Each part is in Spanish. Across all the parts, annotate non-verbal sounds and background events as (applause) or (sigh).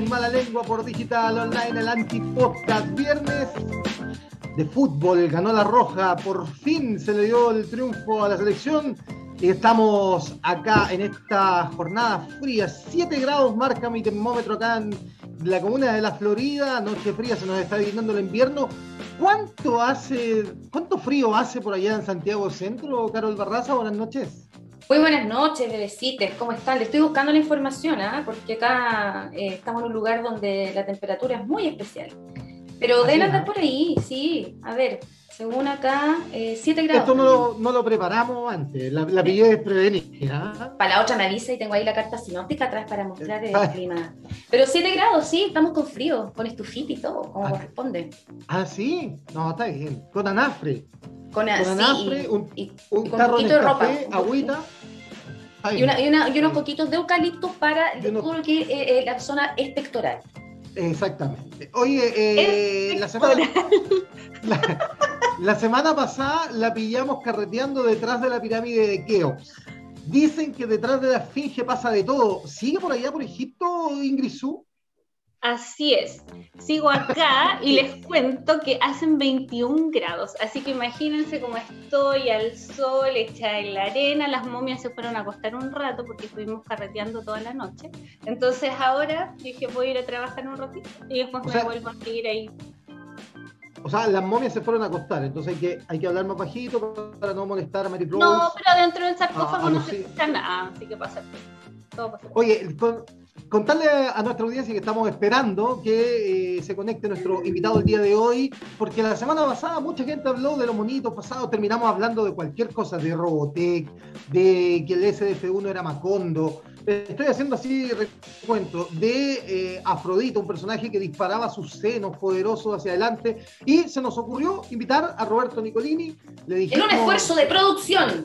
en Mala Lengua por Digital Online, el antipodcast. Viernes de fútbol, ganó la Roja. Por fin se le dio el triunfo a la selección. Y estamos acá en esta jornada fría. 7 grados marca mi termómetro acá en la comuna de La Florida. Noche fría, se nos está viviendo el invierno. ¿Cuánto hace, cuánto frío hace por allá en Santiago Centro, Carol Barraza? Buenas noches. Muy buenas noches, bebecites, ¿cómo están? Le estoy buscando la información, ¿ah? porque acá eh, estamos en un lugar donde la temperatura es muy especial. Pero deben andar por ahí, sí. A ver, según acá, 7 eh, grados. Esto no lo, no lo, preparamos antes, la, la pillé desprevenida. Para la otra me avisa y tengo ahí la carta sinóptica atrás para mostrar el (laughs) clima. Pero 7 grados, sí, estamos con frío, con estufita y todo, como ah. corresponde. Ah, sí, no, está bien. Con anafre. Con, anafre, un, y, un, tarro de, ropa. agüita. Y, una, y, unos poquitos de eucalipto para todo lo que es eh, eh, la zona espectoral. Exactamente. Oye, eh, la, semana, (laughs) la, semana pasada la pillamos carreteando detrás de la pirámide de Keops. Dicen que detrás de la esfinge pasa de todo. ¿Sigue por allá por Egipto, Ingrisú? Así es. Sigo acá y (laughs) les cuento que hacen 21 grados, así que imagínense cómo estoy al sol, hecha en la arena. Las momias se fueron a acostar un rato porque estuvimos carreteando toda la noche. Entonces ahora dije voy a ir a trabajar un ratito y después me vuelvo a seguir ahí. O sea, las momias se fueron a acostar, entonces hay que, hay que hablar más bajito para no molestar a Mary Rose. No, pero dentro del sarcófago no se escucha nada, así que pasa. Todo pasa. Oye, contarle a nuestra audiencia que estamos esperando que eh, se conecte nuestro invitado el día de hoy, porque la semana pasada mucha gente habló de los monitos pasados, terminamos hablando de cualquier cosa, de Robotech, de que el SDF1 era Macondo. Estoy haciendo así recuento de eh, Afrodita, un personaje que disparaba sus senos poderosos hacia adelante, y se nos ocurrió invitar a Roberto Nicolini. Le dijimos, en un esfuerzo de producción.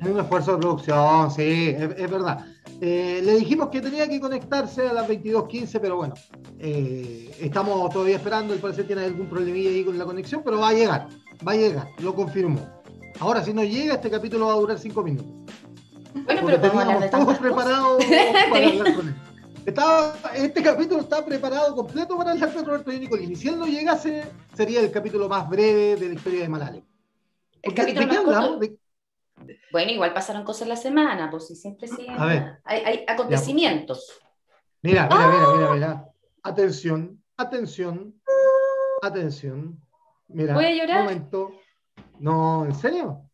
En un esfuerzo de producción, sí, es verdad. Eh, le dijimos que tenía que conectarse a las 22.15, pero bueno, eh, estamos todavía esperando. El parecer tiene algún problemilla ahí con la conexión, pero va a llegar, va a llegar, lo confirmó. Ahora, si no llega, este capítulo va a durar 5 minutos. Bueno, pero teníamos todos preparados (laughs) para hablar con él. este capítulo está preparado completo para hablar con Roberto Nicolini. Si él no llegase, sería el capítulo más breve de la historia de Malale. ¿De qué hablamos? Bueno, igual pasaron cosas la semana, pues si siempre siguen. A ver. Hay, acontecimientos. Mira, mira, mira, mira, mira. Atención, atención, atención. Mira, ¿Voy a llorar? Un momento. No, ¿en serio?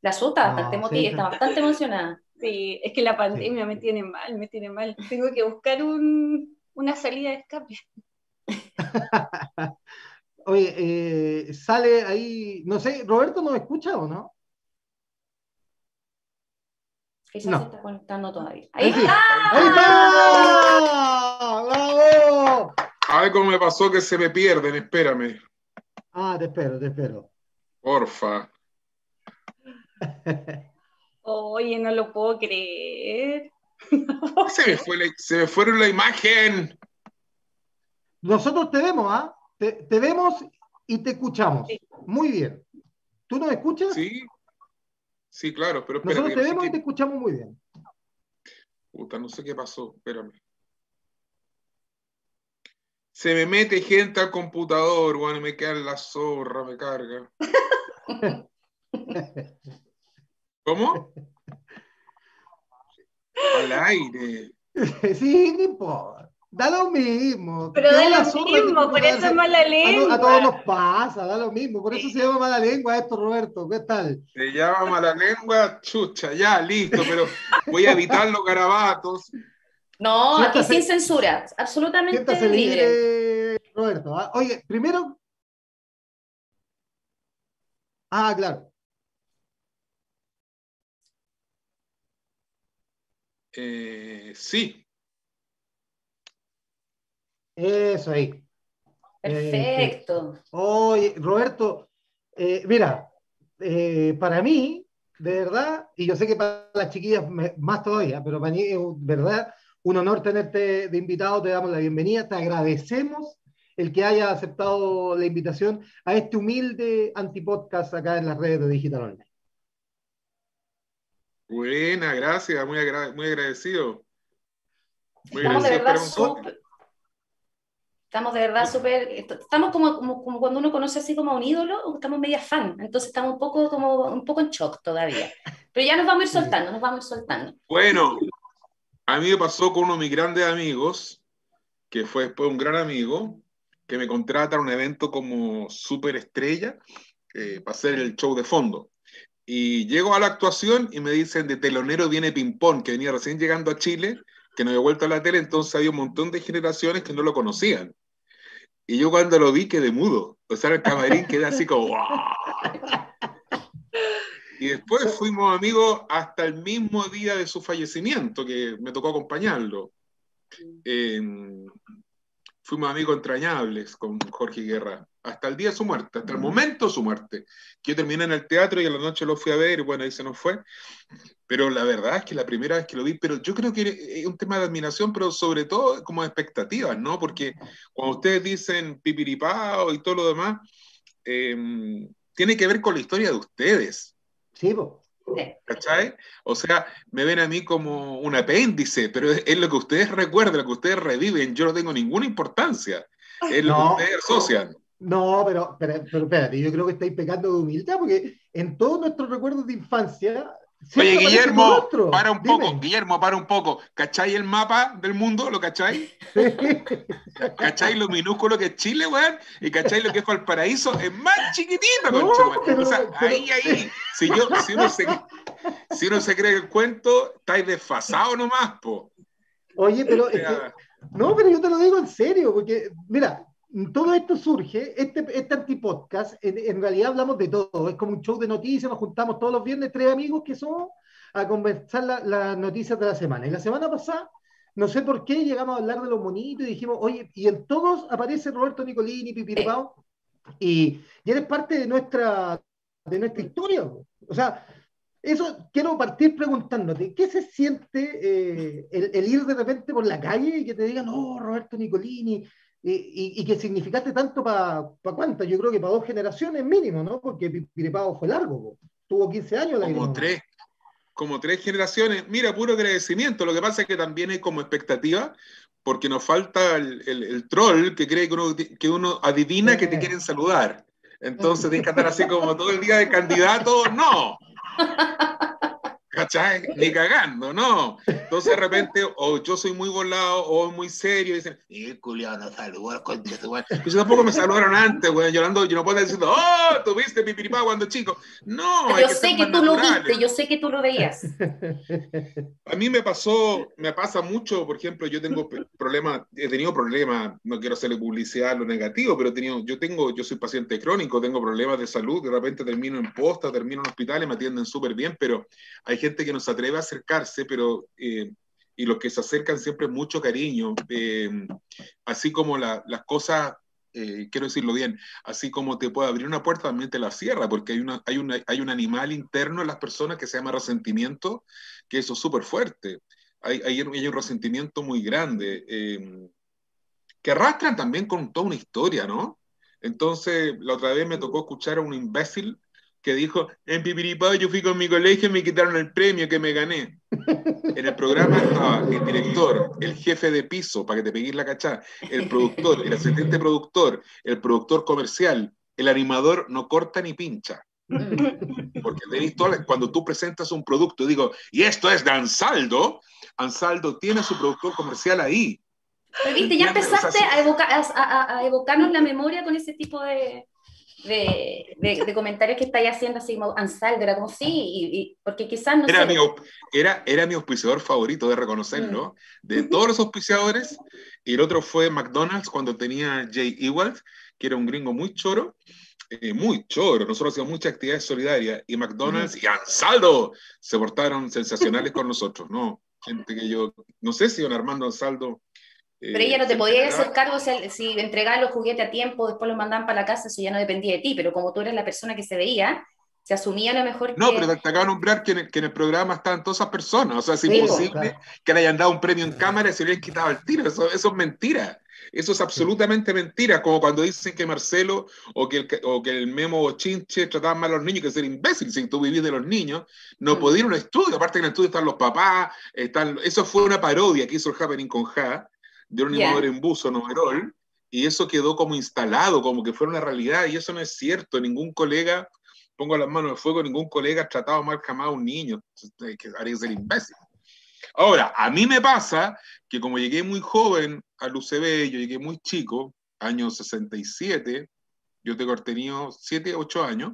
La suta, bastante está bastante emocionada. Sí, es que la pandemia me tiene mal, me tiene mal. Tengo que buscar un, una salida de escape. (laughs) Oye, eh, sale ahí, no sé, Roberto nos escucha o no? Esa no. se está conectando todavía. ¡Ahí está! ¡Ahí está! ¡Bravo! A ver cómo me pasó que se me pierden, espérame. Ah, te espero, te espero. Porfa. (laughs) Oye, no lo puedo creer. (laughs) se, me fue se me fueron la imagen. Nosotros te vemos, ¿ah? Te, te, vemos y te escuchamos. Muy bien. ¿Tú nos escuchas? Sí. Sí, claro, pero espérame. Nosotros te vemos y te escuchamos muy bien. Puta, no sé qué pasó, espérame. Se me mete gente al computador, bueno, me queda la zorra, me carga. (laughs) ¿Cómo? (laughs) Al aire. Sí, no importa. Da lo mismo. Pero da lo mismo, por eso es mala lengua. A, todos nos pasa, da lo mismo. Por eso se llama mala lengua esto, Roberto. ¿Qué tal? Se llama mala lengua, chucha, ya, listo, pero voy a evitar los garabatos. No, aquí sin censura, absolutamente libre. Roberto, ¿ah? oye, primero. Ah, claro. Eh, sí, eso ahí. Perfecto. oye, Roberto, eh, mira, eh, para mí, de verdad, y yo sé que para las chiquillas más todavía, pero para mí es verdad un honor tenerte de invitado, te damos la bienvenida, te agradecemos el que haya aceptado la invitación a este humilde antipodcast acá en las redes de Digital Online. Buena, gracias, muy, muy agradecido. Estamos de verdad súper. Estamos de verdad súper. Estamos como, como, cuando uno conoce así como a un ídolo, estamos media fan. Entonces estamos un poco, como, un poco en shock todavía. Pero ya nos vamos a ir soltando, nos vamos a ir soltando. Bueno, a mí me pasó con uno de mis grandes amigos, que fue después un gran amigo, que me contrata a un evento como súper estrella eh, para hacer el show de fondo. Y llego a la actuación y me dicen de telonero viene Pimpón, que venía recién llegando a Chile, que no había vuelto a la tele, entonces había un montón de generaciones que no lo conocían. Y yo cuando lo vi quedé mudo. O sea, el camarín quedé así como Y después fuimos amigos hasta el mismo día de su fallecimiento, que me tocó acompañarlo. Eh, fuimos amigos entrañables con Jorge Guerra, hasta el día de su muerte, hasta el momento de su muerte. Yo terminé en el teatro y a la noche lo fui a ver y bueno, ahí se nos fue. Pero la verdad es que la primera vez que lo vi, pero yo creo que es un tema de admiración, pero sobre todo como de expectativas, ¿no? Porque cuando ustedes dicen pipiripao y todo lo demás, em, tiene que ver con la historia de ustedes. Sí, vos. ¿Cachai? O sea, me ven a mí como un apéndice, pero es, lo que ustedes recuerdan, lo que ustedes reviven. Yo no tengo ninguna importancia. Es lo que ustedes asocian. No, pero, pero, pero, espérate, yo creo que estáis pecando de humildad, porque en todos nuestros recuerdos de infancia Oye, Guillermo, para un poco, Guillermo, para un poco. ¿Cachai el mapa del mundo? ¿Lo cachai? ¿Cachai lo minúsculo que es Chile, weón? ¿Y cachai lo que es Valparaíso? Es más chiquitito, no, O sea, ahí, ahí. Si, yo, si, uno se, si uno se cree el cuento, estáis desfasado nomás, po. Oye, pero. no, pero yo te lo digo en serio, porque, mira, todo esto surge, este, este antipodcast, en, en, realidad hablamos de todo, es como un show de noticias, nos juntamos todos los viernes, tres amigos que somos, a conversar las noticias de la semana. Y la semana pasada, no sé por qué, llegamos a hablar de los monitos y dijimos, oye, y en todos aparece Roberto Nicolini, Pipiripao, y, y eres parte de nuestra, de nuestra historia. O sea, eso quiero partir preguntándote, ¿qué se siente eh, el, el, ir de repente por la calle y que te digan, oh, Roberto Nicolini, y, y, que significaste tanto para pa cuántas, yo creo que para dos generaciones mínimo, ¿no? Porque Piripao fue largo, tuvo 15 años. Como tres, como tres generaciones. Mira, puro agradecimiento. Lo que pasa es que también hay como expectativa, porque nos falta el, el, el troll que cree que uno, que uno adivina que te quieren saludar. Entonces tienes que andar así como todo el día de (laughs) candidato. No. ¿Cachai? Ni cagando, ¿no? Entonces de repente, o yo soy muy volado, o muy serio, y dicen, y el culiado no concha tu Pues tampoco me saludaron antes, güey, llorando, yo no puedo decir, oh, tuviste pipiripá cuando chico. No, yo sé que, tú lo viste, yo sé que tú lo veías. A mí me pasó, me pasa mucho, por ejemplo, yo tengo problemas, he tenido problemas, no quiero hacerle publicidad lo negativo, pero he tenido, yo tengo, yo soy paciente crónico, tengo problemas de salud, de repente termino en posta, termino en hospital y me atienden súper bien, pero hay gente que no se atreve a acercarse, pero eh, y los que se acercan siempre mucho cariño, eh, así como la, las cosas, eh, quiero decirlo bien, así como te puede abrir una puerta, también te la cierra, porque hay, una, hay, una, hay un animal interno en las personas que se llama resentimiento, que eso es súper fuerte. Hay, hay, hay, un resentimiento muy grande, que arrastran también con toda una historia, ¿no? Entonces, la otra vez me tocó escuchar a un imbécil que dijo, en Pipiripao yo fui con mi colegio y me quitaron el premio que me gané. En el programa estaba el director, el jefe de piso, para que te pegues la cachada, el productor, el asistente productor, el productor comercial, el animador no corta ni pincha. Porque tenéis cuando tú presentas un producto, digo, y esto es de Ansaldo, Ansaldo tiene su productor comercial ahí. Pero viste, ya empezaste a, a, a evocarnos la memoria con ese tipo de, de, de, comentarios que estáis haciendo así como Ansaldo, era como sí, y, porque quizás no era, sé. Mi, era, era mi auspiciador favorito, de reconocerlo, mm. de todos los auspiciadores, y el otro fue McDonald's cuando tenía Jay Ewald, que era un gringo muy choro, eh, muy choro, nosotros hacíamos muchas actividades solidarias, y McDonald's y Ansaldo se portaron sensacionales con nosotros, ¿no? Gente que yo, no sé si don Armando Ansaldo pero ella no te podía hacer cargo si, si entregaba los juguetes a tiempo, después los mandaban para la casa, eso ya no dependía de ti, pero como tú eres la persona que se veía, se asumía a lo mejor No, pero te acabo de nombrar que en, el, programa estaban todas esas personas, o sea, es imposible que le hayan dado un premio en cámara y se le hayan quitado el tiro, eso, eso es mentira. Eso es absolutamente mentira, como cuando dicen que Marcelo o que el, o que el Memo Chinche trataban mal a los niños, que ser imbécil, si tú vivís de los niños, no mm. podía ir a un estudio, aparte que en el estudio están los papás, están, eso fue una parodia que hizo el Happening con Ja, de un animador en buzo, Noverol, y eso quedó como instalado, como que fuera una realidad, y eso no es cierto, ningún colega, pongo las manos en fuego, ningún colega ha tratado mal jamás a un niño, que haría ser imbécil. Ahora, a mí me pasa que como llegué muy joven al UCB, yo llegué muy chico, año 67, yo tengo tenido 7, 8 años,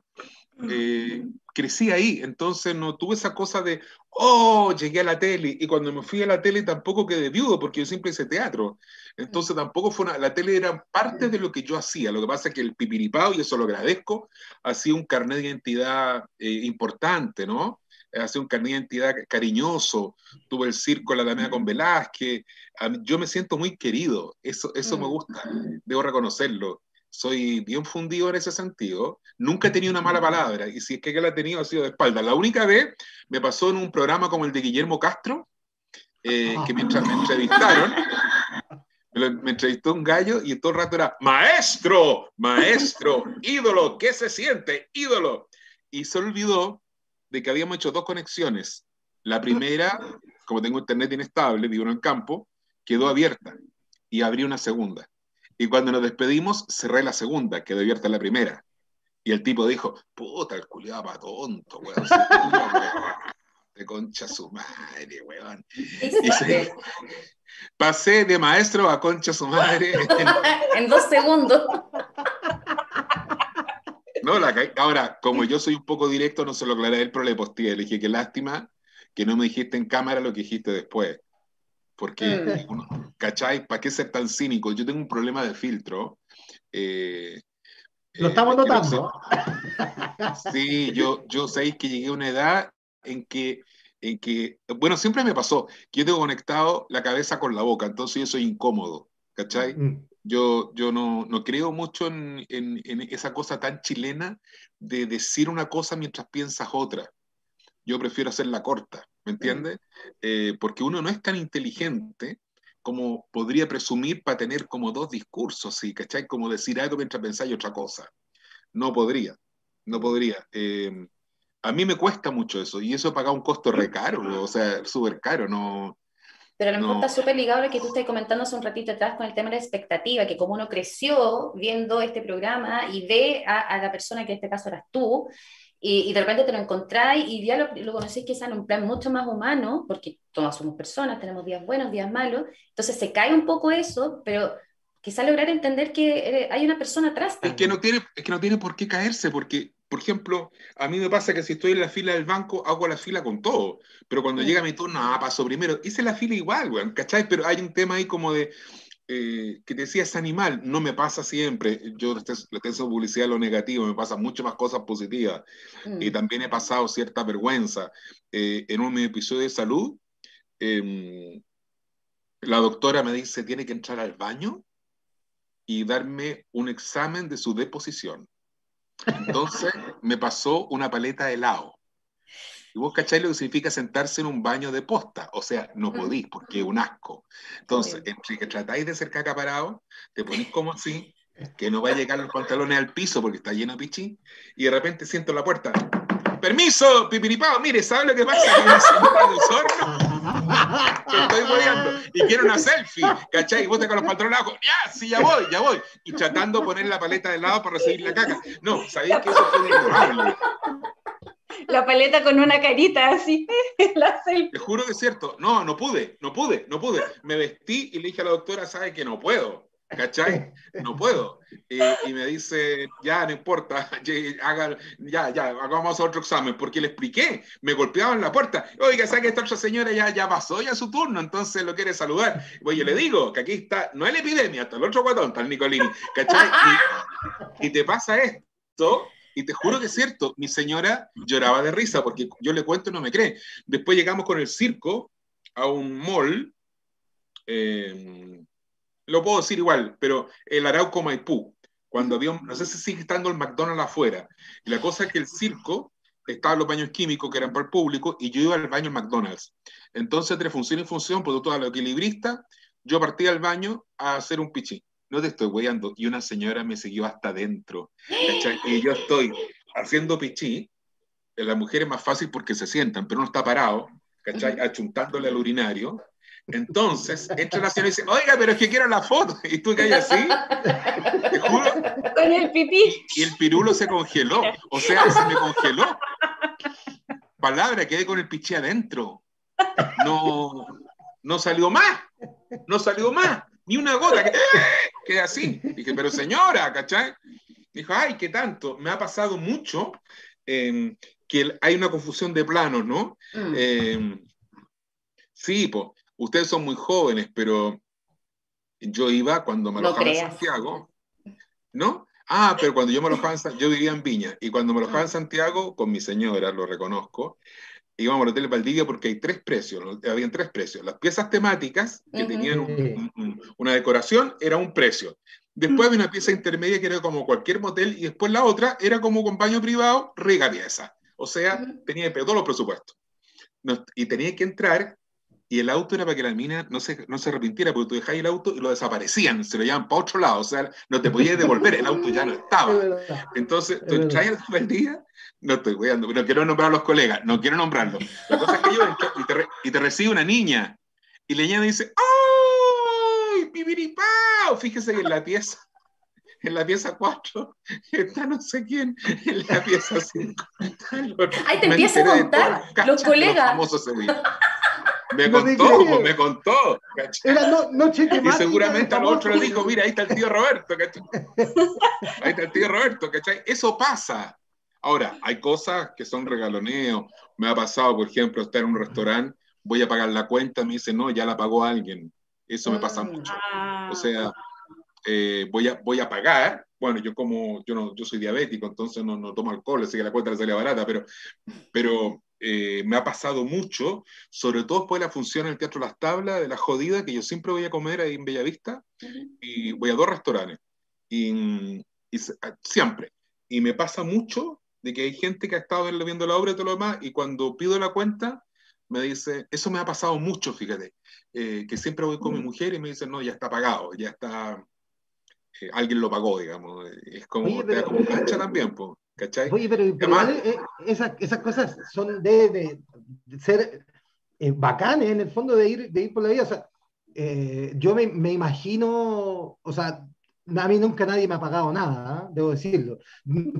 eh, crecí ahí, entonces no tuve esa cosa de, oh, llegué a la tele, y cuando me fui a la tele tampoco quedé viudo, porque yo siempre hice teatro, entonces tampoco fue una, la tele era parte de lo que yo hacía, lo que pasa es que el pipiripao, y eso lo agradezco, ha sido un carnet de identidad eh, importante, ¿no? Hace un carnet de identidad cariñoso, tuve el circo La Damea con Velázquez, yo me siento muy querido, eso, eso me mm. gusta, debo reconocerlo soy bien fundido en ese sentido. Nunca he tenido una mala palabra y si es que la he tenido ha sido de espalda. La única vez me pasó en un programa como el de Guillermo Castro, eh, que mientras me entrevistaron, (laughs) me entrevistó un gallo y todo el rato era, maestro, maestro, ídolo, ¿qué se siente? Ídolo. Y se olvidó de que habíamos hecho dos conexiones. La primera, como tengo internet inestable, vivo en el campo, quedó abierta y abrí una segunda. Y cuando nos despedimos, cerré la segunda, quedó abierta la primera. Y el tipo dijo, puta, el culiado pa' tonto, weón. de (laughs) concha su madre, weón. (laughs) pasé de maestro a concha su madre. (laughs) en, dos segundos. No, ahora, como yo soy un poco directo, no se lo aclaré le posteé. Le dije, qué lástima que no me dijiste en cámara lo que dijiste después. Porque, mm. (laughs) ¿cachai? ¿Para qué ser tan cínico? Yo tengo un problema de filtro. Eh, Lo estamos eh, notando. (laughs) sí, yo, yo sé que llegué a una edad en que, en que, bueno, siempre me pasó que yo tengo conectado la cabeza con la boca, entonces yo soy incómodo, ¿cachai? Mm. Yo, yo no, no creo mucho en, en, en, esa cosa tan chilena de decir una cosa mientras piensas otra. Yo prefiero hacerla corta. ¿Me entiendes? Eh, porque uno no es tan inteligente como podría presumir para tener como dos discursos, ¿sí? ¿cachai? Como decir algo mientras pensáis otra cosa. No podría, no podría. Eh, a mí me cuesta mucho eso, y eso paga un costo re caro, o sea, súper caro, no... Pero a lo mejor está súper ligado a lo que tú estás comentando hace un ratito atrás con el tema de la expectativa, que como uno creció viendo este programa y ve a, a la persona que en este caso eras tú, y, de repente te lo encontráis y ya lo, lo conocéis quizás en un plan mucho más humano, porque todos somos personas, tenemos días buenos, días malos, entonces se cae un poco eso, pero quizás lograr entender que hay una persona atrás. Es que, no tiene, es que no tiene por qué caerse, porque, por ejemplo, a mí me pasa que si estoy en la fila del banco, hago la fila con todo, pero cuando mm. llega mi turno, ah, paso primero, hice la fila igual, weón, ¿cachai? Pero hay un tema ahí como de, eh, que te decía es animal, no me pasa siempre, yo le tengo publicidad lo negativo, me pasan mucho más cosas positivas. Y mm. también he pasado cierta vergüenza. Eh, en un episodio de salud, em, la doctora me dice, tiene que entrar al baño y darme un examen de su deposición. (laughs) Entonces me pasó una paleta de helado. Y vos cacháis lo que significa sentarse en un baño de posta. O sea, no podís porque es un asco. Entonces, entre que tratáis de ser caca parado, te ponís (laughs) como así, que no va a llegar los pantalones al piso porque está lleno de pichín, y de repente siento la puerta. ¡Permiso, pipiripao! Mire, ¿sabe lo que pasa? Que estoy moviendo y quiero una selfie, ¿cachai? Y vos te con los pantalones abajo, ya, sí, ya voy, ya voy. Y tratando de poner la paleta de lado para recibir la caca. No, sabéis que eso fue horrible la paleta con una carita así. (laughs) Te juro que es cierto. No, no pude, no pude, no pude. Me vestí y le dije a la doctora, sabe que no puedo. ¿Cachai? No puedo. y me dice, ya, no importa, (laughs) ya, ya, hagamos otro examen, porque le expliqué, me golpeaban la puerta. Oiga, ¿sabe que esta otra señora ya, ya pasó ya su turno? Entonces lo quiere saludar. Oye, le digo que aquí está, no es la epidemia, hasta el otro guatón, está el Nicolini, ¿cachai? y te pasa esto, y te juro que es cierto, mi señora lloraba de risa porque yo le cuento y no me cree. Después llegamos con el circo a un mall, eh, lo puedo decir igual, pero el Arauco Maipú, cuando había, no sé si sigue estando el McDonald's afuera. Y la cosa es que el circo estaban los baños químicos que eran para el público y yo iba al baño McDonald's. Entonces, entre función y función, pues todo lo equilibrista, yo partí al baño a hacer un pichí. No te estoy weyando. Y una señora me siguió hasta adentro. Y yo estoy haciendo pichí. La mujer es más fácil porque se sientan, pero uno está parado, ¿cachai? Achuntándole al urinario. Entonces, entra la señora y dice, oiga, pero es que quiero la foto. Y tú que así, te juro. Con el pipí. Y el pirulo se congeló. O sea, se me congeló. Palabra, quedé con el pichí adentro. No, no salió más. No salió más. Ni una gota. Que, (laughs) quedé así. Dije, pero señora, ¿cachai? Dijo, ay, ¿qué tanto? Me ha pasado mucho eh, que hay una confusión de planos, ¿no? Mm. Eh, sí, pues ustedes son muy jóvenes, pero yo iba cuando me alojaba en Santiago, ¿no? Ah, pero cuando yo me alojaba en Santiago, yo vivía en Viña, y cuando me alojaba en. Santiago, con mi señora, lo reconozco, íbamos al Hotel Valdivia porque hay tres precios, habían tres precios. Las piezas temáticas, que tenían una decoración, era un precio. Después había una pieza intermedia que era como cualquier motel, y después la otra era como con baño privado, riga pieza. O sea, tenía todos los presupuestos. y tenía que entrar y el auto era para que la mina no se, no se arrepintiera, porque tú dejáis el auto y lo desaparecían, se lo llevaban para otro lado, o sea, no te podías devolver, el auto ya no (laughs) estaba. Entonces, tú traes el día, no estoy cuidando, no quiero nombrar a los colegas, no quiero nombrarlos. La cosa es que yo entro y te, y te recibe una niña, y la niña dice, ¡ay, pibiripao! Fíjese que en la pieza en la pieza 4 está no sé quién, en la pieza 5. Ahí te empieza a contar los colegas. Los me contó, me contó. Era no, noche Y seguramente al otro le dijo, mira, ahí está el tío Roberto, ¿cachai? Ahí está el tío Roberto, ¿cachai? Eso pasa. Ahora, hay cosas que son regaloneo. Me ha pasado, por ejemplo, estar en un restaurante, voy a pagar la cuenta, me dice, no, ya la pagó alguien. Eso me pasa mm. mucho. O sea, eh, voy, a, voy a pagar. Bueno, yo como, yo no, yo soy diabético, entonces no, no tomo alcohol, así que la cuenta le sale barata, pero, pero eh, me ha pasado mucho, sobre todo después de la función en el Teatro Las Tablas, de la jodida, que yo siempre voy a comer ahí en Bellavista, y voy a dos restaurantes, y, siempre. Y me pasa mucho de que hay gente que ha estado viendo la obra y todo lo demás, y cuando pido la cuenta, me dice, eso me ha pasado mucho, fíjate, eh, que siempre voy con mi mujer y me dicen, no, ya está pagado, ya está, eh, alguien lo pagó, digamos. Es como, como cancha también, pues. Oye, pero, eh, esas, esas, cosas son de, ser eh, bacanes en el fondo de ir, de ir por la vida. O sea, eh, yo me, me, imagino, o sea, a mí nunca nadie me ha pagado nada, ¿ah? debo decirlo.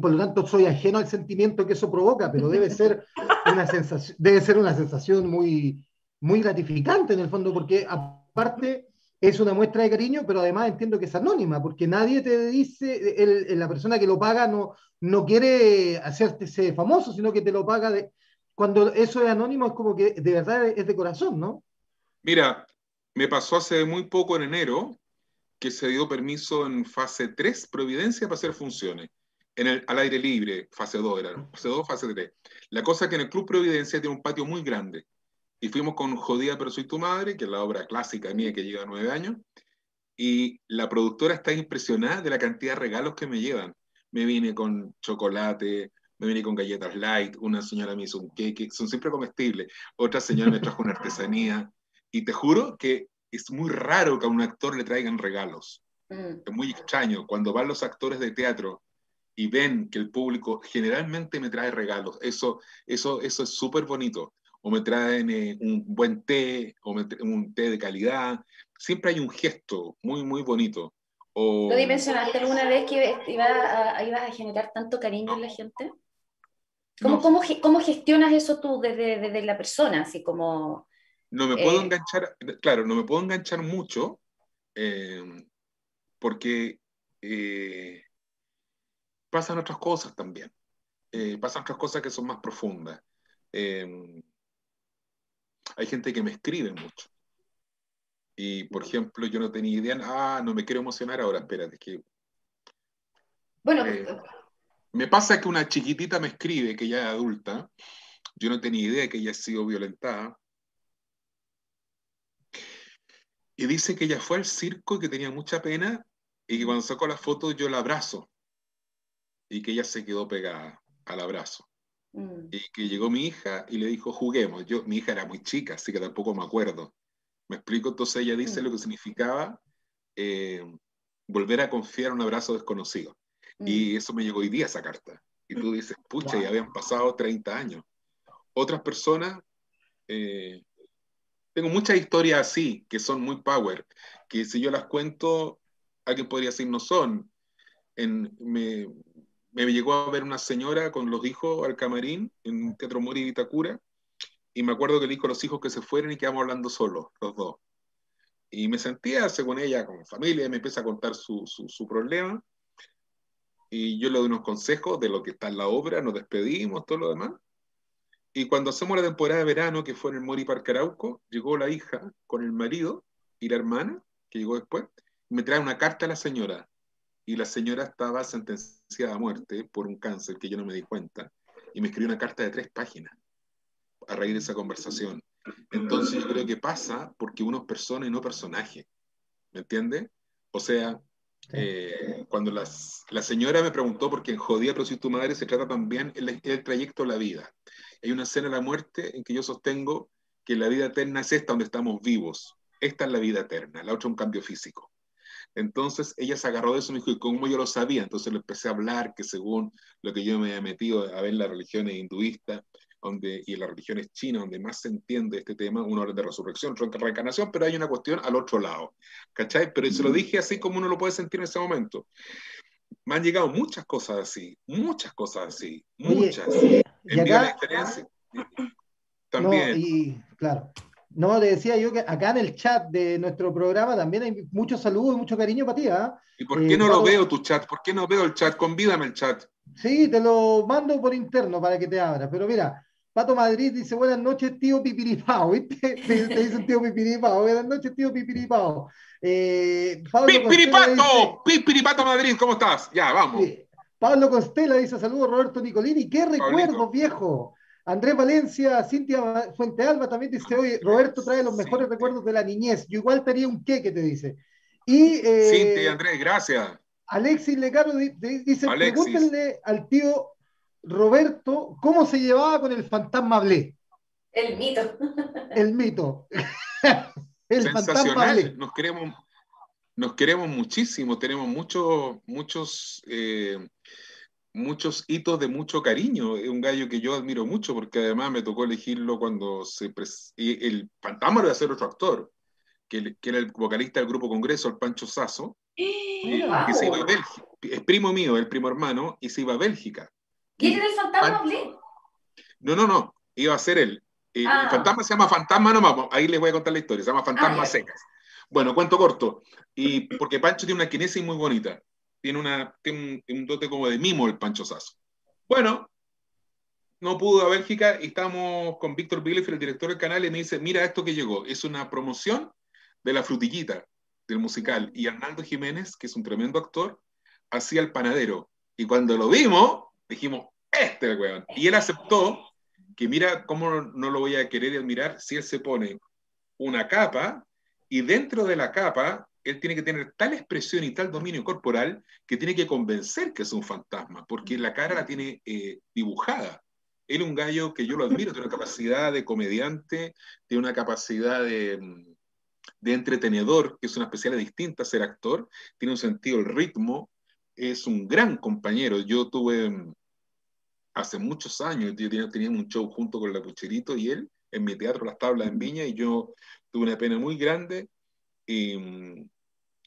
Por lo tanto, soy ajeno al sentimiento que eso provoca, pero debe ser una sensación, debe ser una sensación muy, muy gratificante en el fondo, porque aparte es una muestra de cariño, pero además entiendo que es anónima, porque nadie te dice, el, la persona que lo paga no, no quiere hacerte famoso, sino que te lo paga de... Cuando eso es anónimo es como que de verdad es de corazón, ¿no? Mira, me pasó hace muy poco en enero que se dio permiso en fase 3, Providencia, para hacer funciones. En el, al aire libre, fase 2 era, fase 2, fase 3. La cosa es que en el Club Providencia tiene un patio muy grande y fuimos con Jodía pero soy tu madre, que es la obra clásica mía que lleva nueve años, y la productora está impresionada de la cantidad de regalos que me llevan. Me vine con chocolate, me vine con galletas light, una señora me hizo un cake, son siempre comestibles, otra señora me trajo una artesanía, y te juro que es muy raro que a un actor le traigan regalos. Mm. Es muy extraño. Cuando van los actores de teatro y ven que el público generalmente me trae regalos, eso, eso, eso es súper bonito o me traen eh, un buen té, o un té de calidad. Siempre hay un gesto muy, muy bonito. O... ¿Lo dimensionaste alguna vez que ibas a, ibas a generar tanto cariño en la gente? ¿Cómo, cómo, cómo gestionas eso tú desde, desde, la persona? Así como... No me puedo eh, enganchar, claro, no me puedo enganchar mucho eh, porque pasan otras cosas también. pasan otras cosas que son más profundas. Hay gente que me escribe mucho. Y, por ejemplo, yo no tenía idea, ah, no me quiero emocionar ahora, espérate, que... Bueno, eh, me pasa que una chiquitita me escribe, que ya es adulta, yo no tenía idea de que ella ha sido violentada, y dice que ella fue al circo y que tenía mucha pena, y que cuando sacó la foto yo la abrazo, y que ella se quedó pegada al abrazo. Mm. Y que llegó mi hija y le dijo, juguemos. Yo, mi hija era muy chica, así que tampoco me acuerdo. ¿Me explico? Entonces ella dice mm. lo que significaba eh, volver a confiar en un abrazo desconocido. Y mm. eso me llegó hoy día esa carta. Y tú dices, pucha, ya habían pasado 30 años. Otras personas, eh, tengo muchas historias así, que son muy power, que si yo las cuento, alguien podría decir no son. En, me, me llegó a ver una señora con los hijos al camarín en Teatro Mori Vitacura, y me acuerdo que le dijo a los hijos que se fueran y quedamos hablando solos, los dos. Y me sentía, según ella, como familia, y me empieza a contar su, su, su, problema. Y yo le doy unos consejos de lo que está en la obra, nos despedimos, todo lo demás. Y cuando hacemos la temporada de verano, que fue en el Mori Parque Arauco, llegó la hija con el marido y la hermana, que llegó después, y me trae una carta a la señora. Y la señora estaba sentenciada a muerte por un cáncer que yo no me di cuenta. Y me escribió una carta de tres páginas a raíz de esa conversación. Entonces yo creo que pasa porque uno es persona y no personaje. ¿Me entiende? O sea, eh, cuando las, la señora me preguntó, porque en Jodía, pero si tu madre se trata también el, el trayecto de la vida. Hay una escena de la muerte en que yo sostengo que la vida eterna es esta donde estamos vivos. Esta es la vida eterna, la otra es un cambio físico. Entonces ella se agarró de eso y me dijo, ¿y cómo yo lo sabía? Entonces le empecé a hablar que según lo que yo me había metido a ver las religiones hinduistas, donde, y las religiones chinas, donde más se entiende este tema, uno habla de resurrección, reencarnación, pero hay una cuestión al otro lado, ¿cachai? Pero se lo dije así como uno lo puede sentir en ese momento. Me han llegado muchas cosas así, muchas cosas así, muchas. en la experiencia. También. y, claro. No, le decía yo que acá en el chat de nuestro programa también hay muchos saludos y mucho cariño para ti. ¿ah? ¿Y por qué no lo veo tu chat? ¿Por qué no veo el chat? Convídame el chat. Sí, te lo mando por interno para que te abra. Pero mira, Pato Madrid dice, buenas noches, tío Pipiripao, ¿viste? (laughs) Te, te dice tío Pipiripao, buenas noches, tío Pipiripao. Eh, ¡Pipiripato! ¡Pipiripato Madrid! ¿Cómo estás? Ya, vamos. Pablo Costela dice, saludos Roberto Nicolini, qué recuerdos, viejo. Andrés Valencia, Cintia Fuente Alba también dice, oye, Roberto trae los mejores recuerdos de la niñez. Yo igual tenía un qué que te dice. Y, eh, Cintia Andrés, gracias. Alexis Lecaro dice, pregúntenle al tío Roberto, ¿cómo se llevaba con el fantasma Blé? El mito. El mito. (laughs) el Sensacional. Nos queremos, nos queremos muchísimo, tenemos muchos, muchos, eh, muchos hitos de mucho cariño. Es un gallo que yo admiro mucho porque además me tocó elegirlo cuando se... el fantasma lo iba a ser otro actor, que, era el vocalista del grupo Congreso, el Pancho Sasso, eh, que se iba a Bélgica. Es primo mío, el primo hermano, y se iba a Bélgica. ¿Quién era el fantasma No, no, no, iba a ser él. Eh, el ah. fantasma se llama Fantasma no vamos, ahí les voy a contar la historia, se llama Fantasma ah, Secas. Bueno, cuento corto, y porque Pancho tiene una kinesis muy bonita, tiene, una, tiene un, dote como de mimo el Pancho Sasso. Bueno, no pudo a Bélgica y estamos con Víctor Bielefeld, el director del canal, y me dice, mira esto que llegó, es una promoción de la frutillita del musical, y Arnaldo Jiménez, que es un tremendo actor, hacía el panadero. Y cuando lo vimos, dijimos, este es el weón. Y él aceptó que mira cómo no lo voy a querer admirar si él se pone una capa y dentro de la capa él tiene que tener tal expresión y tal dominio corporal que tiene que convencer que es un fantasma, porque la cara la tiene eh, dibujada. Él es un gallo que yo lo admiro, tiene una capacidad de comediante, tiene una capacidad de, de entretenedor, que es una especialidad distinta ser actor, tiene un sentido del ritmo, es un gran compañero. Yo tuve hace muchos años, yo tenía, un show junto con la Pucherito y él en mi teatro Las Tablas en Viña y yo tuve una pena muy grande y,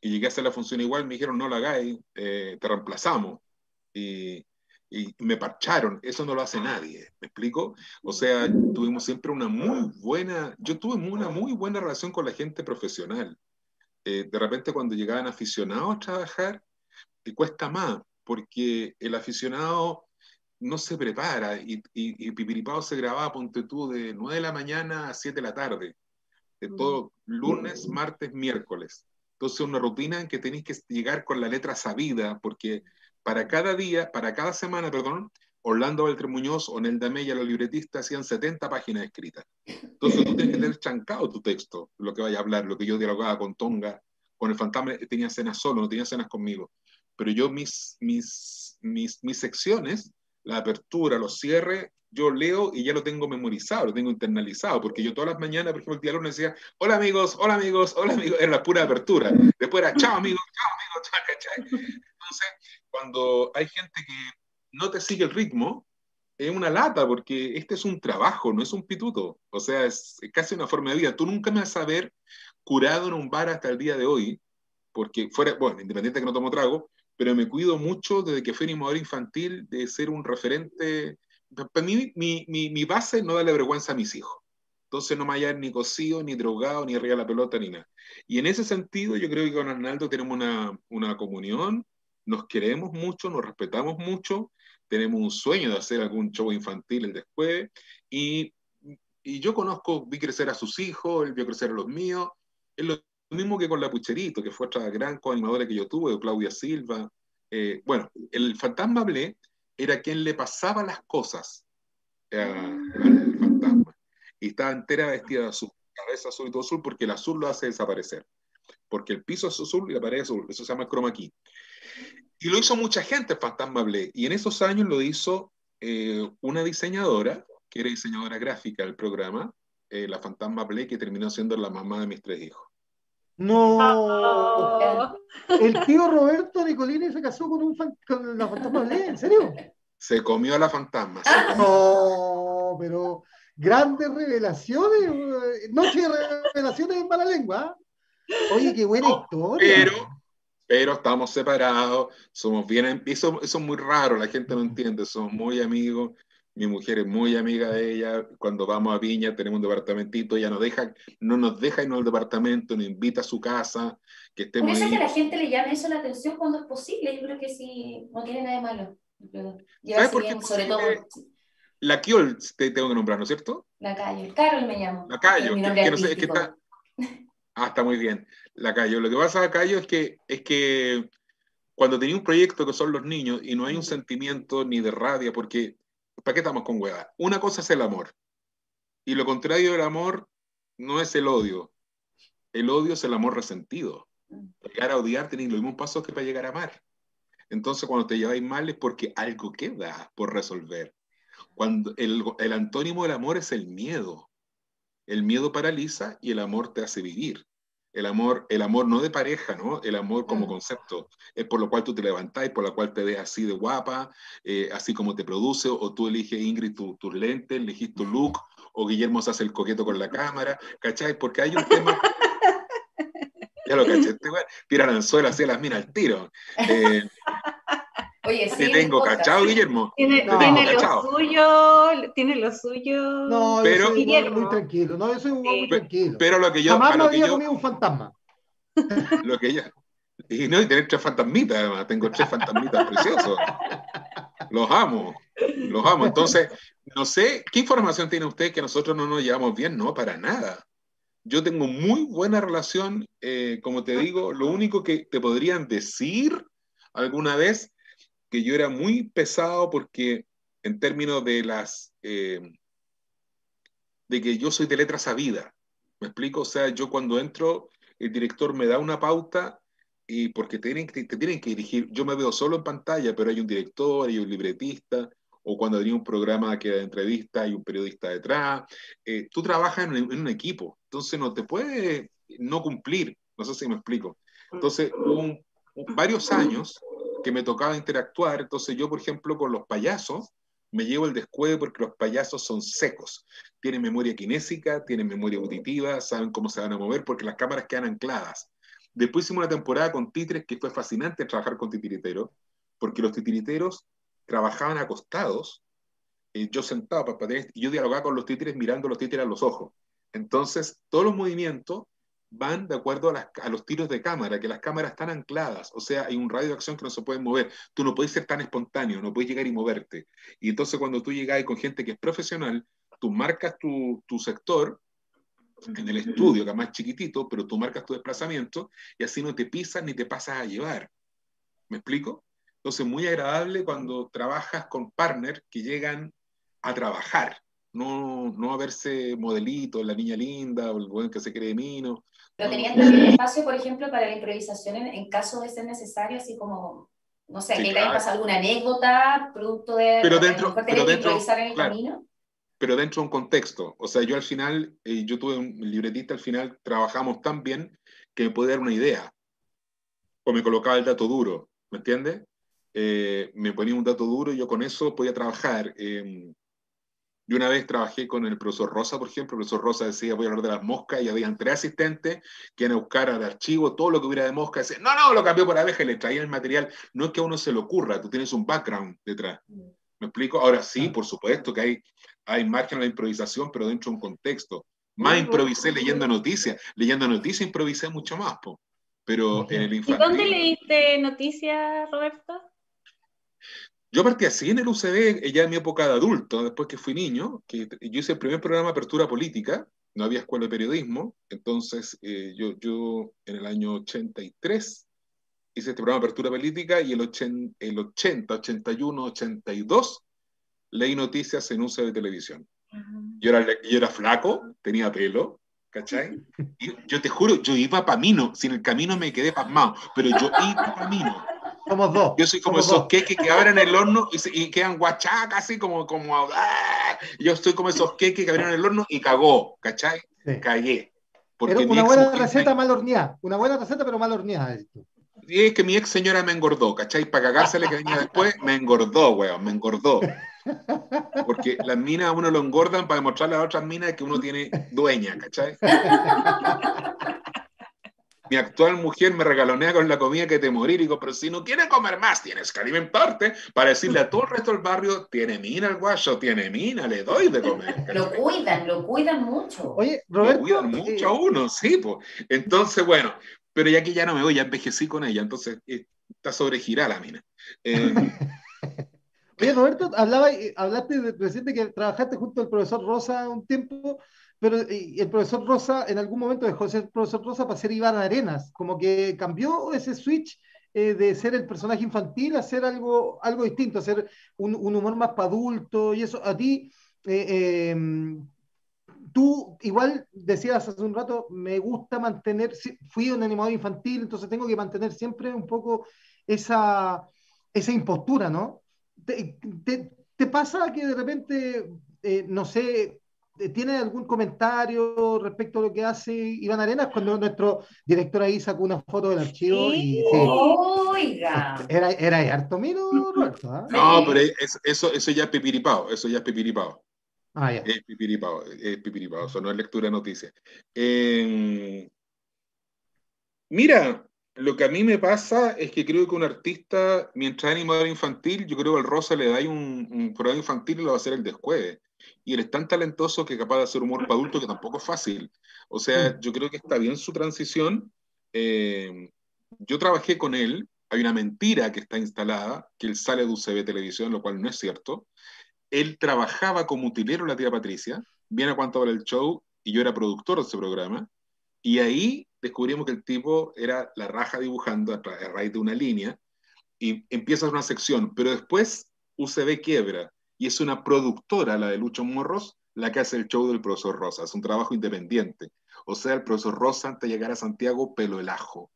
llegué a hacer la función igual, me dijeron no la hagáis, eh, te reemplazamos. Y, y, me parcharon, eso no lo hace nadie, ¿me explico? O sea, tuvimos siempre una muy buena, yo tuve una muy buena relación con la gente profesional. Eh, de repente cuando llegaban aficionados a trabajar, te cuesta más, porque el aficionado no se prepara y, y, Pipiripao se grababa, ponte tú, de 9 de la mañana a 7 de la tarde, de mm. todo lunes, martes, miércoles. Entonces una rutina en que tenéis que llegar con la letra sabida, porque para cada día, para cada semana, perdón, Orlando Beltrán Muñoz o Nelda Mella, los libretistas, hacían 70 páginas escritas. Entonces tú tienes que tener chancado tu texto, lo que vaya a hablar, lo que yo dialogaba con Tonga, con el fantasma, tenía cenas solo, no tenía cenas conmigo. Pero yo mis, mis, mis, mis secciones la apertura, los cierres, yo leo y ya lo tengo memorizado, lo tengo internalizado, porque yo todas las mañanas, por ejemplo, el día lunes decía, hola amigos, hola amigos, hola amigos, era pura apertura. Después era, chao amigos, chao amigos, (laughs) chao. Entonces, cuando hay gente que no te sigue el ritmo, es una lata, porque este es un trabajo, no es un pituto. O sea, es casi una forma de vida. Tú nunca me vas a ver curado en un bar hasta el día de hoy, porque fuera, bueno, independiente de que no tomo trago, pero me cuido mucho desde que fui animador infantil de ser un referente para mí, mi, mi, base no darle vergüenza a mis hijos. Entonces no me hallar ni cocido, ni drogado, ni arriba la pelota, ni nada. Y en ese sentido, yo creo que con Arnaldo tenemos una, una comunión, nos queremos mucho, nos respetamos mucho, tenemos un sueño de hacer algún show infantil el después, y, y yo conozco, vi crecer a sus hijos, él vio crecer a los míos, mismo que con la Pucherito, que fue otra gran coanimadora que yo tuve, Claudia Silva. Eh, bueno, el Fantasma Blé era quien le pasaba las cosas eh, al fantasma. Y estaba entera vestida de azul, cabeza azul y todo azul, porque el azul lo hace desaparecer. Porque el piso es azul y la pared es azul. Eso se llama chroma key. Y lo hizo mucha gente, Fantasma Blé. Y en esos años lo hizo eh, una diseñadora, que era diseñadora gráfica del programa, eh, la Fantasma Blé, que terminó siendo la mamá de mis tres hijos. No. El tío Roberto Nicolini se casó con, un con la fantasma ¿en serio? Se comió a la fantasma. No, pero grandes revelaciones. Noche de revelaciones en mala lengua. Oye, qué buena historia. Pero, pero estamos separados, somos bien. Eso, eso es muy raro, la gente no entiende. Somos muy amigos mi mujer es muy amiga de ella, cuando vamos a Viña tenemos un departamentito, ella nos deja, no nos deja irnos al departamento, nos invita a su casa, que estemos Por eso es que la gente le llama eso la atención cuando es posible, yo creo que sí, no tiene nada de malo. ¿Sabes por qué? sobre todo... La Kiol te tengo que nombrar, ¿no es cierto? La Cayo, Carol me llamo. La Cayo, que, que no sé, es que está... Ah, está muy bien. La Cayo. Lo que pasa a Cayo es que, es que cuando tenía un proyecto que son los niños y no hay un sentimiento ni de rabia, porque ¿Para qué estamos con hueá? Una cosa es el amor. Y lo contrario del amor no es el odio. El odio es el amor resentido. Llegar a odiar tenéis los mismos pasos que para llegar a amar. Entonces, cuando te lleváis mal es porque algo queda por resolver. Cuando el antónimo del amor es el miedo. El miedo paraliza y el amor te hace vivir. El amor, el amor no de pareja, ¿no? El amor como concepto, es por lo cual tú te levantás, por lo cual te ves así de guapa, eh, así como te produce, o tú eliges, Ingrid, tus lentes, elegís tu look, o Guillermo se hace el coqueto con la cámara, ¿cachai? Porque hay un tema... (laughs) ya lo caché, este tira el anzuelo así a las minas al tiro. Eh, (laughs) Oye, sí. Te tengo cachado, Guillermo. Tiene, tiene lo suyo, tiene lo suyo. No, pero, yo soy muy tranquilo. No, yo soy muy tranquilo. Pero lo que yo. Jamás me había yo, comido un fantasma. (laughs) Lo que ella. Y no, y tener tres fantasmitas, además. Tengo tres fantasmitas (laughs) preciosos. Los amo. Los amo. Entonces, no sé, ¿qué información tiene usted que nosotros no nos llevamos bien? No, para nada. Yo tengo muy buena relación, eh, como te digo, lo único que te podrían decir alguna vez que yo era muy pesado porque en términos de las eh, de que yo soy de letra sabida. ¿Me explico? O sea, yo cuando entro, el director me da una pauta y porque te tienen, te, tienen que dirigir, yo me veo solo en pantalla, pero hay un director, hay un libretista, o cuando hay un programa que da entrevista, hay un periodista detrás. Eh, tú trabajas en, en, un equipo, entonces no te puede no cumplir. No sé si me explico. Entonces, un, varios años que me tocaba interactuar. Entonces yo, por ejemplo, con los payasos, me llevo el descuido porque los payasos son secos. Tienen memoria kinésica, tienen memoria auditiva, saben cómo se van a mover porque las cámaras quedan ancladas. Después hicimos una temporada con titres que fue fascinante trabajar con titiriteros, porque los titiriteros trabajaban acostados, eh, yo sentado para y yo dialogaba con los títeres mirando los títeres a los ojos. Entonces, todos los movimientos van de acuerdo a, los tiros de cámara, que las cámaras están ancladas, o sea, hay un radio de acción que no se puede mover. Tú no puedes ser tan espontáneo, no puedes llegar y moverte. Y entonces cuando tú llegas con gente que es profesional, tú marcas tu, tu sector en el estudio, que es más chiquitito, pero tú marcas tu desplazamiento y así no te pisas ni te pasas a llevar. ¿Me explico? Entonces, muy agradable cuando trabajas con partners que llegan a trabajar, no, no a verse modelito, la niña linda o el buen que se cree mino. Pero tenían también espacio, por ejemplo, para la improvisación en, caso de ser necesario, así como No sé, que te haya pasado alguna anécdota, producto de pero dentro, pero dentro, improvisar en el camino. Pero dentro de un contexto. O sea, yo al final, eh, yo tuve un libretista, al final trabajamos tan bien que me puede dar una idea. O me colocaba el dato duro, ¿me entiendes? Eh, me ponía un dato duro y yo con eso podía trabajar. Eh, yo una vez trabajé con el profesor Rosa, por ejemplo, el profesor Rosa decía, voy a hablar de las moscas, y habían tres asistentes que iban a buscar al archivo todo lo que hubiera de moscas, y no, no, lo cambió por abeja y le traían el material. No es que a uno se le ocurra, tú tienes un background detrás. ¿Me explico? Ahora sí, por supuesto que hay, hay margen a la improvisación, pero dentro de un contexto. Más improvisé leyendo noticias. Leyendo noticias improvisé mucho más, po. pero en el infantil... ¿Y dónde leíste noticias, Roberto? Yo partí así en el UCB, ya en mi época de adulto, después que fui niño, que yo hice el primer programa de apertura política, no había escuela de periodismo, entonces eh, yo, yo en el año 83 hice este programa de apertura política y el, 80, el 80 81, 82 leí noticias en UCB de televisión. yo, era, yo era flaco, tenía pelo, ¿cachai? (laughs) Y yo te juro, yo iba para Mino, si en el camino me quedé pasmado, pero yo iba para Mino. Somos dos. Yo soy como esos queques que abren el horno y, quedan guachacas, así como, como ¡ah! yo estoy como esos queques que abrieron el horno y cagó, ¿cachai? Sí. Cagué. Porque Pero una buena receta mal horneada, una buena receta pero mal horneada. Y es que mi ex señora me engordó, ¿cachai? Para cagársele que venía después, me engordó, weón, me engordó. Porque las minas a uno lo engordan para demostrarle a otras minas que uno tiene dueña, ¿cachai? Mi actual mujer me regalonea con la comida que te morir. Y digo, pero si no quiere comer más, tienes que alimentarte para decirle a todo el resto del barrio, tiene mina el guacho, tiene mina, le doy de comer. (laughs) Lo cuidan, lo cuidan mucho. Oye, Roberto. Lo cuidan mucho a uno, sí, pues. Entonces, bueno, pero ya que ya no me voy, ya envejecí con ella, entonces eh, está sobregirada la mina. Eh, (laughs) Oye, Roberto, hablaba, hablaste de, reciente que trabajaste junto al profesor Rosa un tiempo pero el profesor Rosa en algún momento dejó de ser profesor Rosa para ser Iván Arenas, como que cambió ese switch eh, de ser el personaje infantil a ser algo, algo distinto, a ser un, humor más para adulto y eso. A ti, eh, em, tú igual decías hace un rato, me gusta mantener, fui un animador infantil, entonces tengo que mantener siempre un poco esa, esa impostura, ¿no? ¿Te, te pasa que de repente, eh, no sé, eh, ¿Tiene algún comentario respecto a lo que hace Iván Arenas cuando nuestro director ahí sacó una foto del archivo? y, Oiga. Era, era harto miro, Roberto. ¿ah? No, pero eso, eso ya es pipiripao, eso ya es pipiripao. Ah, ya. Es pipiripao, es pipiripao, eso no es lectura de noticias. Em, mira, lo que a mí me pasa es que creo que un artista, mientras es animador infantil, yo creo que al Rosa le da un, un programa infantil y lo va a hacer el descueve y él es tan talentoso que es capaz de hacer humor para adultos que tampoco es fácil. O sea, mm. yo creo que está bien su transición. Eh, yo trabajé con él, hay una mentira que está instalada, que él sale de UCB Televisión, lo cual no es cierto. Él trabajaba como utilero la tía Patricia, viene a cuánto vale el show, y yo era productor de ese programa, y ahí descubrimos que el tipo era la raja dibujando a, raíz de una línea, y empieza una sección, pero después UCB quiebra, y es una productora, la de Lucho Morros, la que hace el show del profesor Rosa. Es un trabajo independiente. O sea, el profesor Rosa, antes de llegar a Santiago, pelo el ajo.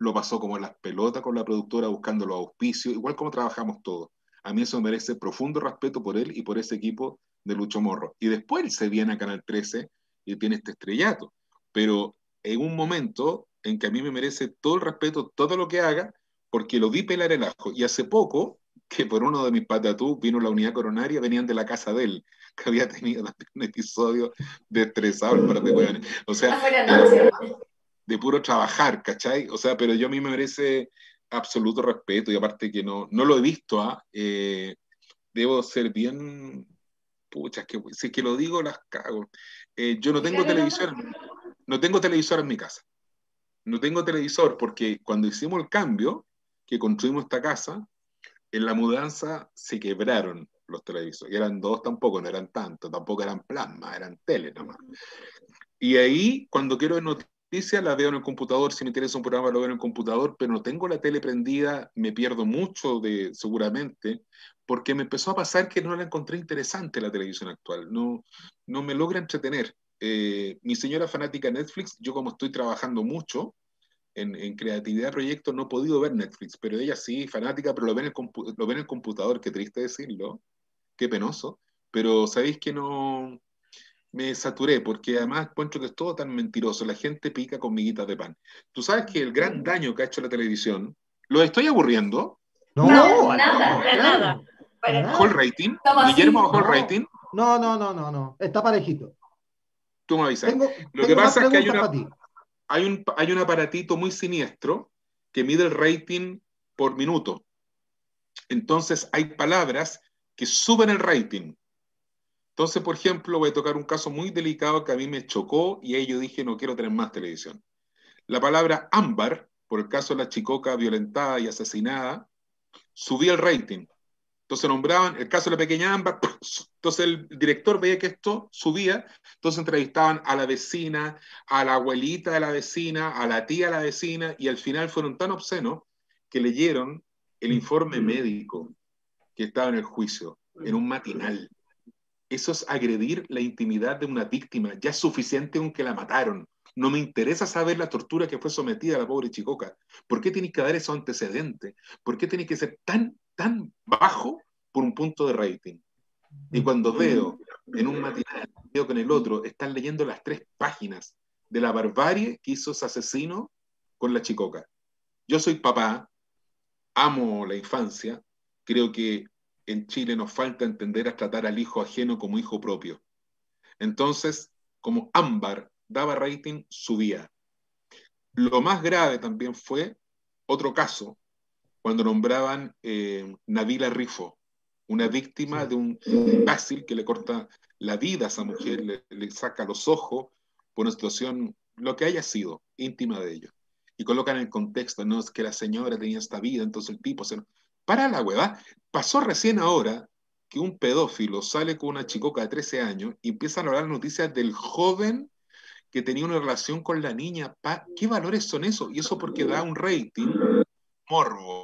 Lo pasó como en las pelotas con la productora buscando los auspicios, igual como trabajamos todos. A mí eso me merece profundo respeto por él y por ese equipo de Lucho Morro. Y después él se viene a Canal 13 y tiene este estrellato. Pero en un momento en que a mí me merece todo el respeto, todo lo que haga, porque lo vi pelar el ajo. Y hace poco que por uno de mis patatús vino la unidad coronaria, venían de la casa de él, (laughs) que había tenido un episodio de estresado para de O sea, de, puro trabajar, ¿cachai? O sea, pero yo a mí me merece absoluto respeto y aparte que no, no lo he visto, ¿ah? eh, debo ser bien, pucha, que si es que lo digo, las cago. Eh, yo no tengo televisor, no tengo televisor en mi casa. No tengo televisor porque cuando hicimos el cambio, que construimos esta casa, en la mudanza se quebraron los televisores, eran dos tampoco, no eran tantos, tampoco eran plasma, eran tele nomás. Y ahí, cuando quiero noticias, la veo en el computador, si me interesa un programa lo veo en el computador, pero no tengo la tele prendida, me pierdo mucho de, seguramente, porque me empezó a pasar que no la encontré interesante la televisión actual, no, no me logra entretener. Eh, mi señora fanática Netflix, yo como estoy trabajando mucho, en, creatividad de proyectos no he podido ver Netflix, pero ella sí, fanática, pero lo ve en el, lo ve en el computador, qué triste decirlo, qué penoso, pero sabéis que no me saturé, porque además encuentro que es todo tan mentiroso, la gente pica con miguitas de pan. Tú sabes que el gran daño que ha hecho la televisión, ¿lo estoy aburriendo? No, no nada, nada. ¿Bajó el rating? ¿Guillermo el rating? No, no, no, no, no, está parejito. Tú me avisas. Lo que pasa es que hay una hay un, hay un aparatito muy siniestro que mide el rating por minuto. Entonces hay palabras que suben el rating. Entonces, por ejemplo, voy a tocar un caso muy delicado que a mí me chocó y ahí yo dije no quiero tener más televisión. La palabra ámbar, por el caso de la chicoca violentada y asesinada, subía el rating. Entonces nombraban el caso de la pequeña Ámbar, (laughs) entonces el director veía que esto subía, entonces entrevistaban a la vecina, a la abuelita de la vecina, a la tía de la vecina, y al final fueron tan obscenos que leyeron el informe médico que estaba en el juicio, en un matinal. Eso es agredir la intimidad de una víctima, ya es suficiente con que la mataron. No me interesa saber la tortura que fue sometida a la pobre Chicoca. ¿Por qué tienes que dar esos antecedentes? ¿Por qué tiene que ser tan tan bajo por un punto de rating. Y cuando veo en un matinal, veo en el otro están leyendo las tres páginas de la barbarie que hizo ese asesino con la chicoca. Yo soy papá, amo la infancia, creo que en Chile nos falta entender a tratar al hijo ajeno como hijo propio. Entonces, como Ámbar daba rating, subía. Lo más grave también fue otro caso cuando nombraban eh, Nabila Rifo, una víctima de un fácil que le corta la vida a esa mujer, le, saca los ojos por una situación, lo que haya sido, íntima de ellos. Y colocan en el contexto, no es que la señora tenía esta vida, entonces el tipo se... Para la hueva, pasó recién ahora que un pedófilo sale con una chicoca de 13 años y empiezan a hablar noticias del joven que tenía una relación con la niña. ¿Qué valores son esos? Y eso porque da un rating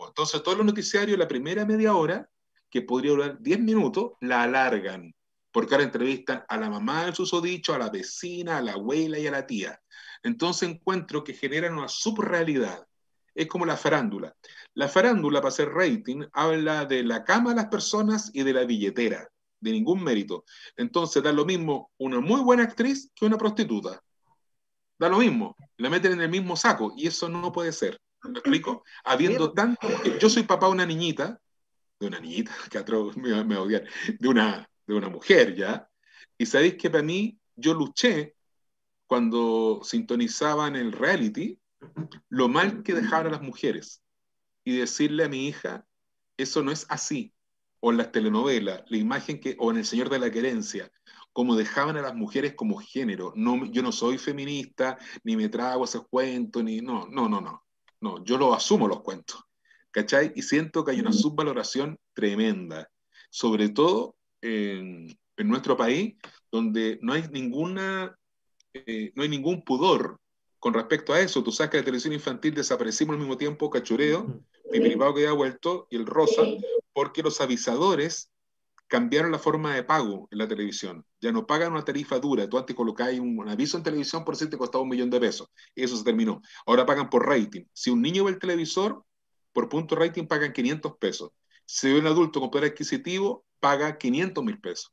Entonces, todos los noticiarios, la primera media hora, que podría durar 10 minutos, la alargan, porque ahora entrevistan a la mamá del susodicho, a la vecina, a la abuela y a la tía. Entonces encuentro que generan una subrealidad. Es como la farándula. La farándula, para hacer rating, habla de la cama de las personas y de la billetera, de ningún mérito. Entonces da lo mismo una muy buena actriz que una prostituta. Da lo mismo, la meten en el mismo saco y eso no puede ser. ¿Me explico? Habiendo tanto. Yo soy papá de una niñita, de una niñita, (laughs) que me, me odiar, de una, de una mujer ya. Y sabéis que para mí, yo luché cuando sintonizaban el reality, lo mal que dejaban a las mujeres. Y decirle a mi hija, eso no es así. O en las telenovelas, la imagen que, o en El Señor de la Querencia, como dejaban a las mujeres como género. No, yo no soy feminista, ni me trago esos cuentos, ni no, no, no, no. No, yo lo asumo los cuentos, ¿cachai? Y siento que hay una subvaloración tremenda, sobre todo en, nuestro país, donde no hay ninguna, eh, no hay ningún pudor con respecto a eso. Tú sabes que la televisión infantil desaparecimos al mismo tiempo Cachureo, mi privado que ha vuelto, y el Rosa, porque los avisadores cambiaron la forma de pago en la televisión. Ya no pagan una tarifa dura. Tú antes colocabas un, aviso en televisión por si te costaba un millón de pesos. Eso se terminó. Ahora pagan por rating. Si un niño ve el televisor, por punto rating pagan 500 pesos. Si ve un adulto con poder adquisitivo, paga 500 mil pesos.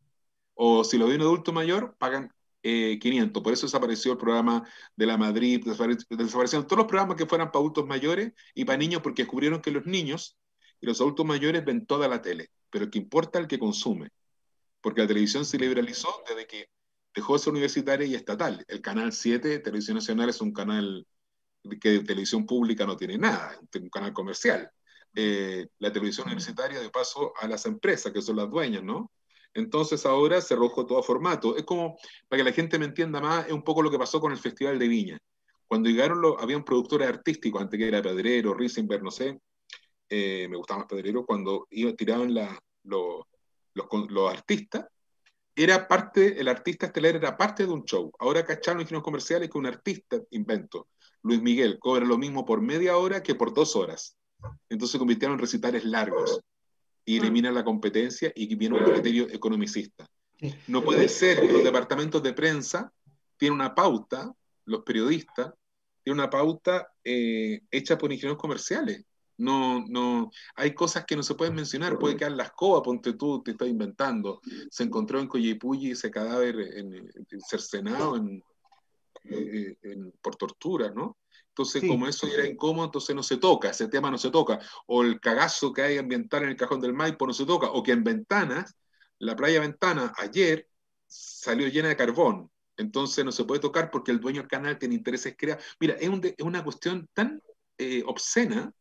O si lo ve un adulto mayor, pagan 500. Eh, por eso desapareció el programa de la Madrid, desaparecieron todos los programas que fueran para adultos mayores y para niños porque descubrieron que los niños y los adultos mayores ven toda la tele pero que importa el que consume, porque la televisión se liberalizó desde que dejó de ser universitaria y estatal. El canal 7, Televisión Nacional, es un canal que de televisión pública no tiene nada, es un canal comercial. Eh, la televisión universitaria de paso a las empresas, que son las dueñas, ¿no? Entonces ahora se rojo todo formato. Es como, para que la gente me entienda más, es un poco lo que pasó con el Festival de Viña. Cuando llegaron, los, habían productores artísticos, antes que era Pedrero, Risenberg, no sé, eh, me gustaba más Pedrero, cuando iba, tiraban la, los, los, artistas, era parte, el artista estelar era parte de un show. Ahora cacharon los comerciales que un artista invento, Luis Miguel, cobra lo mismo por media hora que por dos horas. Entonces se convirtieron en recitales largos y eliminan la competencia y viene un criterio economicista. No puede ser que los departamentos de prensa tienen una pauta, los periodistas, tiene una pauta eh, hecha por ingenieros comerciales. No, no, hay cosas que no se pueden mencionar. Puede quedar la escoba, ponte tú, te estás inventando. Se encontró en Coyipulli ese cadáver en, cercenado en, eh, por tortura, ¿no? Entonces, como eso era incómodo, entonces no se toca, ese tema no se toca. O el cagazo que hay ambiental en el cajón del Maipo no se toca. O que en Ventanas, la playa Ventana, ayer salió llena de carbón. Entonces no se puede tocar porque el dueño del canal tiene intereses creados. Mira, es, una cuestión tan eh, obscena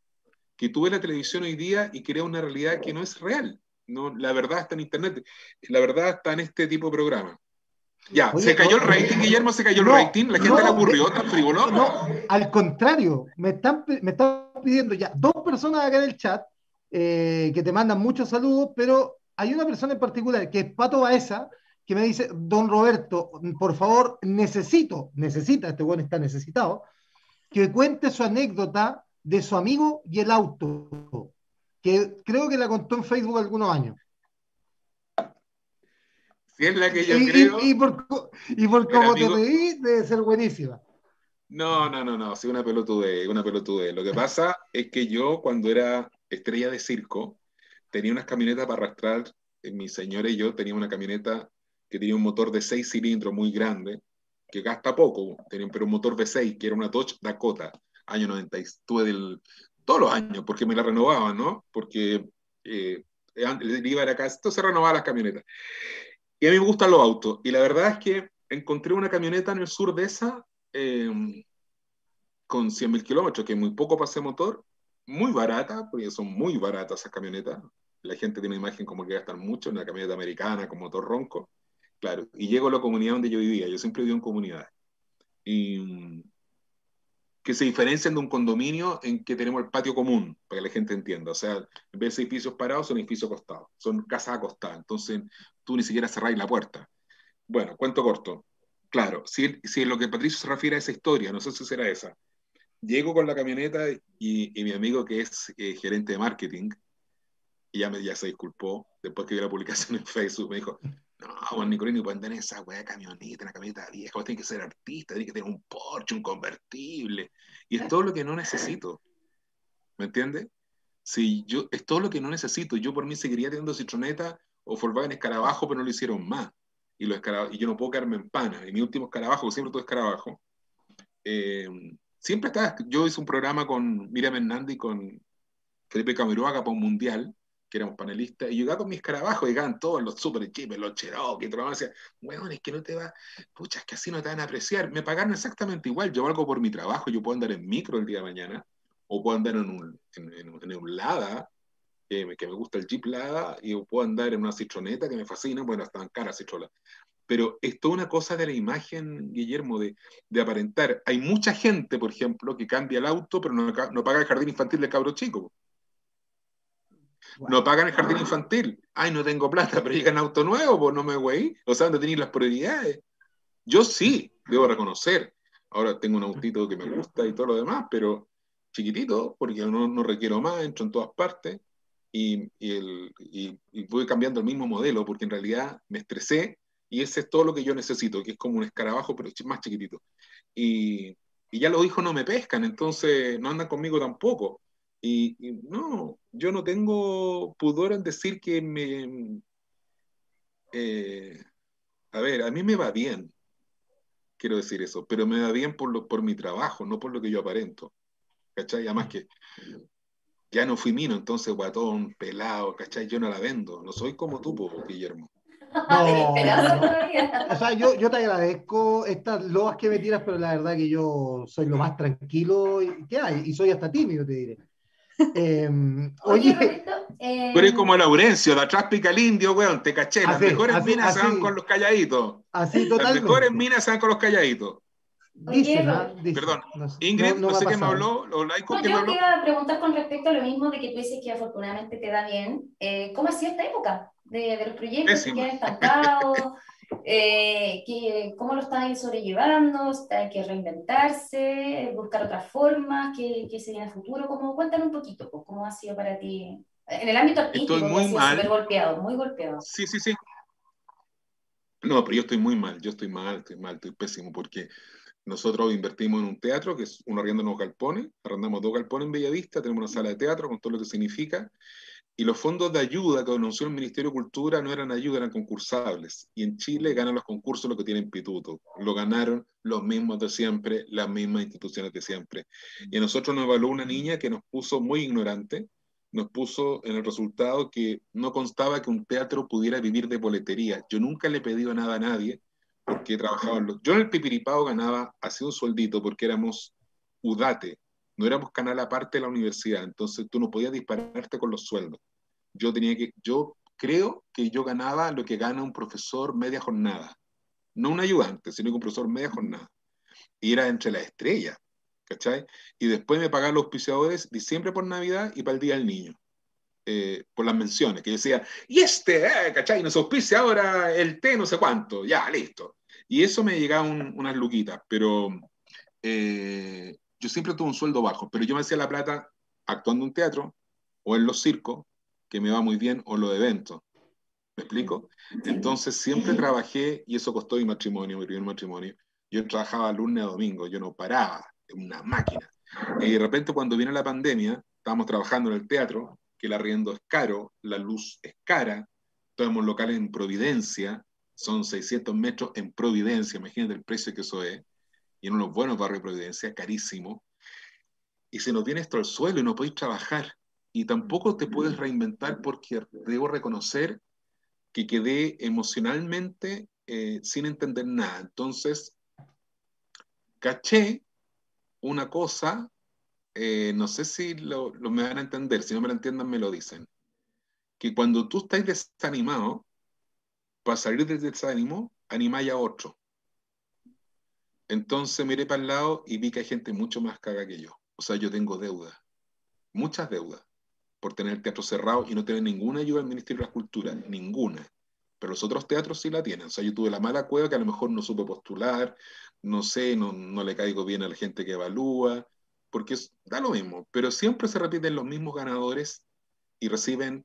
que tú ves la televisión hoy día y crea una realidad que no es real. No, la verdad está en Internet, la verdad está en este tipo de programa. Ya, se cayó el rating, Guillermo, se cayó el rating, la gente le aburrió tan frívolo. No, al contrario, me están, me están pidiendo ya dos personas acá en el chat eh, que te mandan muchos saludos, pero hay una persona en particular que es Pato Baeza, que me dice, don Roberto, por favor, necesito, necesita, este bueno está necesitado, que cuente su anécdota de su amigo y el auto, que creo que la contó en Facebook algunos años. Si es la que yo y, creo. Y, por, y por cómo te reí, debe ser buenísima. No, no, no, no, sí, una pelotude, una pelotude. Lo que pasa es que yo, cuando era estrella de circo, tenía unas camionetas para arrastrar. Eh, mi señora y yo teníamos una camioneta que tenía un motor de seis cilindros muy grande, que gasta poco, tenía, pero un motor de seis, que era una Dodge Dakota año 90, estuve del, todos los años, porque me la renovaban, ¿no? Porque eh, iba a casa, entonces renovaba las camionetas. Y a mí me gustan los autos, y la verdad es que encontré una camioneta en el sur de esa, eh, con 100.000 kilómetros, que muy poco ese motor, muy barata, porque son muy baratas esas camionetas. La gente tiene una imagen como que gastan mucho, en una camioneta americana con motor ronco. Claro, y llego a la comunidad donde yo vivía, yo siempre viví en comunidades. Y, que se diferencian de un condominio en que tenemos el patio común, para que la gente entienda. O sea, en vez de edificios parados, son edificios acostados, son casas acostadas. Entonces, tú ni siquiera cerráis la puerta. Bueno, cuento corto. Claro, si, si lo que Patricio se refiere a esa historia, no sé si será esa. Llego con la camioneta y, mi amigo que es eh, gerente de marketing, y ya, me, ya se disculpó, después que vi la publicación en (laughs) Facebook, me dijo, no, Juan Nicolini, pueden tener esa weá camioneta, una camioneta vieja, tenés que ser artista, tenés que tener un Porsche, un convertible, y es todo lo que no necesito. ¿Me entiendes? Si yo, es todo lo que no necesito. Yo por mí seguiría teniendo Citroneta o Volkswagen Escarabajo, pero no lo hicieron más. Y, los y yo no puedo quedarme en pana. Y mi último escarabajo, siempre tuve escarabajo, eh, siempre está. Yo hice un programa con Miriam Hernández y con Felipe Camiroaga para un mundial, que éramos panelistas, y iba con mis escarabajos, llegaban todos los super chips, los Cherokee, todo, decía, weón, es que no te va, pucha, es que así no te van a apreciar. Me pagaron exactamente igual, yo valgo por mi trabajo, yo puedo andar en micro el día de mañana, o puedo andar en un, en, un Lada, me, que me, gusta el Jeep Lada, y puedo andar en una citroneta que me fascina, bueno, estaban caras citrolas. Pero es toda una cosa de la imagen, Guillermo, de, de, aparentar. Hay mucha gente, por ejemplo, que cambia el auto, pero no, no paga el jardín infantil de cabro chico. No pagan el jardín infantil. Ay, no tengo plata, pero llegan auto nuevo, pues no me voy. O sea, ¿dónde tenéis las prioridades? Yo sí, debo reconocer. Ahora tengo un autito que me gusta y todo lo demás, pero chiquitito, porque no, no requiero más, entro en todas partes y, y, el, y, voy cambiando el mismo modelo, porque en realidad me estresé y ese es todo lo que yo necesito, que es como un escarabajo, pero más chiquitito. Y, y ya los hijos no me pescan, entonces no andan conmigo tampoco. Y, no, yo no tengo pudor en decir que me... Eh, a ver, a mí me va bien, quiero decir eso, pero me va bien por, lo, por mi trabajo, no por lo que yo aparento. ¿Cachai? Además que ya no fui mino, entonces guatón, pelado, ¿cachai? Yo no la vendo, no soy como tú, Guillermo. (laughs) No, o sea, yo, yo, te agradezco estas loas que me tiras, pero la verdad que yo soy lo más tranquilo que hay, y soy hasta tímido, te diré. Em, (laughs) oye, oye eh... tú eres como Laurencio, de atrás pica el indio, weón, te caché. Las mejores minas se van con los calladitos. Así totalmente. Las mejores minas se van con los calladitos. Dice, Perdón, Ingrid, no, sé qué me habló, o Laico, yo me iba a preguntar con respecto a lo mismo de que tú dices que afortunadamente te da bien. Eh, ¿Cómo ha sido esta época de, de los proyectos que han estancado? (laughs) Eh, que, cómo lo están sobrellevando, hay que reinventarse, buscar otras formas, qué, qué sería el futuro, como cuéntanos un poquito, pues, cómo ha sido para ti en el ámbito artístico, estoy muy mal. golpeado, muy golpeado. Sí, sí, sí. No, pero yo estoy muy mal, yo estoy mal, estoy mal, estoy pésimo, porque Nosotros invertimos en un teatro, que es uno arriendo unos galpones, arrendamos dos galpones en Bellavista, tenemos una sala de teatro con todo lo que significa, y los fondos de ayuda que anunció el Ministerio de Cultura no eran ayuda, eran concursables. Y en Chile ganan los concursos lo que tienen pituto. Lo ganaron los mismos de siempre, las mismas instituciones de siempre. Y a nosotros nos evaluó una niña que nos puso muy ignorante, nos puso en el resultado que no constaba que un teatro pudiera vivir de boletería. Yo nunca le he pedido nada a nadie, porque trabajaba los... Yo en el Pipiripao ganaba así un sueldito porque éramos UDATE, no éramos canal aparte de la universidad, entonces tú no podías dispararte con los sueldos. Yo tenía que, yo creo que yo ganaba lo que gana un profesor media jornada, no un ayudante, sino que un profesor media jornada. Y era entre las estrellas, ¿cachai? Y después me pagaban los auspiciadores diciembre por Navidad y para el Día del Niño. Eh, por las menciones, que decía, y este, eh, ¿cachai? Nos auspicia ahora el té, no sé cuánto, ya, listo. Y eso me llegaba unas luquitas, pero eh, yo siempre tuve un sueldo bajo, pero yo me hacía la plata actuando en teatro o en los circos, que me va muy bien, o los eventos. ¿Me explico? Entonces siempre trabajé, y eso costó mi matrimonio, mi primer matrimonio. Yo trabajaba lunes a domingo, yo no paraba, una máquina. Y de repente cuando viene la pandemia, estábamos trabajando en el teatro, que el arriendo es caro, la luz es cara, tenemos locales en Providencia, son 600 metros en Providencia, imagínate el precio que eso es y en unos buenos barrios de Providencia, carísimo, y se nos viene esto al suelo y no podéis trabajar. Y tampoco te puedes reinventar porque debo reconocer que quedé emocionalmente eh, sin entender nada. Entonces, caché una cosa, eh, no sé si lo, lo, me van a entender, si no me lo entiendan me lo dicen, que cuando tú estás desanimado, para salir del desánimo, animáis a otro. Entonces miré para el lado y vi que hay gente mucho más caga que yo. O sea, yo tengo deuda, muchas deudas, por tener el teatro cerrado y no tener ninguna ayuda del Ministerio de la Cultura, ninguna. Pero los otros teatros sí la tienen. O sea, yo tuve la mala cueva que a lo mejor no supe postular, no sé, no, no le caigo bien a la gente que evalúa, porque da lo mismo. Pero siempre se repiten los mismos ganadores y reciben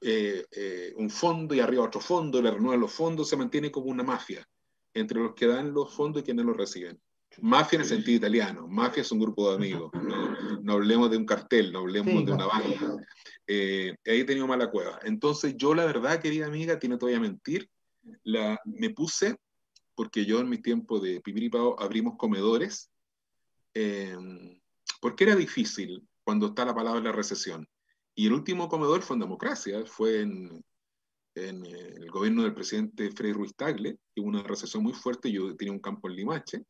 eh, eh, un fondo y arriba otro fondo, le renuevan los fondos, se mantiene como una mafia entre los que dan los fondos y quienes los reciben. Mafia en el sentido italiano, mafia es un grupo de amigos, no, hablemos de un cartel, no hablemos de una banda. Eh, ahí he tenido mala cueva. Entonces yo la verdad, querida amiga, tiene todavía mentir, la, me puse, porque yo en mi tiempo de pipiripao abrimos comedores, eh, porque era difícil cuando está la palabra recesión. Y el último comedor fue en democracia, fue en, en el gobierno del presidente Freddy Ruiz Tagle, que hubo una recesión muy fuerte, yo tenía un campo en Limache,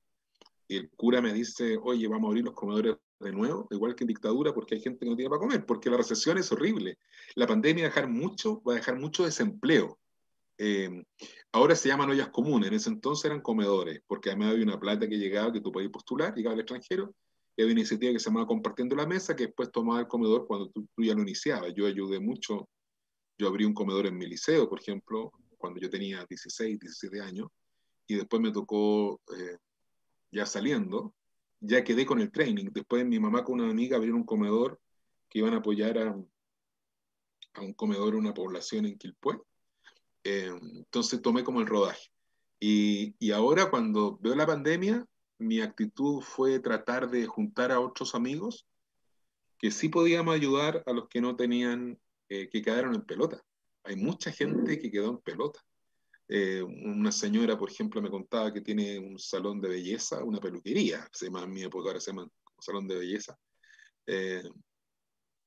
y el cura me dice, oye, vamos a abrir los comedores de nuevo, igual que en dictadura, porque hay gente que no tiene para comer, porque la recesión es horrible. La pandemia va a dejar mucho, va a dejar mucho desempleo. Eh, ahora se llaman ollas comunes, en ese entonces eran comedores, porque además había una plata que llegaba, que tú podías postular, llegaba al extranjero, y había una iniciativa que se llamaba Compartiendo la Mesa, que después tomaba el comedor cuando tú, tú ya lo iniciabas. Yo ayudé mucho yo abrí un comedor en mi liceo, por ejemplo, cuando yo tenía 16, 17 años, y después me tocó, eh, ya saliendo, ya quedé con el training. Después mi mamá con una amiga abrieron un comedor que iban a apoyar a, un comedor en una población en Quilpué. Eh, entonces tomé como el rodaje. Y, y ahora cuando veo la pandemia, mi actitud fue tratar de juntar a otros amigos que sí podíamos ayudar a los que no tenían eh, que quedaron en pelota. Hay mucha gente que quedó en pelota. Eh, una señora, por ejemplo, me contaba que tiene un salón de belleza, una peluquería, se llama en mi época, ahora se llama salón de belleza. Eh,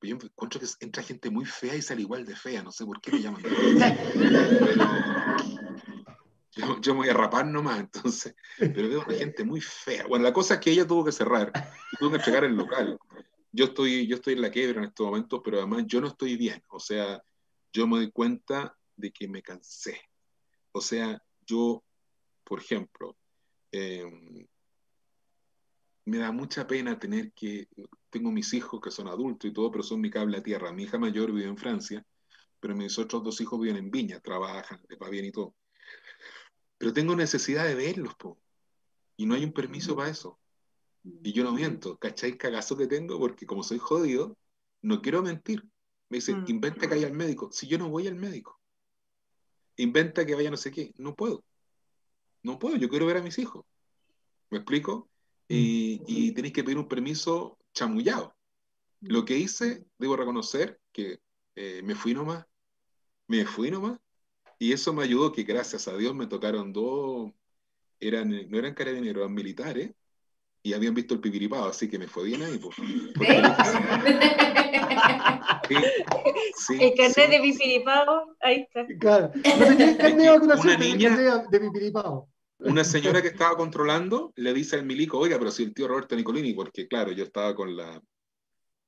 yo encuentro que entra gente muy fea y sale igual de fea, no sé por qué le llaman. Pero yo, yo, me voy a rapar nomás, entonces. Pero veo gente muy fea. Bueno, la cosa es que ella tuvo que cerrar, tuvo que entregar el local yo estoy, yo estoy en la quiebra en estos momentos, pero además yo no estoy bien. O sea, yo me doy cuenta de que me cansé. O sea, yo, por ejemplo, em, me da mucha pena tener que, tengo mis hijos que son adultos y todo, pero son mi cable a tierra. Mi hija mayor vive en Francia, pero mis otros dos hijos viven en Viña, trabajan, les va bien y todo. Pero tengo necesidad de verlos, po, y no hay un permiso para eso. Y yo no miento, ¿cachai? Cagazo que tengo porque como soy jodido, no quiero mentir. Me dice, mm. inventa que vaya al médico. Si yo no voy al médico, inventa que vaya no sé qué. No puedo. No puedo, yo quiero ver a mis hijos. ¿Me explico? y, y tenéis que pedir un permiso chamullado. Lo que hice, debo reconocer que eh, me fui nomás, me fui nomás, y eso me ayudó que gracias a Dios me tocaron dos, eran, no eran carabineros, eran militares, y habían visto el pipiripado, así que me fue bien ahí. Pues. (laughs) Sí, el carnet de pipiripado, ahí está. Claro, no carnet de vacunación, una niña, de pipiripado. Una señora que (laughs) estaba controlando le dice al milico, oiga, pero si el tío Roberto Nicolini, porque claro, yo estaba con la,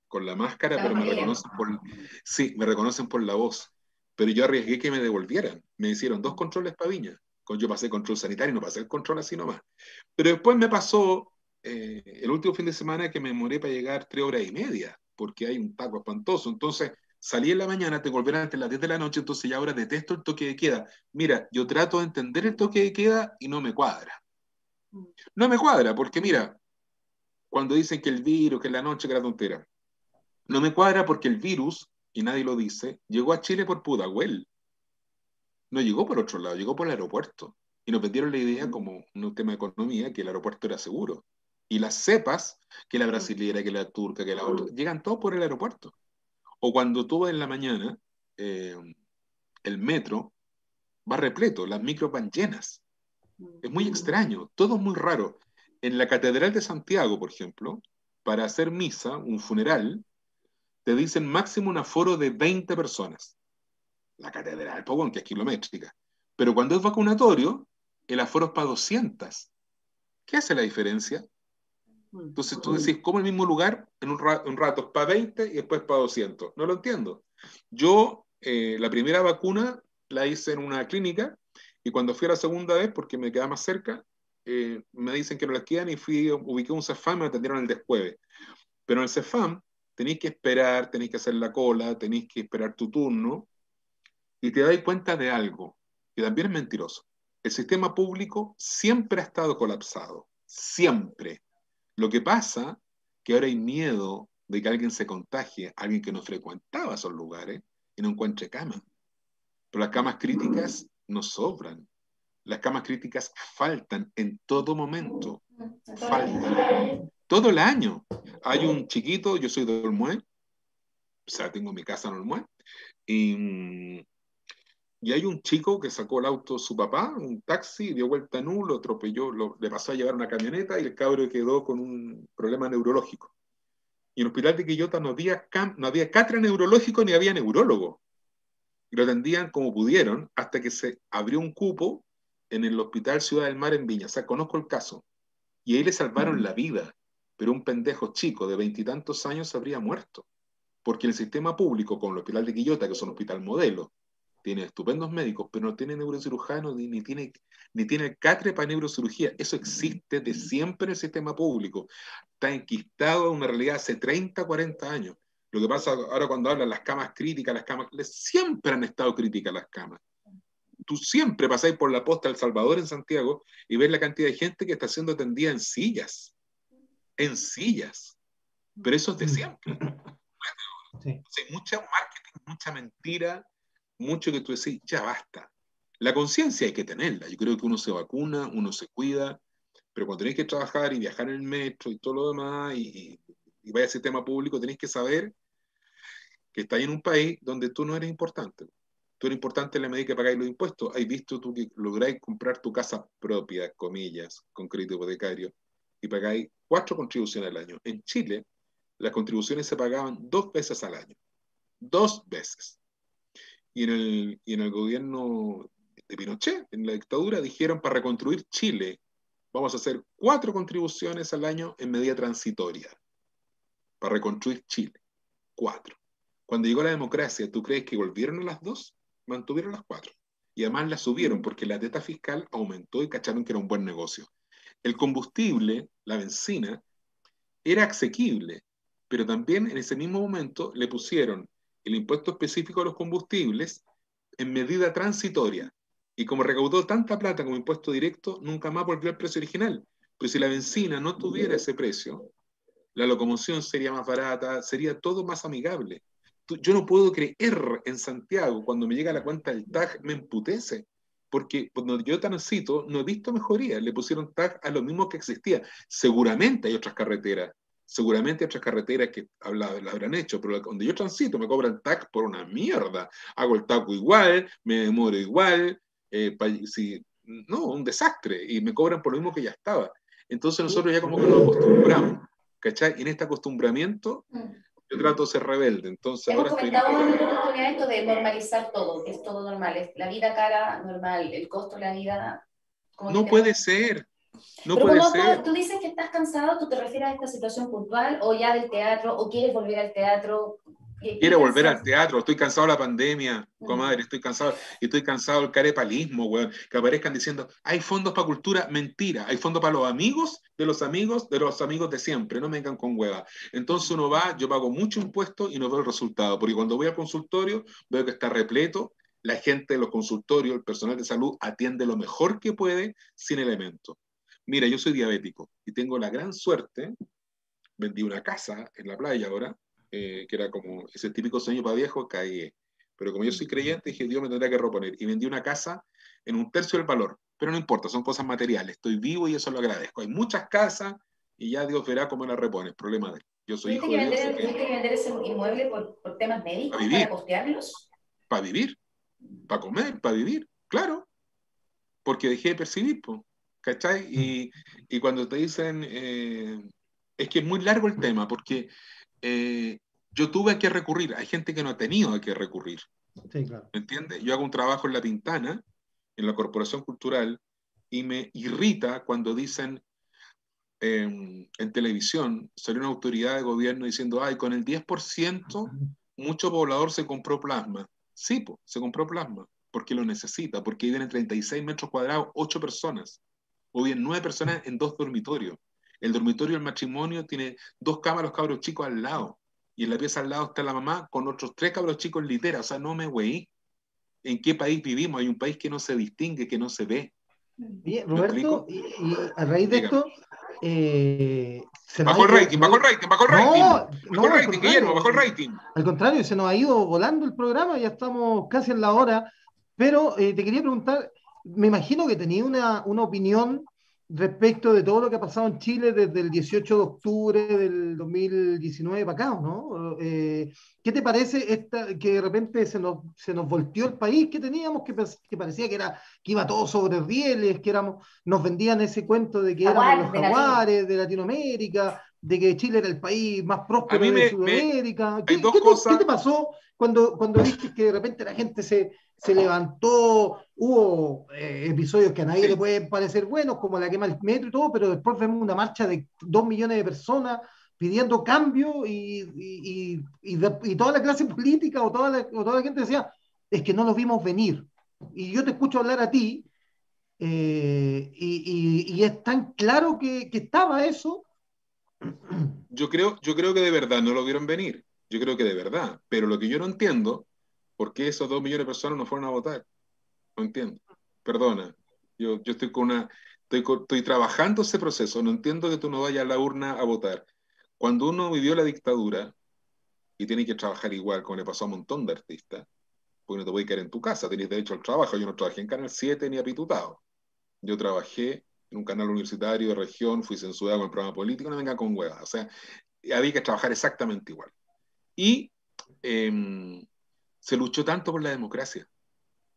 con la máscara, pero me reconocen por, sí, me reconocen por la voz. Pero yo arriesgué que me devolvieran. Me hicieron dos controles para Viña. Yo pasé control sanitario, no pasé el control así nomás. Pero después me pasó eh, el último fin de semana que me demoré para llegar tres horas y media, porque hay un taco espantoso. Entonces, salí en la mañana, te volverán antes de las 10 de la noche, entonces ya ahora detesto el toque de queda. Mira, yo trato de entender el toque de queda y no me cuadra. Mm. No me cuadra, porque mira, cuando dicen que el virus, que la noche, que la tontera, no me cuadra porque el virus, y nadie lo dice, llegó a Chile por Pudahuel. No llegó por otro lado, llegó por el aeropuerto. Y nos vendieron la idea como un tema de economía que el aeropuerto era seguro. Y las cepas, que la brasilera, que la turca, que la otra, llegan todos por el aeropuerto. O cuando tú en la mañana, eh, el metro va repleto, las micros van llenas. Es muy extraño, todo es muy raro. En la Catedral de Santiago, por ejemplo, para hacer misa, un funeral, te dicen máximo un aforo de 20 personas. La catedral, Pogón, que es kilométrica. Pero cuando es vacunatorio, el aforo es para 200. ¿Qué hace la diferencia? Entonces tú decís, ¿cómo el mismo lugar en un, rato, es para 20 y después para 200? No lo entiendo. Yo, eh, la primera vacuna la hice en una clínica y cuando fui a la segunda vez, porque me queda más cerca, eh, me dicen que no la quedan y fui, ubiqué un CEFAM y me atendieron el después. Pero en el CEFAM tenéis que esperar, tenéis que hacer la cola, tenéis que esperar tu turno, y te dais cuenta de algo, que también es mentiroso. El sistema público siempre ha estado colapsado, siempre. Lo que pasa que ahora hay miedo de que alguien se contagie, alguien que no frecuentaba esos lugares y no encuentre cama. Pero las camas críticas no sobran. Las camas críticas faltan en todo momento. Faltan todo el año. Hay un chiquito, yo soy de Olmué, o sea, tengo mi casa en Olmué, y, y, hay un chico que sacó el auto su papá, un taxi, dio vuelta nulo, lo atropelló, le pasó a llevar una camioneta y el cabro quedó con un problema neurológico. Y en el hospital de Quillota no había, no había catra neurológico ni había neurólogo. Y lo atendían como pudieron hasta que se abrió un cupo en el Hospital Ciudad del Mar en Viña. O sea, conozco el caso. Y ahí le salvaron la vida pero un pendejo chico de veintitantos años habría muerto. Porque el sistema público, como el Hospital de Quillota, que es un hospital modelo, tiene estupendos médicos, pero no tiene neurocirujano ni, tiene, ni tiene catre para neurocirugía. Eso existe de siempre en el sistema público. Está enquistado en una realidad hace 30, 40 años. Lo que pasa ahora cuando hablan las camas críticas, las camas, siempre han estado críticas las camas. Tú siempre pasáis por la posta El Salvador en Santiago y ves la cantidad de gente que está siendo atendida en sillas en sillas. Pero eso es de siempre. Hay mucha marketing, mucha mentira, mucho que tú decís, ya basta. La conciencia hay que tenerla. Yo creo que uno se vacuna, uno se cuida, pero cuando tenéis que trabajar y viajar en el metro y todo lo demás, y, y vaya al sistema público, tenéis que saber que estáis en un país donde tú no eres importante. Tú eres importante en la medida que pagáis los impuestos. Has visto tú que lográis comprar tu casa propia, comillas, con crédito hipotecario, y pagáis cuatro contribuciones al año. En Chile, las contribuciones se pagaban dos veces al año. Dos veces. Y en el, y en el gobierno de Pinochet, en la dictadura, dijeron para reconstruir Chile, vamos a hacer cuatro contribuciones al año en medida transitoria. Para reconstruir Chile. Cuatro. Cuando llegó la democracia, ¿tú crees que volvieron a las dos? Mantuvieron las cuatro. Y además las subieron porque la deta fiscal aumentó y cacharon que era un buen negocio. El combustible, la benzina, era asequible, pero también en ese mismo momento le pusieron el impuesto específico a los combustibles en medida transitoria. Y como recaudó tanta plata como impuesto directo, nunca más volvió al precio original. Pero si la benzina no tuviera ese precio, la locomoción sería más barata, sería todo más amigable. Yo no puedo creer en Santiago, cuando me llega la cuenta del TAG, me emputece porque cuando yo transito no he visto mejoría, le pusieron tag a lo mismo que existía. Seguramente hay otras carreteras, seguramente otras carreteras que la, habrán hecho, pero donde yo transito me cobran tag por una mierda. Hago el taco igual, me demoro igual, eh, si, no, un desastre, y me cobran por lo mismo que ya estaba. Entonces nosotros ya como que nos acostumbramos, ¿cachai? Y en este acostumbramiento mm yo trato de ser rebelde, entonces Hemos ahora comentado en otra oportunidad esto de normalizar todo, que es todo normal, es la vida cara normal, el costo de la vida... No puede ser, no puede ser. Tú dices que estás cansado, ¿tú te refieres a esta situación puntual o ya del teatro o quieres volver al teatro? Quiero volver al teatro, estoy cansado de la pandemia, comadre, estoy cansado, y estoy cansado del carepalismo, weón, que aparezcan diciendo, hay fondos para cultura, mentira, hay fondos para los amigos de los amigos de los amigos de siempre, no me vengan con hueva. Entonces uno va, yo pago mucho impuesto y no veo el resultado, porque cuando voy al consultorio veo que está repleto, la gente de los consultorios, el personal de salud atiende lo mejor que puede sin elementos. Mira, yo soy diabético y tengo la gran suerte, vendí una casa en la playa ahora, eh, que era como ese típico sueño para viejo, caí. Pero como yo soy creyente, dije, Dios me tendrá que reponer. Y vendí una casa en un tercio del valor. Pero no importa, son cosas materiales. Estoy vivo y eso lo agradezco. Hay muchas casas y ya Dios verá cómo la repone. Problema de él. Yo soy hijo de Dios. ¿Tuviste que vender ese inmueble por, por temas médicos para, para costearlos? Para vivir, para comer, para vivir, claro. Porque dejé de percibir, ¿cachai? Y, y, cuando te dicen, eh, es que es muy largo el tema, porque eh, yo tuve que recurrir, hay gente que no ha tenido que recurrir. Sí, claro. ¿Me entiendes? Yo hago un trabajo en La Pintana, en la Corporación Cultural, y me irrita cuando dicen em, en televisión, salió una autoridad de gobierno diciendo, ay, con el 10% mucho poblador se compró plasma. Sí, se compró plasma, porque lo necesita, porque viven en 36 metros cuadrados 8 personas, o bien 9 personas en dos dormitorios. El dormitorio del matrimonio tiene dos camas, los cabros chicos al lado y en la pieza al lado está la mamá con otros tres cabros chicos en litera. O sea, no me güey. ¿En qué país vivimos? Hay un país que no se distingue, que no se ve. Bien, Roberto, y, a raíz de esto. Eh, bajó el rating, bajó el rating, bajó el rating. No, bajó el rating, Guillermo, bajó el rating. Al contrario, se nos ha ido volando el programa, ya estamos casi en la hora. Pero eh, te quería preguntar, me imagino que tenía una, una opinión respecto de todo lo que ha pasado en Chile desde el 18 de octubre del 2019 para acá, ¿no? Eh, ¿Qué te parece esta, que de repente se nos, se nos volteó el país que teníamos, que, que, parecía que, era, que iba todo sobre rieles, que éramos, nos vendían ese cuento de que éramos los jaguares de Latinoamérica, de que Chile era el país más próspero de Sudamérica. ¿Qué, ¿qué, te, pasó cuando, cuando viste que de repente la gente se, se levantó, hubo eh, episodios que a nadie le pueden parecer buenos, como la quema del metro y todo, pero después vemos una marcha de dos millones de personas pidiendo cambio y, y, y, toda la clase (laughs) política o toda, la, o toda la gente decía, es que no lo vimos venir. Y yo te escucho hablar a ti eh, y, es tan claro que, que, estaba eso. Yo creo, yo creo que de verdad no lo vieron venir. Yo creo que de verdad. Pero lo que yo no entiendo ¿Por qué esos dos millones de personas no fueron a votar? No entiendo. Perdona. Yo, yo estoy con una. Estoy, estoy trabajando ese proceso. No entiendo que tú no vayas a la urna a votar. Cuando uno vivió la dictadura y tiene que trabajar igual, como le pasó a un montón de artistas, porque no te voy a quedar en tu casa, tienes derecho al trabajo. Yo no trabajé en Canal 7 ni apitutado. Yo trabajé en un canal universitario de región, fui censurado con el programa político, no venga con huevas. O sea, había que trabajar exactamente igual. Y eh, se luchó tanto por la democracia.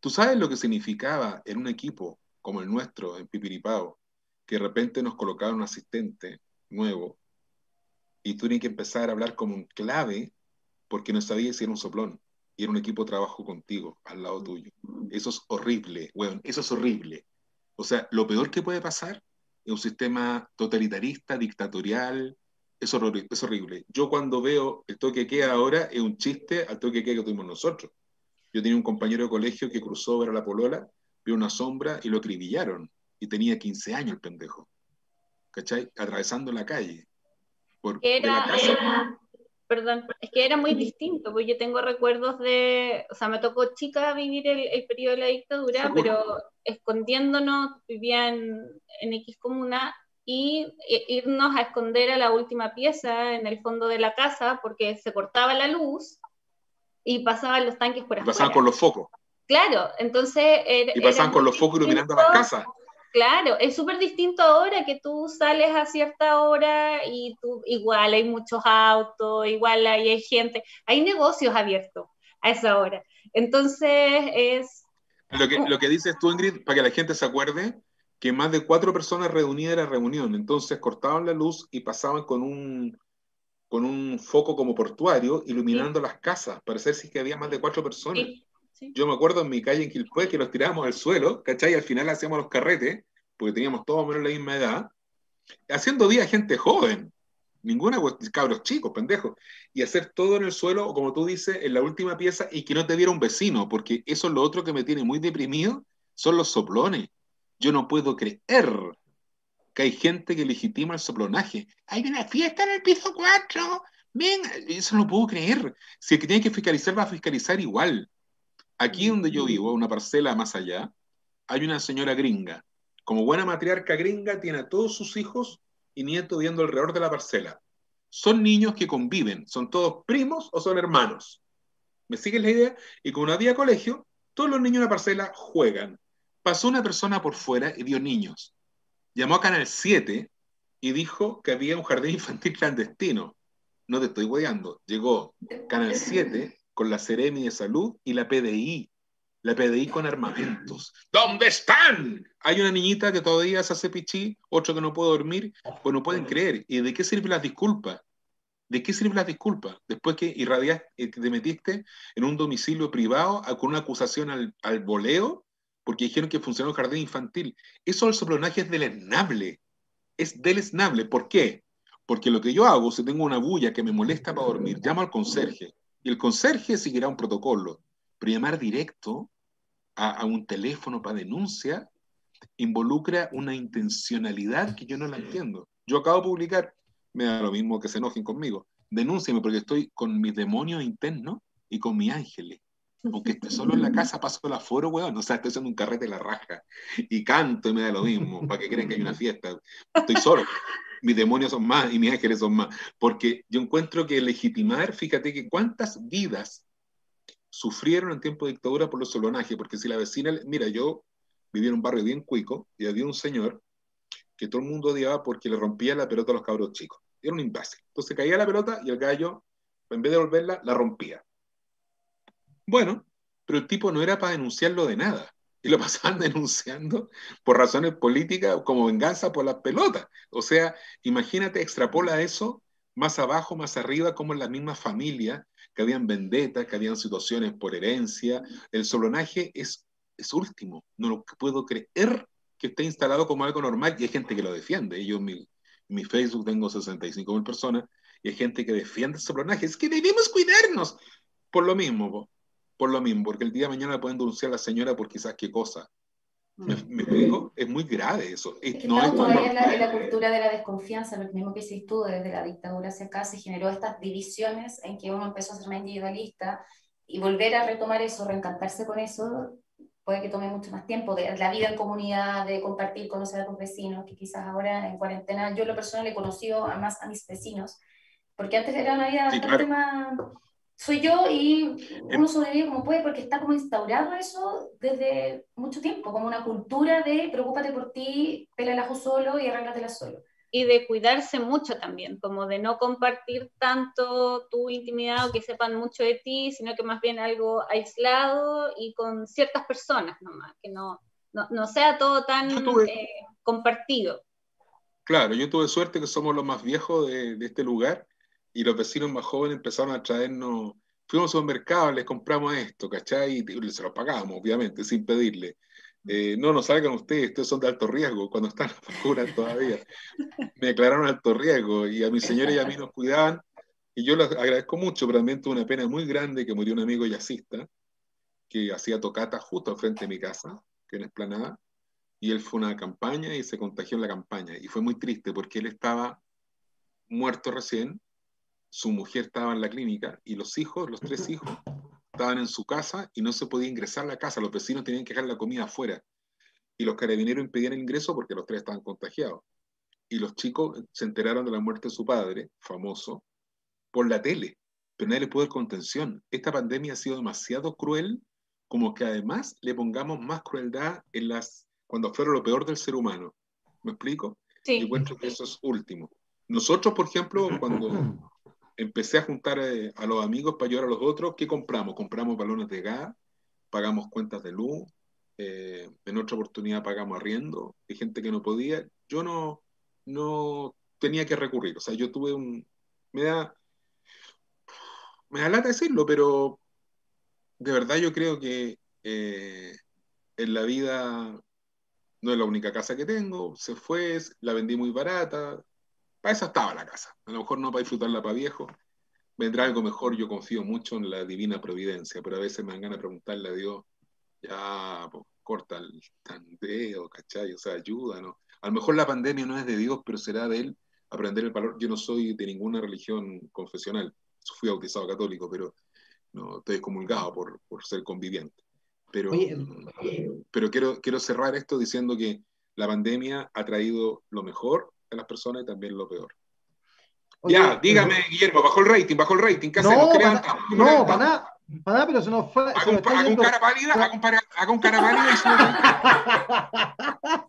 ¿Tú sabes lo que significaba en un equipo como el nuestro, en Pipiripao, que de repente nos colocaron un asistente nuevo y tú tenías que empezar a hablar como un clave porque no sabías si era un soplón y era un equipo de trabajo contigo, al lado tuyo? Eso es horrible, weón, eso es horrible. O sea, lo peor que puede pasar es un sistema totalitarista, dictatorial, es horrible, es horrible. Yo cuando veo el toque que queda ahora es un chiste al toque que queda que tuvimos nosotros. Yo tenía un compañero de colegio que cruzó ver a la polola, vio una sombra y lo acribillaron. Y tenía 15 años el pendejo. ¿Cachai? Atravesando la calle. era, perdón, es que era muy distinto, porque yo tengo recuerdos de, o sea, me tocó chica vivir el, periodo de la dictadura, pero escondiéndonos, vivía en, en X comuna y irnos a esconder a la última pieza en el fondo de la casa porque se cortaba la luz y pasaban los tanques por afuera. Pasaban con los focos. Claro, entonces... y pasaban con los focos iluminando las casas. Claro, es súper distinto ahora que tú sales a cierta hora y tú igual hay muchos autos, igual hay, gente, hay negocios abiertos a esa hora. Entonces es... Lo que, lo que dices tú, Ingrid, para que la gente se acuerde, que más de cuatro personas reunidas era reunión, entonces cortaban la luz y pasaban con un, con un foco como portuario iluminando las casas, para ver si que había más de cuatro personas. Yo me acuerdo en mi calle en Quilpue que los tirábamos al suelo, ¿cachai? Y al final hacíamos los carretes, porque teníamos todos menos la misma edad, haciendo día gente joven, ninguna cabros chicos, pendejos, y hacer todo en el suelo, o como tú dices, en la última pieza, y que no te viera un vecino, porque eso es lo otro que me tiene muy deprimido, son los soplones. Yo no puedo creer que hay gente que legitima el soplonaje. Hay una fiesta en el piso 4, ven, eso no puedo creer. Si el que tiene que fiscalizar va a fiscalizar igual. Aquí donde yo vivo, una parcela más allá, hay una señora gringa. Como buena matriarca gringa, tiene a todos sus hijos y nietos viendo alrededor de la parcela. Son niños que conviven, son todos primos o son hermanos. ¿Me siguen la idea? Y como no había colegio, todos los niños en la parcela juegan. Pasó una persona por fuera y vio niños. Llamó a Canal 7 y dijo que había un jardín infantil clandestino. No te estoy guiando. Llegó Canal 7 con la Ceremi de Salud y la PDI. La PDI con armamentos. ¿Dónde están? Hay una niñita que todavía se hace pichí, otro que no puede dormir, pues no pueden creer. ¿Y de qué sirven las disculpas? ¿De qué sirven las disculpas? Después que irradiaste, eh, te metiste en un domicilio privado con una acusación al, al voleo, porque dijeron que funcionó el jardín infantil. Eso del soplonaje es deleznable. Es deleznable. ¿Por qué? Porque lo que yo hago, si tengo una bulla que me molesta para dormir, llamo al conserje y el conserje seguirá un protocolo, pero llamar directo a, un teléfono para denuncia involucra una intencionalidad que yo no la entiendo. Yo acabo de publicar, me da lo mismo que se enojen conmigo, denúnciame porque estoy con mis demonios internos y con mis ángeles. Aunque esté solo en la casa, paso el aforo, weón. O sea, estoy haciendo un carrete de la raja. Y canto y me da lo mismo, para que crean que hay una fiesta. Estoy solo mis demonios son más y mis ángeles son más. Porque yo encuentro que legitimar, fíjate que cuántas vidas sufrieron en tiempo de dictadura por los solonajes, porque si la vecina, mira, yo vivía en un barrio bien cuico y había un señor que todo el mundo odiaba porque le rompía la pelota a los cabros chicos. Era un imbécil. Entonces caía la pelota y el gallo, en vez de volverla, la rompía. Bueno, pero el tipo no era para denunciarlo de nada y lo (laughs) pasaban denunciando por razones políticas como venganza por las pelotas. O sea, imagínate, extrapola eso más abajo, más arriba, como en la misma familia, que habían vendetas, que habían situaciones por herencia. El solonaje es, es último. No lo puedo creer que esté instalado como algo normal y hay gente que lo defiende. Yo en mi, mi Facebook tengo 65 mil personas y hay gente que defiende el solonaje. Es que debemos cuidarnos. Por lo mismo, por lo mismo, porque el día de mañana pueden denunciar a la señora por quizás qué cosa. ¿Me, mm. explico? Es muy grave eso. Es no es todavía en la, la, cultura de la desconfianza, lo mismo que hiciste tú, desde la dictadura hacia acá se generó estas divisiones en que uno empezó a ser más individualista y volver a retomar eso, reencantarse con eso, puede que tome mucho más tiempo, de la vida en comunidad, de compartir, conocer a tus vecinos, que quizás ahora en cuarentena, yo lo personal he conocido a más a mis vecinos, porque antes era una vida bastante más soy yo y em. uno sobrevive como puede porque está como instaurado eso desde mucho tiempo, como una cultura de preocúpate por ti, pela el ajo solo y arréglatela solo. Y de cuidarse mucho también, como de no compartir tanto tu intimidad o que sepan mucho de ti, sino que más bien algo aislado y con ciertas personas nomás, que no, no, no sea todo tan eh, compartido. Claro, yo tuve suerte que somos los más viejos de, de este lugar y los vecinos más jóvenes empezaron a traernos, fuimos al supermercado, les compramos esto, ¿cachai? Y se lo pagamos, obviamente, sin pedirle. Eh, no nos salgan ustedes, ustedes son de alto riesgo, cuando están vacunas todavía. (laughs) Me declararon alto riesgo y a mi señora y a mí nos cuidaban y yo les agradezco mucho, pero también tuve una pena muy grande que murió un amigo jazzista que hacía tocata justo al frente de mi casa, que en Esplanada, y él fue a una campaña y se contagió en la campaña. Y fue muy triste porque él estaba muerto recién su mujer estaba en la clínica y los hijos, los tres hijos, estaban en su casa y no se podía ingresar a la casa. Los vecinos tenían que dejar la comida afuera. Y los carabineros impedían el ingreso porque los tres estaban contagiados. Y los chicos se enteraron de la muerte de su padre, famoso, por la tele. Pero nadie le pudo dar contención. Esta pandemia ha sido demasiado cruel como que además le pongamos más crueldad en las, cuando fuera lo peor del ser humano. ¿Me explico? Sí. encuentro que eso es último. Nosotros, por ejemplo, cuando (clears throat) empecé a juntar eh, a los amigos para ayudar a los otros, ¿qué compramos? Compramos balones de gas, pagamos cuentas de luz, eh, en otra oportunidad pagamos arriendo, hay gente que no podía. Yo no, no tenía que recurrir, o sea, yo tuve un... Me da, me da lata decirlo, pero de verdad yo creo que eh, en la vida no es la única casa que tengo, se fue, la vendí muy barata, para eso estaba la casa, a lo mejor no para disfrutarla para viejo, vendrá algo mejor, yo confío mucho en la divina providencia, pero a veces me dan ganas de preguntarle a Dios, ya, pues, corta el tandeo, ¿cachai? O sea, ayuda, ¿no? A lo mejor la pandemia no es de Dios, pero será de Él aprender el valor. Yo no soy de ninguna religión confesional, fui bautizado católico, pero no estoy excomulgado por, por ser conviviente. Pero, pero quiero, quiero cerrar esto diciendo que la pandemia ha traído lo mejor a las personas y también lo peor. ya, dígame, Guillermo, bajó el rating, bajó el rating, ¿qué hacemos? No, no, para nada. Para nada, pero se nos fue. Hago, un, cara pálida, hago, un, cara pálida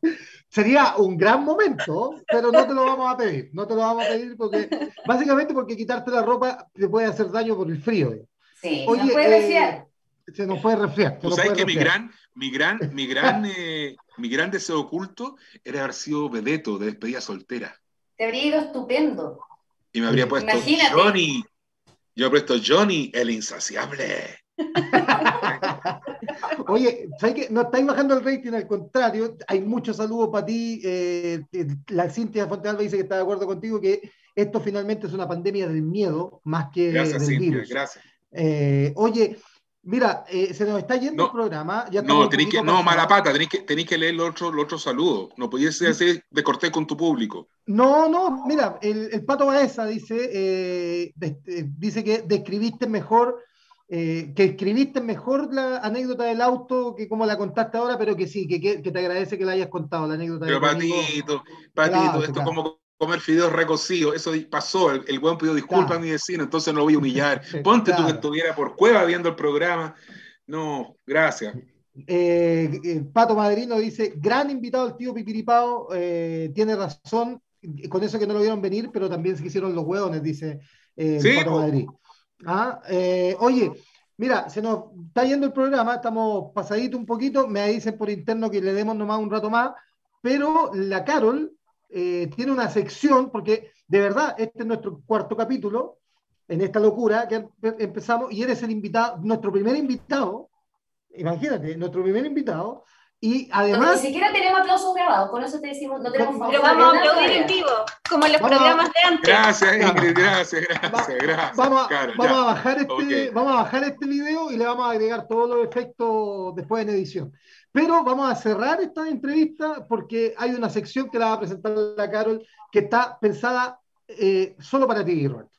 y (laughs) Sería un gran momento, pero no te lo vamos a pedir. No te lo vamos a pedir porque, básicamente porque quitarte la ropa te puede hacer daño por el frío. Sí, Oye, se puede. Eh, se nos puede resfriar. Tú sabes que mi gran, mi gran, mi gran, eh, mi gran deseo oculto era haber sido vedeto de despedida soltera. Te habría ido estupendo. Y me habría puesto Johnny, yo presto Johnny, el insaciable. (laughs) Oye, ¿sabes qué? No estáis bajando el rating, al contrario, hay muchos saludos para ti. Eh, la Cintia Fontealba dice que está de acuerdo contigo, que esto finalmente es una pandemia del miedo más que gracias, del Cintia, virus. Gracias. Eh, oye, Mira, eh, se nos está yendo el programa. no, tenéis que, no, mala pata, tenéis que, tenéis que leer los otros los otro saludos. No podías hacer de cortés con tu público. No, no, mira, el, el Pato Baeza dice, eh, eh, dice que describiste mejor, que escribiste mejor la anécdota del auto que como la contaste ahora, pero que sí, que, que, te agradece que la hayas contado, la anécdota pero Patito, Patito, esto como comer fideos recocidos, eso pasó, el, buen pidió disculpas a mi vecino, entonces no lo voy a humillar. (laughs) Ponte tú que estuviera por cueva viendo el programa. No, gracias. Eh, eh, Pato Madrino dice, gran invitado el tío Pipiripao, eh, tiene razón, con eso que no lo vieron venir, pero también se quisieron los hueones, dice Pato Madrino. Ah, oye, mira, se nos está yendo el programa, estamos pasadito un poquito, me dicen por interno que le demos nomás un rato más, pero la Carol eh, tiene una sección, porque de verdad, este es nuestro cuarto capítulo, en esta locura que empezamos, y eres el invitado, nuestro primer invitado, imagínate, nuestro primer invitado, y además... ni siquiera tenemos aplausos grabados, con eso te decimos, no tenemos... Pero vamos a aplaudir en vivo, como en los programas de antes. Gracias, Ingrid, gracias, gracias, gracias. Vamos, vamos, a bajar este, vamos a bajar este video y le vamos a agregar todos los efectos después en edición. Pero vamos a cerrar esta entrevista porque hay una sección que la va a presentar la Carol que está pensada eh, solo para ti, Roberto.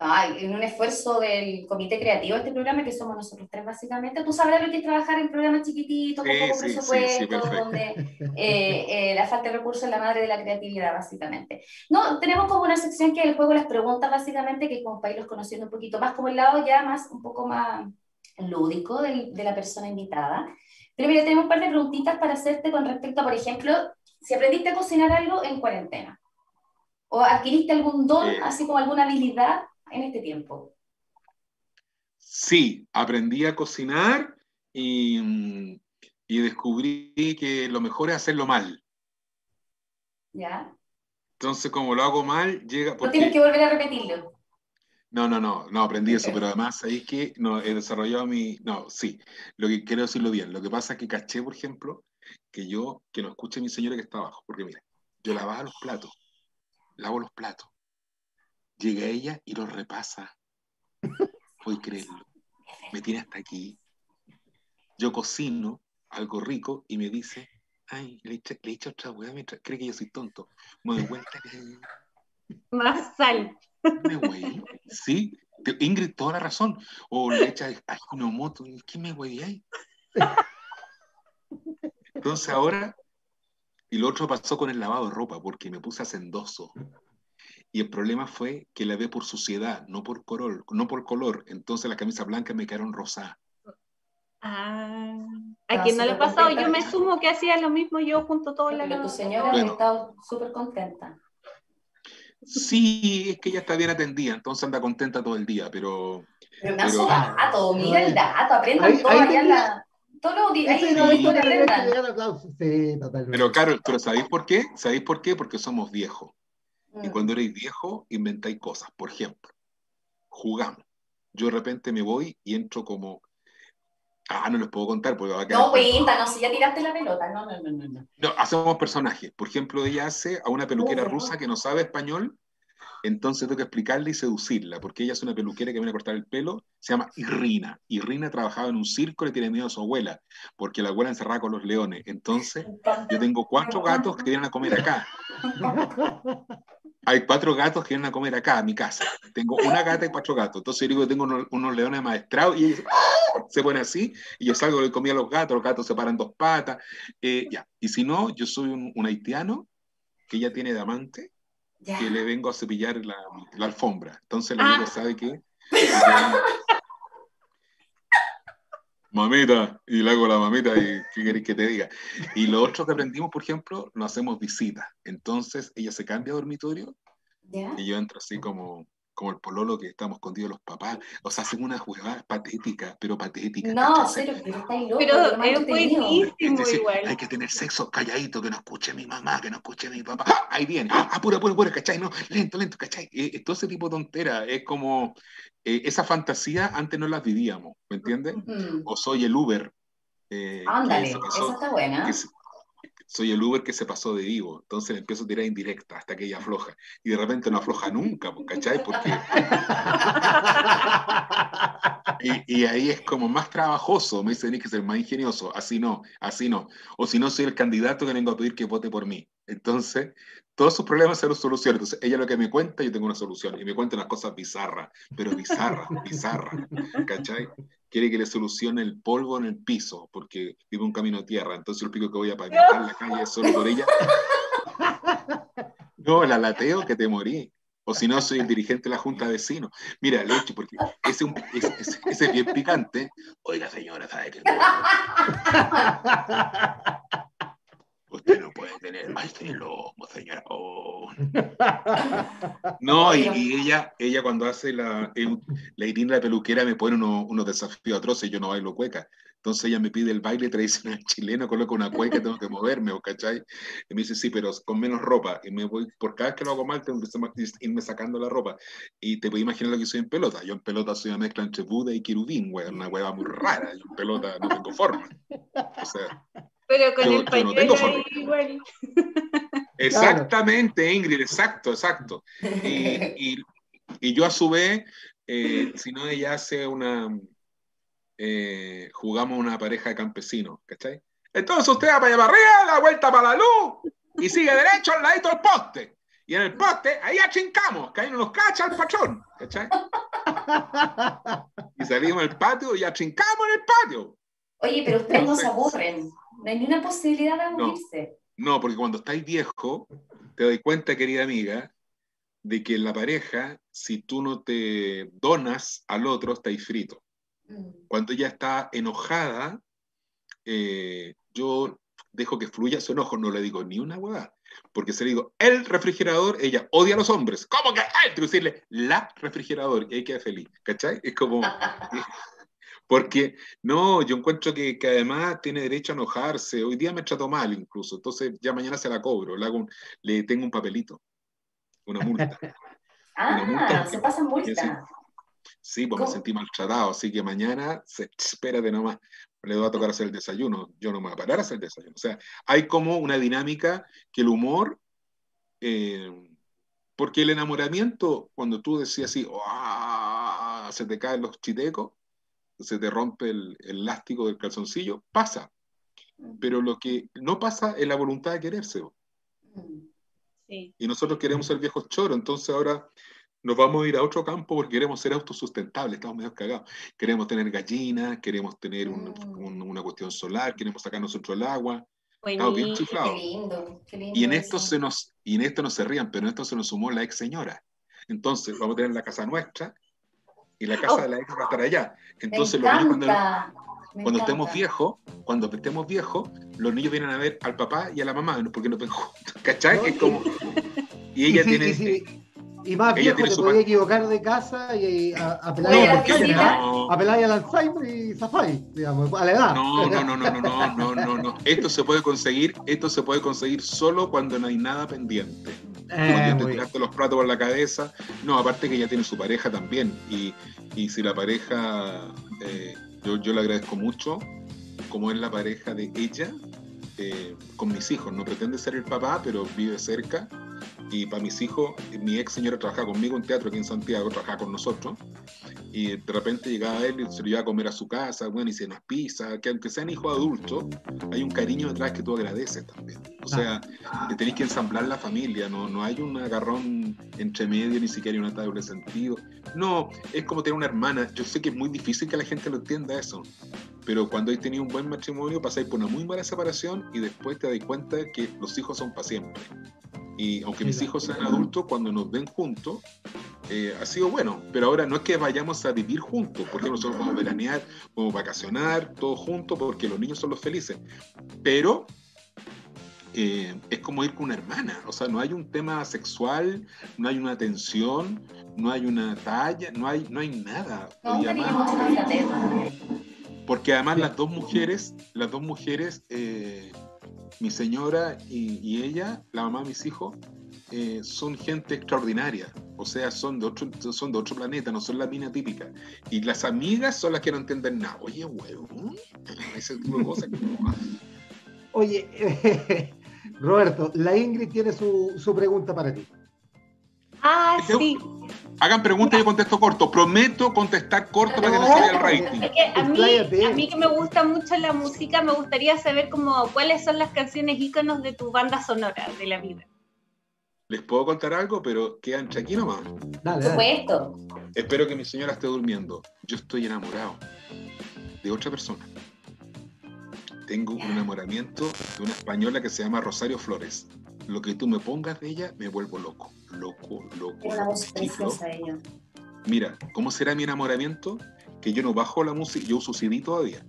Ay, en un esfuerzo del comité creativo de este programa, que somos nosotros tres básicamente, tú sabrás lo que es trabajar en programas chiquititos, con poco presupuesto, donde eh, eh, la falta de recursos es la madre de la creatividad, básicamente. No, tenemos como una sección que es el juego las preguntas, básicamente, que como para irlos conociendo un poquito más, como el lado ya más, un poco más lúdico de, de la persona invitada. Pero mira, tenemos un par de preguntitas para hacerte con respecto a, por ejemplo, si aprendiste a cocinar algo en cuarentena o adquiriste algún don, así como alguna habilidad en este tiempo. Sí, aprendí a cocinar y, y descubrí que lo mejor es hacerlo mal. ¿Ya? Entonces, como lo hago mal, llega... Porque... No tienes que volver a repetirlo. No, no, no, no aprendí eso, pero además ahí que no, he desarrollado mi. No, sí, lo que quiero decirlo bien. Lo que pasa es que caché, por ejemplo, que yo, que no escuche mi señora que está abajo, porque mira, yo lavaba los platos, lavo los platos, llega ella y los repasa. Puedes creerlo. Me tiene hasta aquí. Yo cocino algo rico y me dice, ay, le he hecho otra hueá mientras cree que yo soy tonto. Me doy que. Más sal. Me güey. Sí, Ingrid, toda la razón. O le echa una moto. ¿Qué me güey ahí? Entonces ahora, y lo otro pasó con el lavado de ropa, porque me puse hacendoso. Y el problema fue que la ve por suciedad, no por color, no por color. Entonces las camisas blancas me quedaron rosadas. Ah, a quien no le ha pasado, yo me sumo que hacía lo mismo yo junto todo la Pero tu señora ha estado súper contenta. Sí, es que ella está bien atendida, entonces anda contenta todo el día, pero... Pero pero, dato, mira el dato, aprendan todo allá la... Todos los días, Pero claro, pero ¿sabéis por qué? ¿Sabéis por qué? Porque somos viejos. Y mm. cuando eres viejo, inventáis cosas. Por ejemplo, jugamos. Yo de repente me voy y entro como Ah, no les puedo contar porque va a quedar. No, cuéntanos, si ya tiraste la pelota. No, no, no, no. No, hacemos personajes. Por ejemplo, ella hace a una peluquera rusa que no sabe español, entonces tengo que explicarle y seducirla, porque ella es una peluquera que viene a cortar el pelo, se llama Irrina. Irrina trabajaba en un circo y tiene miedo a su abuela, porque la abuela encerraba con los leones. Entonces, yo tengo cuatro gatos que vienen a comer acá. hay cuatro gatos que vienen a comer acá, a mi casa. Tengo una gata y cuatro gatos. Entonces yo digo que tengo unos, leones maestrados y se pone así y yo salgo le comía a los gatos, los gatos se paran dos patas. Eh, ya. Y si no, yo soy un, haitiano que ya tiene que le vengo a cepillar la, alfombra. Entonces digo, ah. ¿sabe qué? mamita, y le hago la mamita, y ¿qué queréis que te diga? Y lo otro que aprendimos, por ejemplo, no hacemos visitas. Entonces ella se cambia a dormitorio y yo entro así como, como el pololo que estamos escondidos los papás. O sea, hacen una jugada patética, pero patética. No, pero, pero es buenísimo igual. Hay que tener sexo calladito, que no escuche mi mamá, que no escuche mi papá. ¡Ah! Ahí viene. ¡Ah, pura, pura, pura! ¿Cachai? No, lento, lento, ¿cachai? Eh, todo ese tipo de tontera. Es como, eh, esa fantasía antes no las vivíamos, ¿me entiendes? O soy el Uber. Eh, Ándale, esa está buena soy el Uber que se pasó de vivo. Entonces empiezo a tirar indirecta hasta que ella afloja. Y de repente no afloja nunca, pues, ¿cachai? Porque... (laughs) y, ahí es como más trabajoso. Me dice, tenés que ser más ingenioso. Así no, así no. O si no, soy el candidato que vengo a pedir que vote por mí. Entonces, todos sus problemas se los solucionan. Entonces, ella lo que me cuenta, yo tengo una solución. Y me cuenta unas cosas bizarras, pero bizarras, (laughs) bizarras. ¿Cachai? quiere que le solucione el polvo en el piso, porque vive un camino a tierra, entonces el pico que voy a pavimentar la calle es solo por ella. (laughs) No, la lateo que te morí. O si no, soy el dirigente de la Junta de Vecinos. Mira, hecho, porque ese, ese, ese, es bien picante. Oiga, señora, ¿sabe qué? (laughs) Usted no puede tener más de lomo, señora. Oh. (laughs) No, y, ella, ella cuando hace la, la Irina la peluquera me pone unos, unos desafíos atroces, yo no bailo cueca. Entonces ella me pide el baile tradicional (laughs) chileno, coloco una cueca, tengo que moverme, ¿cachai? Y me dice, sí, pero con menos ropa. Y me voy, por cada vez que lo hago mal, tengo que irme sacando la ropa. Y te puedes imaginar lo que soy en pelota. Yo en pelota soy una mezcla entre Buda y querubín, güey, una hueva muy rara. Yo en pelota no tengo forma. O sea, pero con el pañuelo igual. Exactamente, Ingrid, exacto, exacto. Y, y, yo a su vez, eh, si no, ella hace una, eh, jugamos una pareja de campesinos, ¿cachai? Entonces usted va para allá para arriba, da vuelta para la luz y sigue derecho al ladito del poste. Y en el poste, ahí achincamos, que ahí no nos cacha el patrón, ¿cachai? Y salimos al patio y achincamos en el patio. Oye, pero ustedes no se aburren. No hay ninguna posibilidad de aburrirse. No, porque cuando estáis viejo, te doy cuenta, querida amiga, de que en la pareja, si tú no te donas al otro, estáis frito. Mm. Cuando ella está enojada, eh, yo dejo que fluya su enojo, no le digo ni una hueá. Porque se le digo, el refrigerador, ella odia a los hombres. ¿Cómo que él? Decirle, la refrigerador, y ahí queda feliz. ¿Cachai? Es como. (laughs) Porque, no, yo encuentro que, que, además tiene derecho a enojarse. Hoy día me trato mal incluso, entonces ya mañana se la cobro, le, hago le tengo un papelito, una multa. (laughs) ah, se pasa multa. Sí, pues me sentí maltratado, así que mañana, se, espérate nomás, le voy a tocar hacer el desayuno, yo no me voy a parar a hacer el desayuno. O sea, hay como una dinámica que el humor, eh, porque el enamoramiento, cuando tú decías así, se te caen los chitecos, se te rompe el, elástico del calzoncillo, pasa. Pero lo que no pasa es la voluntad de quererse. Y nosotros queremos ser viejos choros, entonces ahora nos vamos a ir a otro campo porque queremos ser autosustentables, estamos medio cagados. Queremos tener gallinas, queremos tener mm. una cuestión solar, queremos sacar nosotros el agua. Estamos bien chiflados. y en esto se nos, y en esto no se rían, pero en esto se nos sumó la ex señora. Entonces, vamos a tener la casa nuestra y la casa oh. de la ex va a estar allá. Entonces, los niños cuando, cuando estemos viejos, cuando estemos viejos, los niños vienen a ver al papá y a la mamá, porque nos ven juntos, ¿cachai? es como... Y ella tiene... Y más viejo te podía equivocar de casa y a, apelar, a, apelar al Alzheimer y Zafai, digamos, a la edad. No, no, no, no, no, no, no, no, Esto se puede conseguir, esto se puede conseguir solo cuando no hay nada pendiente. Eh, te tiraste los platos por la cabeza. No, aparte que ella tiene su pareja también. Y, y si la pareja, eh, yo, yo le agradezco mucho, como es la pareja de ella, eh, con mis hijos. No pretende ser el papá, pero vive cerca y para mis hijos, mi ex señora trabajaba conmigo en teatro aquí en Santiago, trabajaba con nosotros, y de repente llegaba él y se lo iba a comer a su casa, bueno, y se nos pisa, que aunque sean hijos adultos, hay un cariño detrás que tú agradeces también. O sea, que tenéis que ensamblar la familia, no, no hay un agarrón entre medio, ni siquiera hay un doble sentido. No, es como tener una hermana. Yo sé que es muy difícil que la gente lo entienda eso, pero cuando hay tenido un buen matrimonio, pasáis por una muy mala separación y después te das cuenta que los hijos son para siempre. Y aunque mis hijos sean adultos, cuando nos ven juntos, eh, ha sido bueno. Pero ahora no es que vayamos a vivir juntos, porque nosotros vamos a veranear, vamos a vacacionar, todos juntos, porque los niños son los felices. Pero eh, es como ir con una hermana. O sea, no hay un tema sexual, no hay una tensión, no hay una talla, no hay, no hay nada. porque además las dos mujeres, las dos mujeres eh, mi señora y, ella, la mamá de mis hijos, eh, son gente extraordinaria. O sea, son de, otro, son de otro planeta, no son la mina típica. Y las amigas son las que no entienden nada. Oye, huevo, ese tipo de cosas Oye, (laughs) Roberto, la Ingrid tiene su, su pregunta para ti. Ah, sí. Hagan preguntas y yo contesto corto. Prometo contestar corto para que no salga el rating. a, mí, que me gusta mucho la música, me gustaría saber como, cuáles son las canciones íconos de tu banda sonora de la vida. Les puedo contar algo, pero quedan aquí nomás. Por supuesto. Espero que mi señora esté durmiendo. Yo estoy enamorado de otra persona. Tengo un enamoramiento de una española que se llama Rosario Flores lo que tú me pongas de ella, me vuelvo loco, loco, loco. ella. Mira, ¿cómo será mi enamoramiento? Que yo no bajo la música, yo uso CD todavía.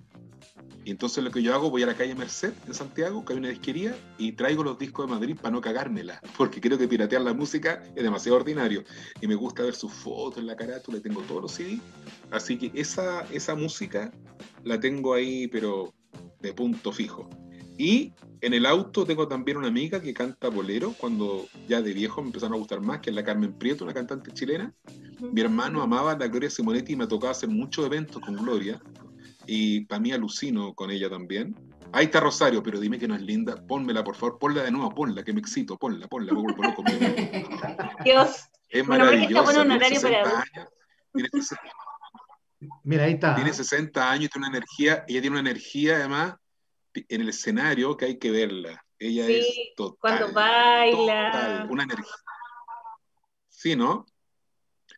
Y entonces lo que yo hago, voy a la calle Merced en Santiago, que hay una disquería, y traigo los discos de Madrid para no cagármela, (laughs) porque creo que piratear la música es demasiado ordinario. Y me gusta ver sus fotos en la carátula, tengo todos los CD. Así que esa, esa música la tengo ahí, pero de punto fijo. Y en el auto tengo también una amiga que canta bolero, cuando ya de viejo me empezaron a gustar más, que es la Carmen Prieto, una cantante chilena. Mi hermano amaba a la Gloria Simonetti y me tocaba hacer muchos eventos con Gloria. Y para mí alucino con ella también. Ahí está Rosario, pero dime que no es linda. Pónmela, por favor, ponla de nuevo, ponla, que me excito, ponla, ponla, ponla, (laughs) ponla Dios. Es maravillosa. Mira, ahí está. Tiene 60 años y tiene una energía, ella tiene una energía además en el escenario que hay que verla. Ella es total. Cuando baila. una energía. Sí, ¿no?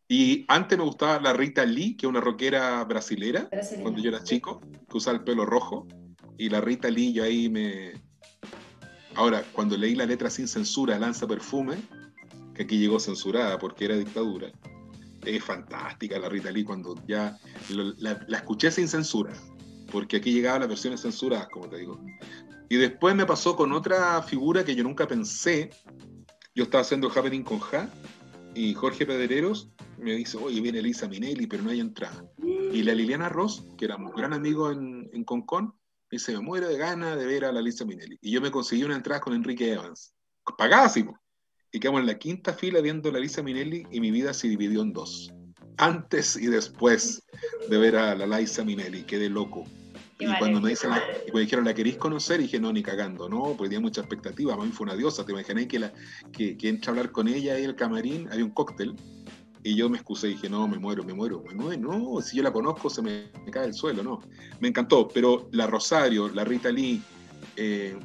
Y antes me gustaba la Rita Lee, que es una rockera brasilera, cuando yo era chico, que usaba el pelo rojo. Y la Rita Lee, yo ahí me. Ahora, cuando leí la letra sin censura, Lanza Perfume, que aquí llegó censurada porque era dictadura, es fantástica la Rita Lee cuando ya la escuché sin censura porque aquí llegaban las versiones censuradas, como te digo. Y después me pasó con otra figura que yo nunca pensé. Yo estaba haciendo Happening con Ja y Jorge Pedereros me dice, oye, viene Elisa Minelli, pero no hay entrada. Y la Liliana Ross, que un gran amigo en, en me dice, me muero de gana de ver a la Elisa Minelli. Y yo me conseguí una entrada con Enrique Evans, pagadísimo. Y quedamos en la quinta fila viendo a la Elisa Minelli y mi vida se dividió en dos. Antes y después de ver a la Liza Minelli, quedé loco. Y cuando me dicen, y dijeron, ¿la queréis conocer? Y dije, no, ni cagando, no, porque tenía mucha expectativa. A mí fue una diosa. Te imaginé que, la, que, que entra a hablar con ella y el camarín, había un cóctel. Y yo me excusé y dije, no, me muero, me muero, me muero. No, si yo la conozco, se me, cae el suelo, no. Me encantó. Pero la Rosario, la Rita Lee, eh,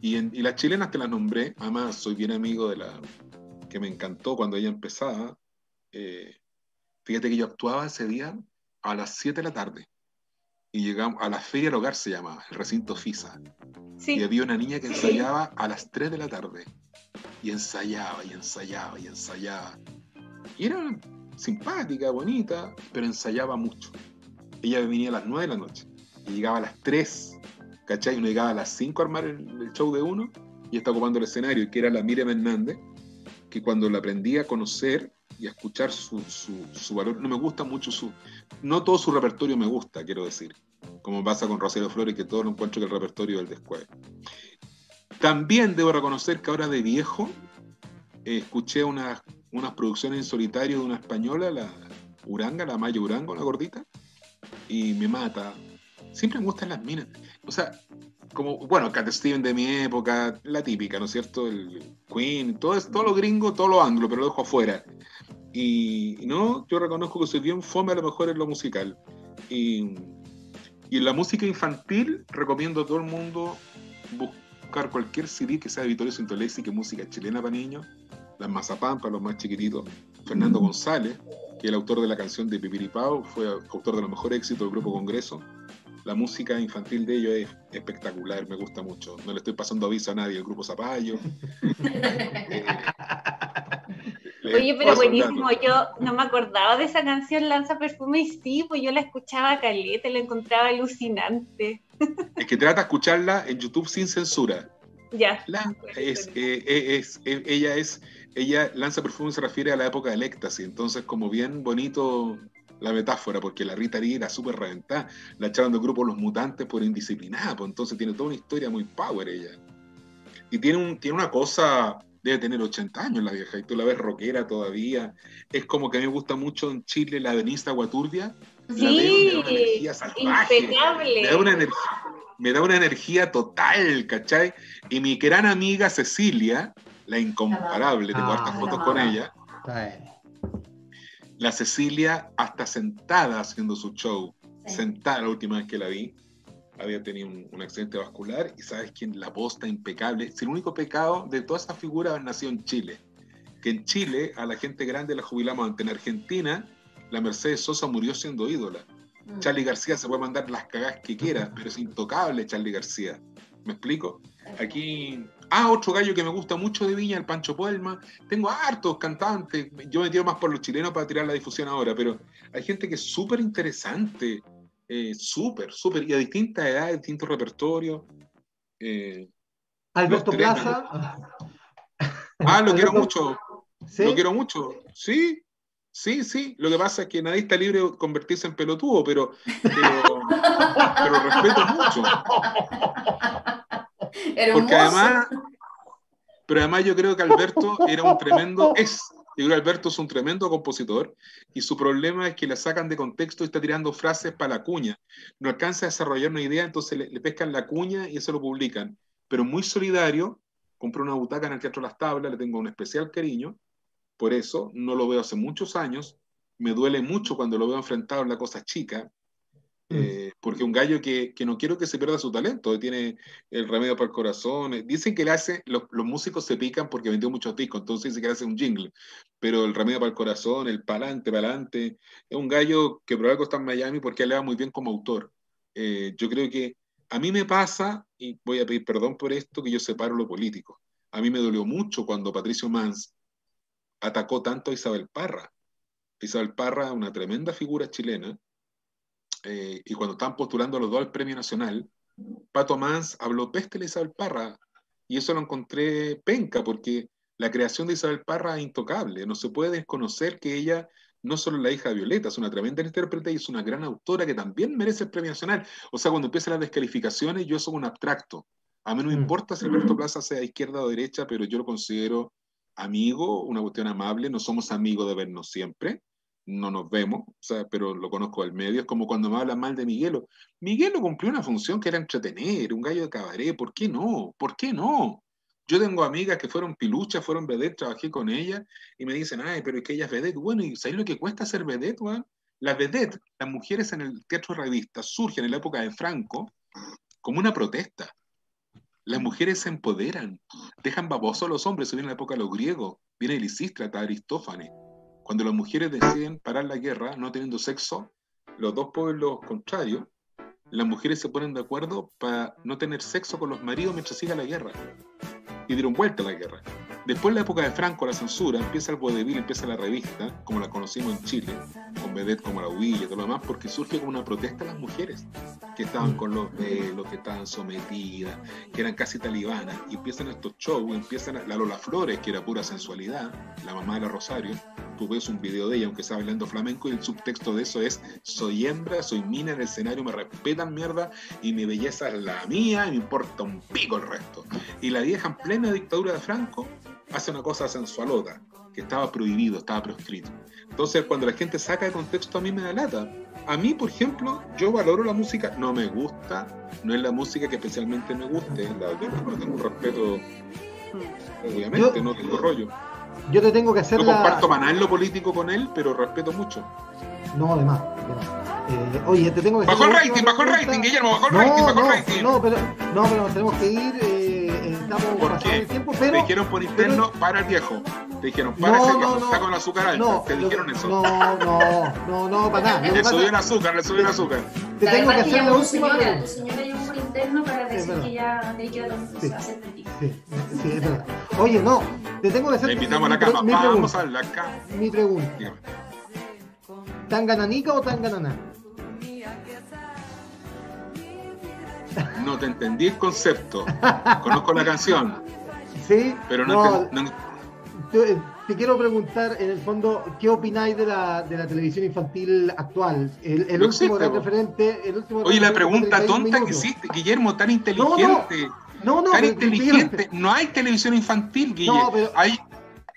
y, y las chilenas te las nombré. Además, soy bien amigo de la que me encantó cuando ella empezaba. Eh, fíjate que yo actuaba ese día a las 7 de la tarde y llegamos a la Feria del Hogar, se llamaba, el recinto FISA. Y había una niña que ensayaba a las 3 de la tarde. Y ensayaba, y ensayaba, y ensayaba. Y era simpática, bonita, pero ensayaba mucho. Ella venía a las 9 de la noche. y llegaba a las 3, ¿cachai? Uno llegaba a las 5 a armar el, show de uno y está ocupando el escenario, que era la Miriam Hernández, que cuando la aprendí a conocer y escuchar su, su, valor, no me gusta mucho su... No todo su repertorio me gusta, quiero decir, como pasa con Rosario Flores, que todo lo encuentro que el repertorio del descueve. También debo reconocer que ahora de viejo eh, escuché unas, unas producciones en solitario de una española, la Uranga, la Maya Uranga, una gordita, y me mata. Siempre me gustan las minas. O sea, como, bueno, Cat Steven de mi época, la típica, ¿no es cierto? El Queen, todo, es, todo lo gringo, todo lo anglo, pero lo dejo afuera. Y, no, yo reconozco que soy bien fome a lo mejor en lo musical. Y, y en la música infantil recomiendo a todo el mundo buscar cualquier CD que sea de Vittorio Sintolesi, que es música chilena para niños, las Mazapán para los más chiquititos, Fernando González, que es el autor de la canción de Pipiripao, fue autor de los mejores éxitos del Grupo Congreso. La música infantil de ellos es espectacular, me gusta mucho. No le estoy pasando aviso a nadie, el Grupo Zapallo. (laughs) Oye, pero buenísimo, yo no me acordaba de esa canción Lanza Perfume y sí, pues yo la escuchaba a caleta, la encontraba alucinante. Es que trata de escucharla en YouTube sin censura. Ya. es, eh, eh, es, eh, ella es, ella lanza perfume se refiere a la época del éxtasis, entonces como bien bonito la metáfora, porque la Rita Lee era súper reventada, la echaron del grupo Los Mutantes por indisciplinada, pues entonces tiene toda una historia muy power ella. Y tiene, un, tiene una cosa, debe tener 80 años la vieja, y tú la ves rockera todavía, es como que a mí me gusta mucho en Chile la Denise Guaturdia, sí, la veo, una energía salvaje, me da una energía me da una energía total, ¿cachai? Y mi gran amiga Cecilia, la incomparable, tengo hartas fotos con ella. La Cecilia, hasta sentada haciendo su show, sentada la última vez que la vi, había tenido un, accidente vascular y sabes quién, la está impecable. Si el único pecado de toda esa figura nació en Chile, que en Chile a la gente grande la jubilamos ante en Argentina, la Mercedes Sosa murió siendo ídola. Mm. Charlie García se puede mandar las cagas que quiera, pero es intocable Charlie García. ¿Me explico? Aquí. Ah, otro gallo que me gusta mucho de Viña, el Pancho Puelma. Tengo hartos cantantes. Yo me tiro más por los chilenos para tirar la difusión ahora, pero hay gente que es súper interesante. Eh, súper, súper. Y a distintas edades, distintos repertorios. Eh, Alberto Plaza. Ah, lo quiero mucho. Lo quiero mucho. Sí, Sí, sí, lo que pasa es que nadie está libre de convertirse en pelotudo, pero, pero, respeto mucho. (laughs) (laughs) Porque además, pero además yo creo que Alberto era un tremendo, es, yo Alberto es un tremendo compositor y su problema es que le sacan de contexto y está tirando frases para la cuña. No alcanza a desarrollar una idea, entonces le, le pescan la cuña y eso lo publican. Pero muy solidario, compró una butaca en el Teatro Las Tablas, le tengo un especial cariño por eso no lo veo hace muchos años. Me duele mucho cuando lo veo enfrentado en la cosa chica. Eh, porque un gallo que, no quiero que se pierda su talento, tiene el remedio para el corazón. Dicen que le hace, los, músicos se pican porque vendió muchos discos, entonces dicen que le hace un jingle, pero el remedio para el corazón, el palante, palante, es un gallo que por algo está en Miami porque le va muy bien como autor. Eh, yo creo que a mí me pasa, y voy a pedir perdón por esto, que yo separo lo político. A mí me dolió mucho cuando Patricio Mans atacó tanto a Isabel Parra. Isabel Parra, una tremenda figura chilena, eh, y cuando estaban postulando los dos al Premio Nacional, Pato Mans habló peste de Isabel Parra, y eso lo encontré penca, porque la creación de Isabel Parra es intocable, no se puede desconocer que ella no solo es la hija de Violeta, es una tremenda intérprete y es una gran autora que también merece el Premio Nacional. O sea, cuando empiezan las descalificaciones, yo soy un abstracto. A mí no me mm. importa si Alberto Plaza sea izquierda o derecha, pero yo lo considero amigo, una cuestión amable, no somos amigos de vernos siempre, no nos vemos, o sea, pero lo conozco al medio, es como cuando me hablan mal de Miguelo. Miguelo cumplió una función que era entretener, un gallo de cabaret, ¿por qué no? ¿Por qué no? Yo tengo amigas que fueron piluchas, fueron vedette, trabajé con ellas y me dicen, ay, pero es que ella es vedette. Bueno, ¿y sabéis lo que cuesta ser vedette, weón? Las vedette, las mujeres en el teatro revista, surgen en la época de Franco como una protesta. Las mujeres se empoderan, dejan babosos a los hombres, eso viene en la época de los griegos, viene Lisístrata, Aristófanes. Cuando las mujeres deciden parar la guerra, no teniendo sexo, los dos pueblos contrarios, las mujeres se ponen de acuerdo para no tener sexo con los maridos mientras siga la guerra. Y dieron vuelta a la guerra. Después, en la época de Franco, la censura, empieza el vodevil, empieza la revista, como la conocimos en Chile, con vedettes como la Huilla y todo lo demás, porque surge como una protesta a las mujeres que estaban con los velos, que estaban sometidas, que eran casi talibanas, y empiezan estos shows, empiezan la Lola Flores, que era pura sensualidad, la mamá de la Rosario, tú ves un video de ella, aunque está bailando flamenco, y el subtexto de eso es, soy hembra, soy mina en el escenario, me respetan mierda, y mi belleza es la mía, y me importa un pico el resto. Y la vieja en plena dictadura de Franco hace una cosa sensualota, que estaba prohibido, estaba proscrito. Entonces, cuando la gente saca de contexto, a mí me da lata. A mí, por ejemplo, yo valoro la música, no me gusta, no es la música que especialmente me guste, la yo tengo un respeto, obviamente, no tengo rollo. Yo te tengo que hacer No comparto maná en lo político con él, pero respeto mucho. No, además. Eh, oye, te tengo que Bajó el rating, bajó el rating, Guillermo, bajó el rating, bajó el rating. No, pero, no, pero nos tenemos que ir. Eh, estamos ¿Por qué? el tiempo, pero. Te dijeron por interno, para el viejo. Te dijeron, para No, no, viejo, no. está con azúcar alta. No, Te dijeron eso. No, no, no, no, para nada. Le subió el azúcar, le subió el azúcar. Te tengo que hacer la última señora, tu pregunta. señora llamó por interno para decir que ya te queda Sí. hacer pipí. Sí, sí, es verdad. Oye, no, te tengo que hacer Le invitamos a mi la cama. Vamos pregunta, a la cama. mi pregunta. ¿Tangananica o tangananá? No te entendí el concepto. Conozco la canción, Sí, pero no, no, enten- no- te, te quiero preguntar, en el fondo, ¿qué opináis de la, de la televisión infantil actual? El, el No último existe, referente. El último Oye, la pregunta fue 31 tonta que hiciste, Guillermo, tan inteligente. No, no, tan pero- inteligente. No hay televisión infantil, Guillermo. No, pero- hay,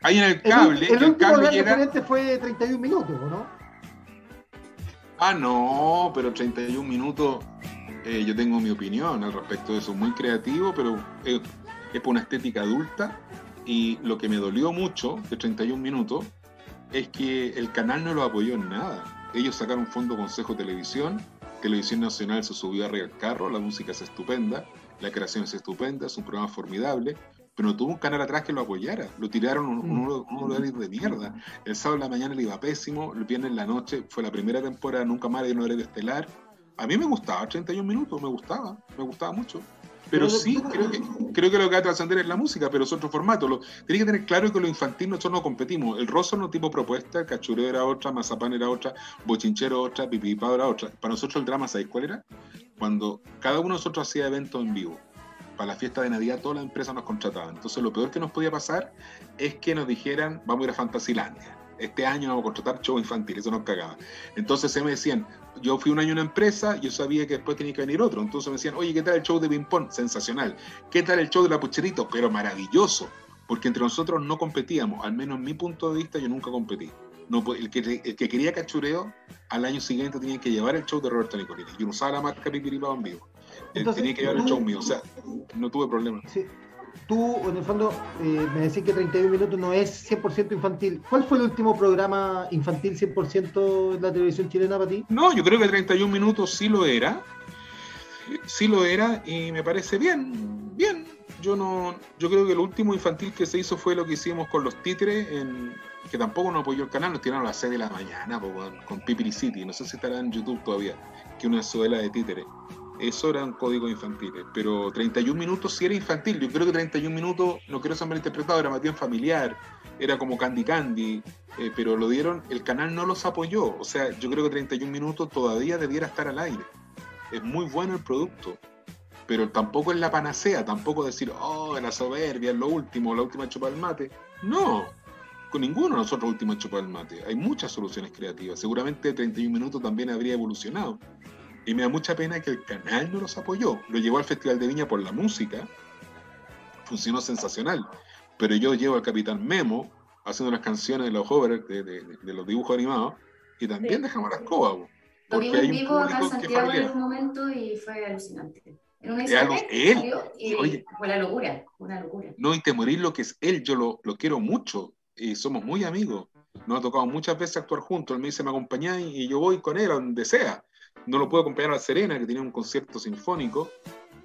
hay en el cable. el último cable gran llega. referente fue 31 minutos, ¿o ¿no? Ah, no, pero 31 minutos. Eh, yo tengo mi opinión al respecto de eso. Muy creativo, pero eh, es por una estética adulta. Y lo que me dolió mucho de 31 minutos es que el canal no lo apoyó en nada. Ellos sacaron fondo Consejo Televisión, Televisión Nacional se subió arriba del carro, la música es estupenda, la creación es estupenda, es un programa formidable, pero no tuvo un canal atrás que lo apoyara. Lo tiraron un- un horario de mierda. El sábado en la mañana le iba pésimo, el viernes en la noche fue la primera temporada, nunca más de un horario estelar. A mí me gustaba 31 minutos, me gustaba, me gustaba mucho. Pero sí, creo que, creo que lo que va a trascender es la música, pero es otro formato. Lo, tenés que tener claro que lo infantil nosotros no competimos. El rosso no tipo propuesta, el cachureo era otra, mazapán era otra, bochinchero otra, pipipao era otra. Para nosotros el drama, ¿sabéis cuál era? Cuando cada uno de nosotros hacía eventos en vivo. Para la fiesta de Navidad todas las empresas nos contrataban. Entonces lo peor que nos podía pasar es que nos dijeran, vamos a ir a Fantasilandia. Este año vamos a contratar show infantil, eso nos cagaba. Entonces se me decían, yo fui un año a una empresa, yo sabía que después tenía que venir otro. Entonces me decían, oye, ¿qué tal el show de ping-pong? Sensacional. ¿Qué tal el show de la pucherito? Pero maravilloso. Porque entre nosotros no competíamos, al menos en mi punto de vista, yo nunca competí. No, el, que, el que quería cachureo, al año siguiente tenía que llevar el show de Roberto Nicolini. Yo no usaba la marca Pipiripao en vivo. Entonces, tenía que llevar el show mío. O sea, no tuve problema. Sí. Tú, en el fondo, eh, me decís que 31 minutos no es 100% infantil. ¿Cuál fue el último programa infantil 100% en la televisión chilena para ti? No, yo creo que 31 minutos sí lo era. Sí lo era y me parece bien, bien. Yo no, yo creo que lo último infantil que se hizo fue lo que hicimos con los títeres, en, que tampoco nos apoyó el canal, nos tiraron a las 6 de la mañana con Pipiri City, no sé si estará en YouTube todavía, que una suela de títeres. Eso eran códigos infantiles, pero 31 minutos sí era infantil. Yo creo que 31 minutos, no quiero ser mal interpretado, era más bien familiar, era como Candy Candy, eh, pero lo dieron, el canal no los apoyó. O sea, yo creo que 31 minutos todavía debiera estar al aire. Es muy bueno el producto, pero tampoco es la panacea, tampoco decir, oh, la soberbia es lo último, la última chupa del mate. No, con ninguno de nosotros última chupa del mate. Hay muchas soluciones creativas. Seguramente 31 minutos también habría evolucionado. Y me da mucha pena que el canal no los apoyó. Lo llevó al Festival de Viña por la música. Funcionó sensacional. Pero yo llevo al Capitán Memo haciendo las canciones de los hover, de, de- de los dibujos animados, y también Sí. dejamos las cobas. po, Lo Porque hay en vivo acá en Santiago en un momento y fue alucinante. En una y oye. fue la locura, una locura. No, y te morir lo que es él, yo lo, lo quiero mucho y somos muy amigos. Nos ha tocado muchas veces actuar juntos. Él me dice, me acompañáis y yo voy con él a donde sea. No lo puedo acompañar a Serena, que tenía un concierto sinfónico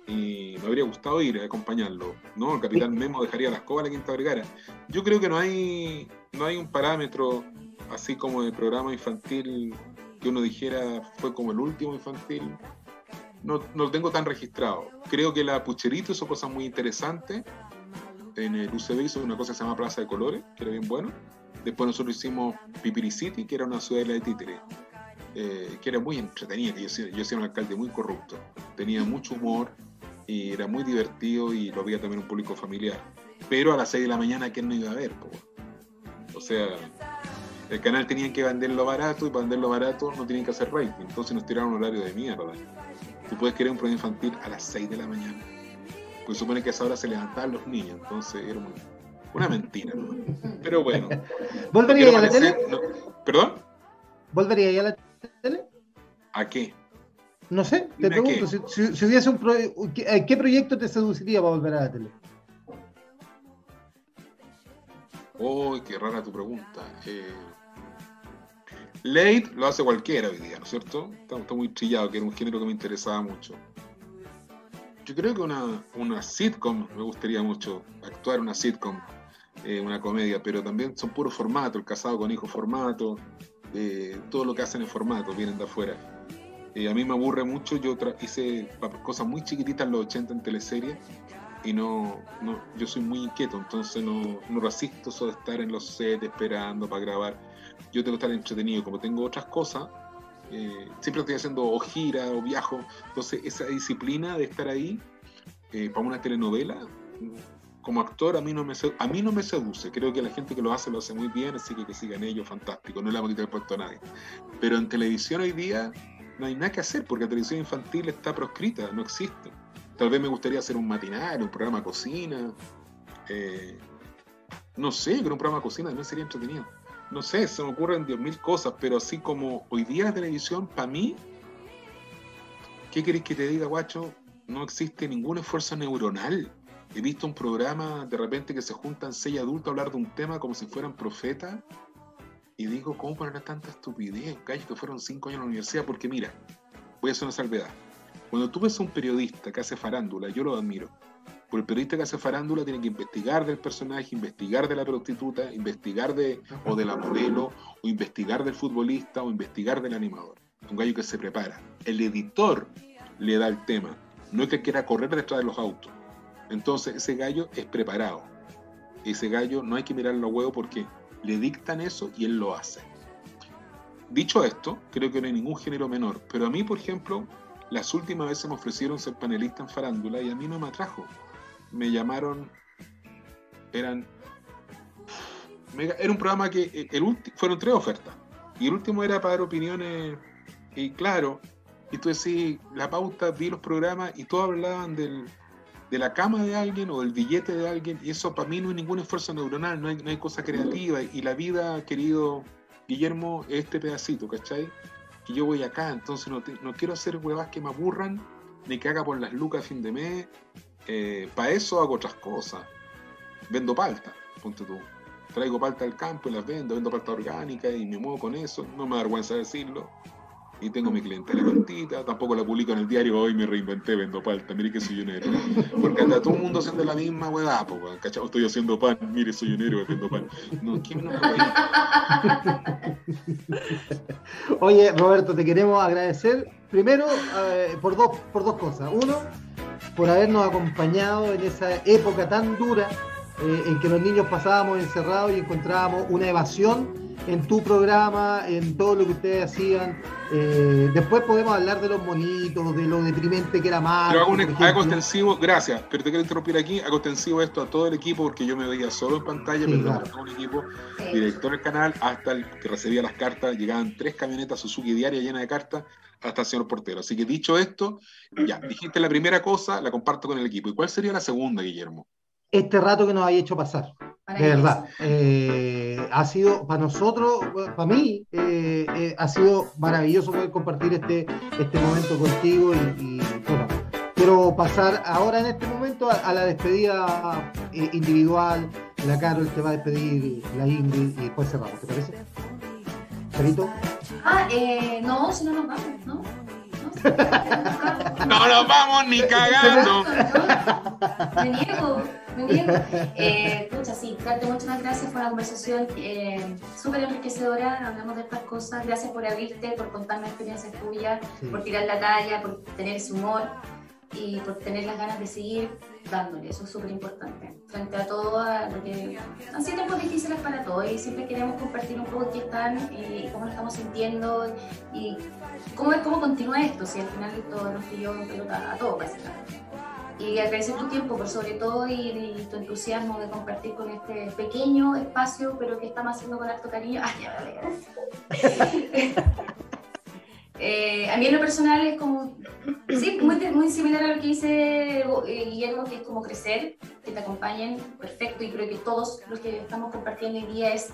y me habría gustado ir a acompañarlo. No, el capitán Memo dejaría las cobas a la Quinta Vergara. Yo creo que no hay, no hay un parámetro así como de programa infantil que uno dijera fue como el último infantil. No, no lo tengo tan registrado. Creo que la Pucherito hizo cosas muy interesantes en el UCB hizo una cosa que se llama Plaza de Colores, que era bien bueno. Después nosotros hicimos Pipiricity, que era una ciudad de títere, eh, que era muy entretenida, que yo, yo era un alcalde muy corrupto. Tenía mucho humor y era muy divertido y lo veía también un público familiar. Pero a las 6 de la mañana, ¿quién no iba a ver? O sea, el canal tenía que venderlo barato y para venderlo barato no tenían que hacer rating. Entonces nos tiraron un horario de mierda. Tú puedes querer un programa infantil a las 6 de la mañana. Pues supone que a esa hora se levantaban los niños. Entonces era una mentira. Pero bueno. (laughs) ¿Volvería a la tele? ¿Perdón? ¿Volvería a la tele? ¿A qué? No sé, te pregunto, si, hubiese un ¿qué proyecto te seduciría para volver a la tele? Uy, qué rara tu pregunta. Eh, Late lo hace cualquiera hoy día, ¿no es cierto? Está, muy trillado, que era un género que me interesaba mucho. Yo creo que una, una sitcom me gustaría mucho, actuar una sitcom, eh, una comedia, pero también son puros formatos, el casado con hijo formato, eh, todo lo que hacen en formato, vienen de afuera. a mí me aburre mucho, yo hice cosas muy chiquititas en los 80 en teleseries y no, no, yo soy muy inquieto, entonces no, no resisto eso de estar en los sets esperando para grabar. Yo tengo que estar entretenido, como tengo otras cosas, eh, siempre estoy haciendo o gira o viajo, entonces esa disciplina de estar ahí eh, para una telenovela, como actor a mí, no me, a mí no me seduce, creo que la gente que lo hace lo hace muy bien, así que que sigan ellos, fantástico, no le vamos a quitar el puesto a nadie. Pero en televisión hoy día no hay nada que hacer porque la televisión infantil está proscrita, no existe. Tal vez me gustaría hacer un matinal, un programa cocina. Eh, no sé, que un programa de cocina también sería entretenido. No sé, se me ocurren diez mil cosas, pero así como hoy día la televisión, para mí, ¿qué querés que te diga, guacho? No existe ningún esfuerzo neuronal. He visto un programa de repente que se juntan seis adultos a hablar de un tema como si fueran profetas. Y digo, ¿cómo poner tanta estupidez? Gallos que fueron cinco años en la universidad, porque mira, voy a hacer una salvedad cuando tú ves a un periodista que hace farándula, yo lo admiro. Porque el periodista que hace farándula tiene que investigar del personaje, investigar de la prostituta, investigar de, o de la modelo, o investigar del futbolista, o investigar del animador. Un gallo que se prepara. El editor le da el tema. No es que quiera correr detrás de los autos. Entonces, ese gallo es preparado. Ese gallo no hay que mirarlo a huevo porque le dictan eso y él lo hace. Dicho esto, creo que no hay ningún género menor. Pero a mí, por ejemplo, las últimas veces me ofrecieron ser panelista en farándula y a mí no me atrajo. Me llamaron, eran, era un programa que eh, el fueron tres ofertas y el último era para dar opiniones y claro, y tú decís, la pauta, vi los programas y todos hablaban del, de la cama de alguien o del billete de alguien y eso para mí no hay ningún esfuerzo neuronal, no hay, no hay cosa creativa y la vida, querido Guillermo, es este pedacito, ¿cachai? y yo voy acá, entonces no, no quiero hacer huevas que me aburran, ni que haga por las lucas a fin de mes. Eh, para eso hago otras cosas. Vendo palta, ponte tú. Traigo palta del campo y las vendo, vendo palta orgánica y me muevo con eso, no me da vergüenza decirlo y tengo mi clientela cortita, tampoco la publico en el diario, hoy me reinventé, vendo palta, mire que soy un héroe. Porque anda todo el mundo haciendo la misma hueá, ¿cachai? Estoy haciendo pan, mire, soy un héroe, vendo pan. No, ¿quién no (laughs) Oye, Roberto, te queremos agradecer primero eh, por, dos, por dos cosas. Uno, por habernos acompañado en esa época tan dura eh, en que los niños pasábamos encerrados y encontrábamos una evasión en tu programa, en todo lo que ustedes hacían. Eh, después podemos hablar de los monitos, de lo deprimente que era más. Pero hago, extensivo, gracias, pero te quiero interrumpir aquí, hago extensivo esto a todo el equipo porque yo me veía solo en pantalla, pero a todo el equipo, director del canal, hasta el que recibía las cartas, llegaban tres camionetas Suzuki diaria llenas de cartas hasta el señor portero. Así que dicho esto, ya, dijiste la primera cosa, la comparto con el equipo. ¿Y cuál sería la segunda, Guillermo? Este rato que nos había hecho pasar. De verdad, eh, ha sido para nosotros, para mí, eh, eh, ha sido maravilloso poder compartir este, este momento contigo y, bueno, quiero pasar ahora en este momento a, la despedida individual. La Carol te va a despedir, la Ingrid y después cerramos, ¿te parece? ¿Perito? Ah, no, si no nos vamos, ¿no? No nos vamos ni (laughs) cagando. Me niego. Muy bien. Eh, sí, darte muchas gracias por la conversación eh, súper enriquecedora. Hablamos de estas cosas. Gracias por abrirte, por contarme experiencias tuyas, por tirar la talla, por tener ese humor y por tener las ganas de seguir dándole, eso es súper importante. Frente a todo lo que han sido tiempos difíciles para todos y siempre queremos compartir un poco qué están eh, y cómo lo estamos sintiendo y cómo, cómo continúa esto, si al final todo nos pilló en pelota a todos básicamente. Y agradecer tu tiempo por sobre todo y, tu entusiasmo de compartir con este pequeño espacio, pero que estamos haciendo con harto cariño. (laughs) Ay, ya, (laughs) Eh, a mí en lo personal es como, sí, muy, muy similar a lo que dice eh, Guillermo, que es como crecer, que te acompañen, perfecto, y creo que todos los que estamos compartiendo hoy día es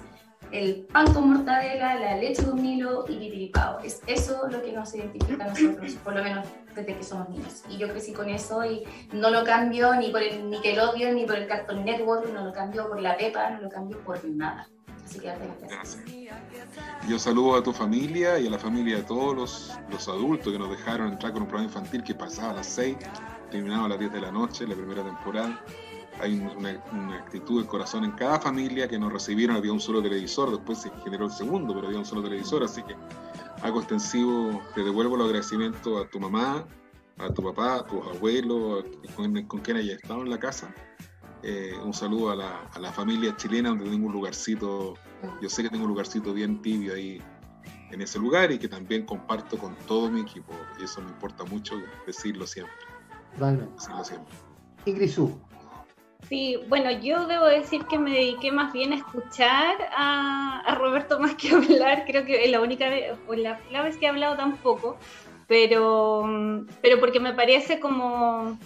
el pan con mortadela, la leche de un hilo y pipiripao. Es eso lo que nos identifica a nosotros, por lo menos desde que somos niños. Y yo crecí con eso y no lo cambio ni por el Nickelodeon, ni por el Cartoon Network, no lo cambio por la Pepa, no lo cambio por nada. Así que gracias. Yo saludo a tu familia y a la familia de todos los, los adultos que nos dejaron entrar con un programa infantil que pasaba a las 6, terminaba a las 10 de la noche, la primera temporada. Hay una, una, actitud de corazón en cada familia que nos recibieron. Había un solo televisor, después se generó el segundo, pero había un solo televisor. Así que hago extensivo, te devuelvo el agradecimiento a tu mamá, a tu papá, a tus abuelos, con, con quien hayas estado en la casa eh, un saludo a la, a la, familia chilena donde tengo un lugarcito, yo sé que tengo un lugarcito bien tibio ahí en ese lugar y que también comparto con todo mi equipo y eso me importa mucho decirlo siempre. Decirlo siempre. Ingrid Sí, bueno, yo debo decir que me dediqué más bien a escuchar a, Roberto más que hablar, creo que la única vez, la, la vez que he hablado tampoco, pero, pero porque me parece como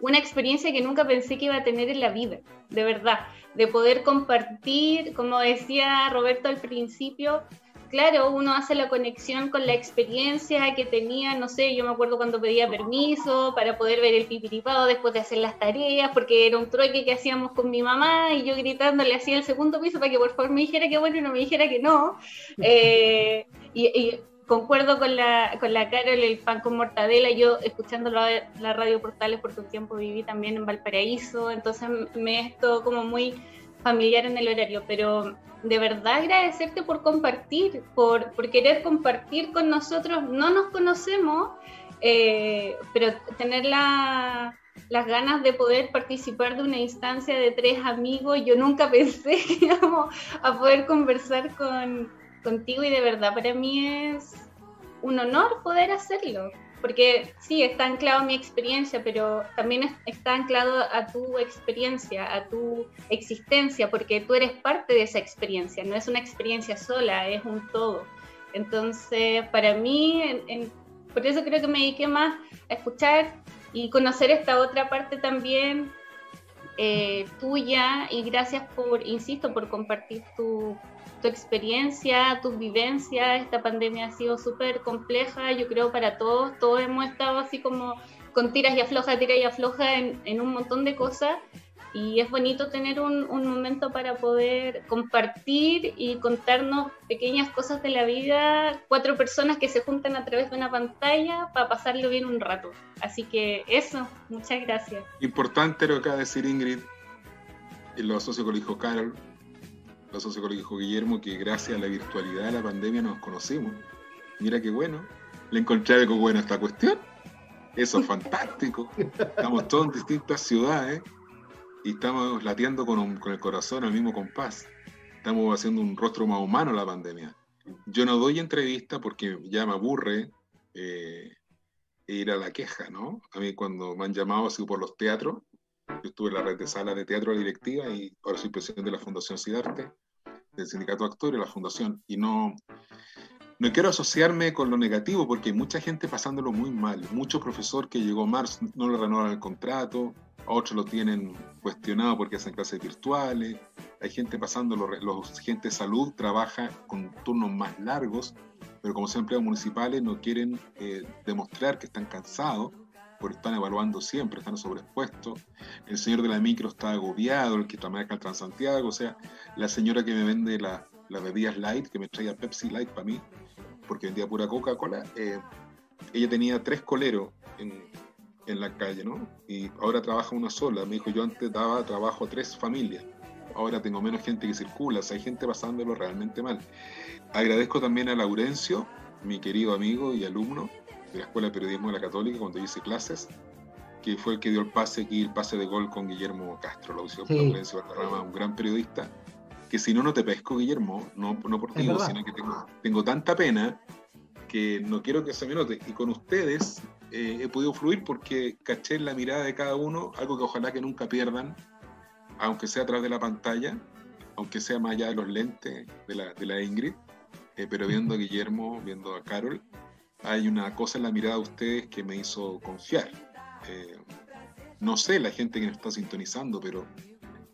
una experiencia que nunca pensé que iba a tener en la vida, de verdad, de poder compartir, como decía Roberto al principio, claro, uno hace la conexión con la experiencia que tenía, no sé, yo me acuerdo cuando pedía permiso para poder ver el pipiripado después de hacer las tareas, porque era un trueque que hacíamos con mi mamá y yo gritándole hacía el segundo piso para que por favor me dijera que bueno y no me dijera que no. (laughs) Eh, y, concuerdo con la, con la Carol, el pan con mortadela, yo escuchando la, la radio Portales por tu tiempo viví también en Valparaíso, entonces me es todo como muy familiar en el horario, pero de verdad agradecerte por compartir, por, por querer compartir con nosotros, no nos conocemos, eh, pero tener la, las ganas de poder participar de una instancia de tres amigos, yo nunca (laughs) pensé que íbamos a poder conversar con contigo y de verdad para mí es un honor poder hacerlo, porque sí, está anclado mi experiencia, pero también está anclado a tu experiencia, a tu existencia, porque tú eres parte de esa experiencia, no es una experiencia sola, es un todo. Entonces, para mí, por eso creo que me dediqué más a escuchar y conocer esta otra parte también eh, tuya y gracias por, insisto, por compartir tu, tu experiencia, tus vivencias. Esta pandemia ha sido súper compleja, yo creo, para todos. Todos hemos estado así como con tiras y afloja, tiras y afloja en, en un montón de cosas. Y es bonito tener un, un, momento para poder compartir y contarnos pequeñas cosas de la vida, cuatro personas que se juntan a través de una pantalla para pasarlo bien un rato. Así que eso, muchas gracias. Importante lo que acaba de decir Ingrid, y lo asocio con el hijo Carol, lo que dijo Guillermo, que gracias a la virtualidad de la pandemia nos conocimos. Mira qué bueno, le encontré algo bueno esta cuestión. Eso es fantástico. Estamos todos en distintas ciudades y estamos latiendo con, con, el corazón al mismo compás. Estamos haciendo un rostro más humano a la pandemia. Yo no doy entrevista porque ya me aburre eh, ir a la queja, ¿no? A mí cuando me han llamado así por los teatros, yo estuve en la red de sala de teatro directiva y ahora soy presidente de la Fundación Sidarte, del Sindicato de Actores, la Fundación, y no, no quiero asociarme con lo negativo porque hay mucha gente pasándolo muy mal. Mucho profesor que llegó a marzo no le renovan el contrato, otros lo tienen cuestionado porque hacen clases virtuales. Hay gente pasándolo, los gente de salud trabaja con turnos más largos, pero como son empleados municipales no quieren eh, demostrar que están cansados porque están evaluando siempre, están sobreexpuestos. El señor de la micro está agobiado, el que maneja el Transantiago, o sea, la señora que me vende las la bebidas light, que me traía Pepsi Light para mí, porque vendía pura Coca-Cola, eh, ella tenía tres coleros en, en, la calle, ¿no? Y ahora trabaja una sola. Me dijo, yo antes daba trabajo a tres familias, ahora tengo menos gente que circula, o sea, hay gente pasándolo realmente mal. Agradezco también a Laurencio, mi querido amigo y alumno, de la Escuela de Periodismo de la Católica cuando hice clases, que fue el que dio el pase aquí, el pase de gol con Guillermo Castro, la usó sí. un gran periodista, que si no, no te pesco, Guillermo, no, no por ti, sino que tengo, tengo tanta pena que no quiero que se me note. Y con ustedes eh, he podido fluir porque caché en la mirada de cada uno algo que ojalá que nunca pierdan, aunque sea a través de la pantalla, aunque sea más allá de los lentes de la, de la Ingrid, eh, pero viendo a Guillermo, viendo a Carol, hay una cosa en la mirada de ustedes que me hizo confiar. Eh, no sé la gente que nos está sintonizando, pero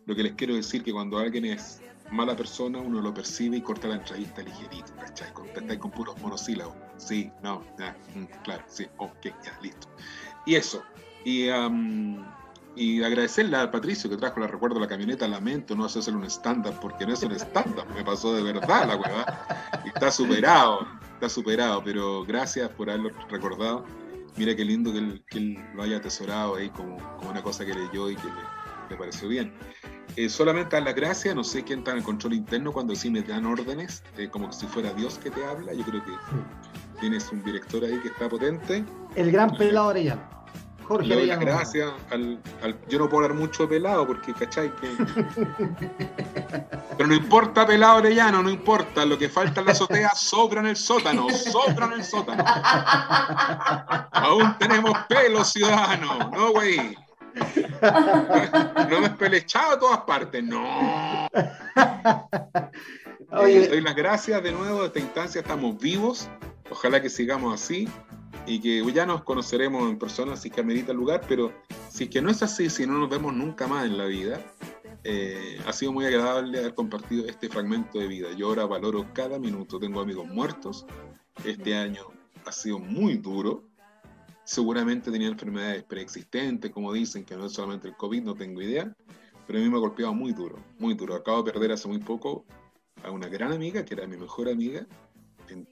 lo que les quiero decir que cuando alguien es mala persona, uno lo percibe y corta la entrevista ligerito, ¿cachai? Contestáis con puros monosílabos. Sí, no, ya, mm, claro, sí, ok, ya, listo. Y eso. Y y agradecerle a Patricio que trajo, la recuerdo, la camioneta, lamento no hacerse un estándar, porque no es un estándar, me pasó de verdad la hueva. Está superado, está superado, pero gracias por haberlo recordado. Mira qué lindo que él, lo haya atesorado ahí como, como, una cosa que leyó y que le, pareció bien. Eh, solamente dar las gracias, no sé quién está en el control interno cuando sí me dan órdenes, eh, como si fuera Dios que te habla. Yo creo que tienes un director ahí que está potente. El gran pelado Arellano. Jorge gracias al, Yo no puedo hablar mucho de pelado porque, ¿cachai? Que... (laughs) Pero no importa pelado Orellano, no importa. Lo que falta en la azotea (laughs) sobra en el sótano, sobra en el sótano. Aún tenemos pelo, ciudadano, ¿no, güey? (laughs) No me he pelechado a todas partes, no. Oye. doy las gracias de nuevo de esta instancia, estamos vivos. Ojalá que sigamos así y que ya nos conoceremos en persona si que amerita el lugar, pero si que no es así, si no nos vemos nunca más en la vida, eh, ha sido muy agradable haber compartido este fragmento de vida. Yo ahora valoro cada minuto, tengo amigos muertos, este año ha sido muy duro, seguramente tenía enfermedades preexistentes, como dicen, que no es solamente el COVID, no tengo idea, pero a mí me ha golpeado muy duro, muy duro. Acabo de perder hace muy poco a una gran amiga, que era mi mejor amiga, en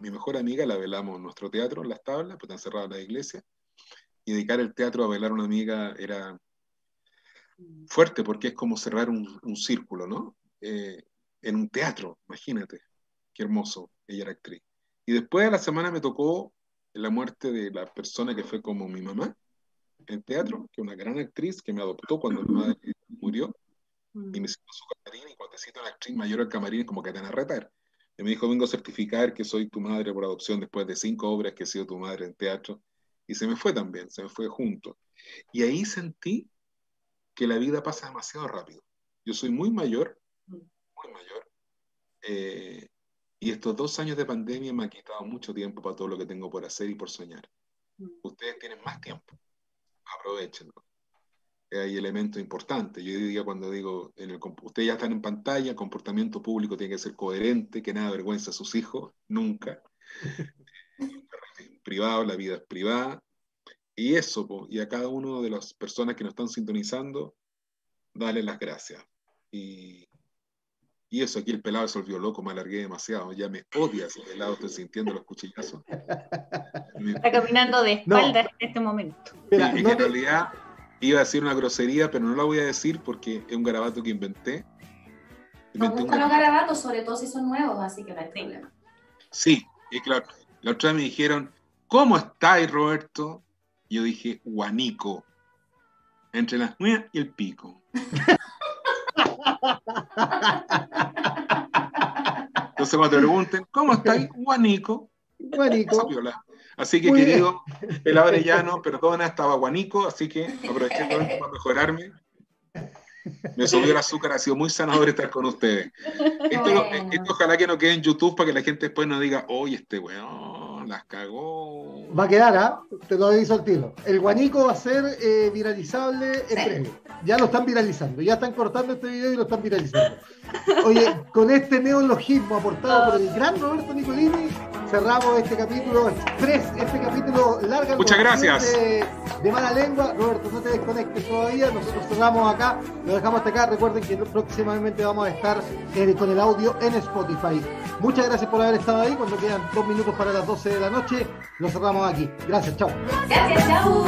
mi mejor amiga la velamos en nuestro teatro, en las tablas, pues están cerradas la iglesia. Y dedicar el teatro a velar a una amiga era fuerte porque es como cerrar un, un círculo, ¿no? Eh, en un teatro, imagínate. Qué hermoso, ella era actriz. Y después de la semana me tocó la muerte de la persona que fue como mi mamá en teatro, que es una gran actriz que me adoptó cuando mi madre murió. Y me sentó su camarín, y cuando te una actriz mayor al camarín, como que te van a retar. Y me dijo, vengo a certificar que soy tu madre por adopción después de cinco obras que he sido tu madre en teatro. Y se me fue también, se me fue junto. Y ahí sentí que la vida pasa demasiado rápido. Yo soy muy mayor, muy mayor. Eh, y estos dos años de pandemia me han quitado mucho tiempo para todo lo que tengo por hacer y por soñar. Mm. Ustedes tienen más tiempo. Aprovechenlo hay elementos importantes. Yo diría cuando digo, en el, ustedes ya están en pantalla, el comportamiento público tiene que ser coherente, que nada avergüenza a sus hijos, nunca. (laughs) privado, la vida es privada. Y eso, y a cada una de las personas que nos están sintonizando, dale las gracias. Y, y eso, aquí el pelado se volvió loco, me alargué demasiado, ya me odia ese pelado, estoy sintiendo los cuchillazos. Está caminando de espaldas en este momento. en realidad Iba a decir una grosería, pero no la voy a decir porque es un garabato que inventé. Nos gustan los garabatos, sobre todo si son nuevos, así que no hay problema. Sí, y claro. La otra vez me dijeron, ¿cómo estáis, Roberto? yo dije, guanico. Entre las uñas y el pico. (laughs) Entonces cuando te pregunten, ¿cómo estáis, guanico? Guanico. Así que, querido, el Abrellano, perdona, estaba guanico, así que aproveché (laughs) para mejorarme. Me subió el azúcar, ha sido muy sanador estar con ustedes. Esto, ojalá que no quede en YouTube para que la gente después no diga, oye, este weón las cagó. Va a quedar, ¿ah? Te lo aviso al tiro. El guanico va a ser eh, viralizable en breve. Ya lo están viralizando, ya están cortando este video y lo están viralizando. Oye, con este neologismo aportado por el gran Roberto Nicolini, cerramos este capítulo express, este capítulo largo. Muchas gracias. De, mala lengua. Roberto, no te desconectes todavía. Nosotros cerramos acá, lo dejamos hasta acá. Recuerden que próximamente vamos a estar eh, con el audio en Spotify. Muchas gracias por haber estado ahí. Cuando quedan dos minutos para las 12 de la noche, lo cerramos aquí. Gracias, chao. Gracias, chao.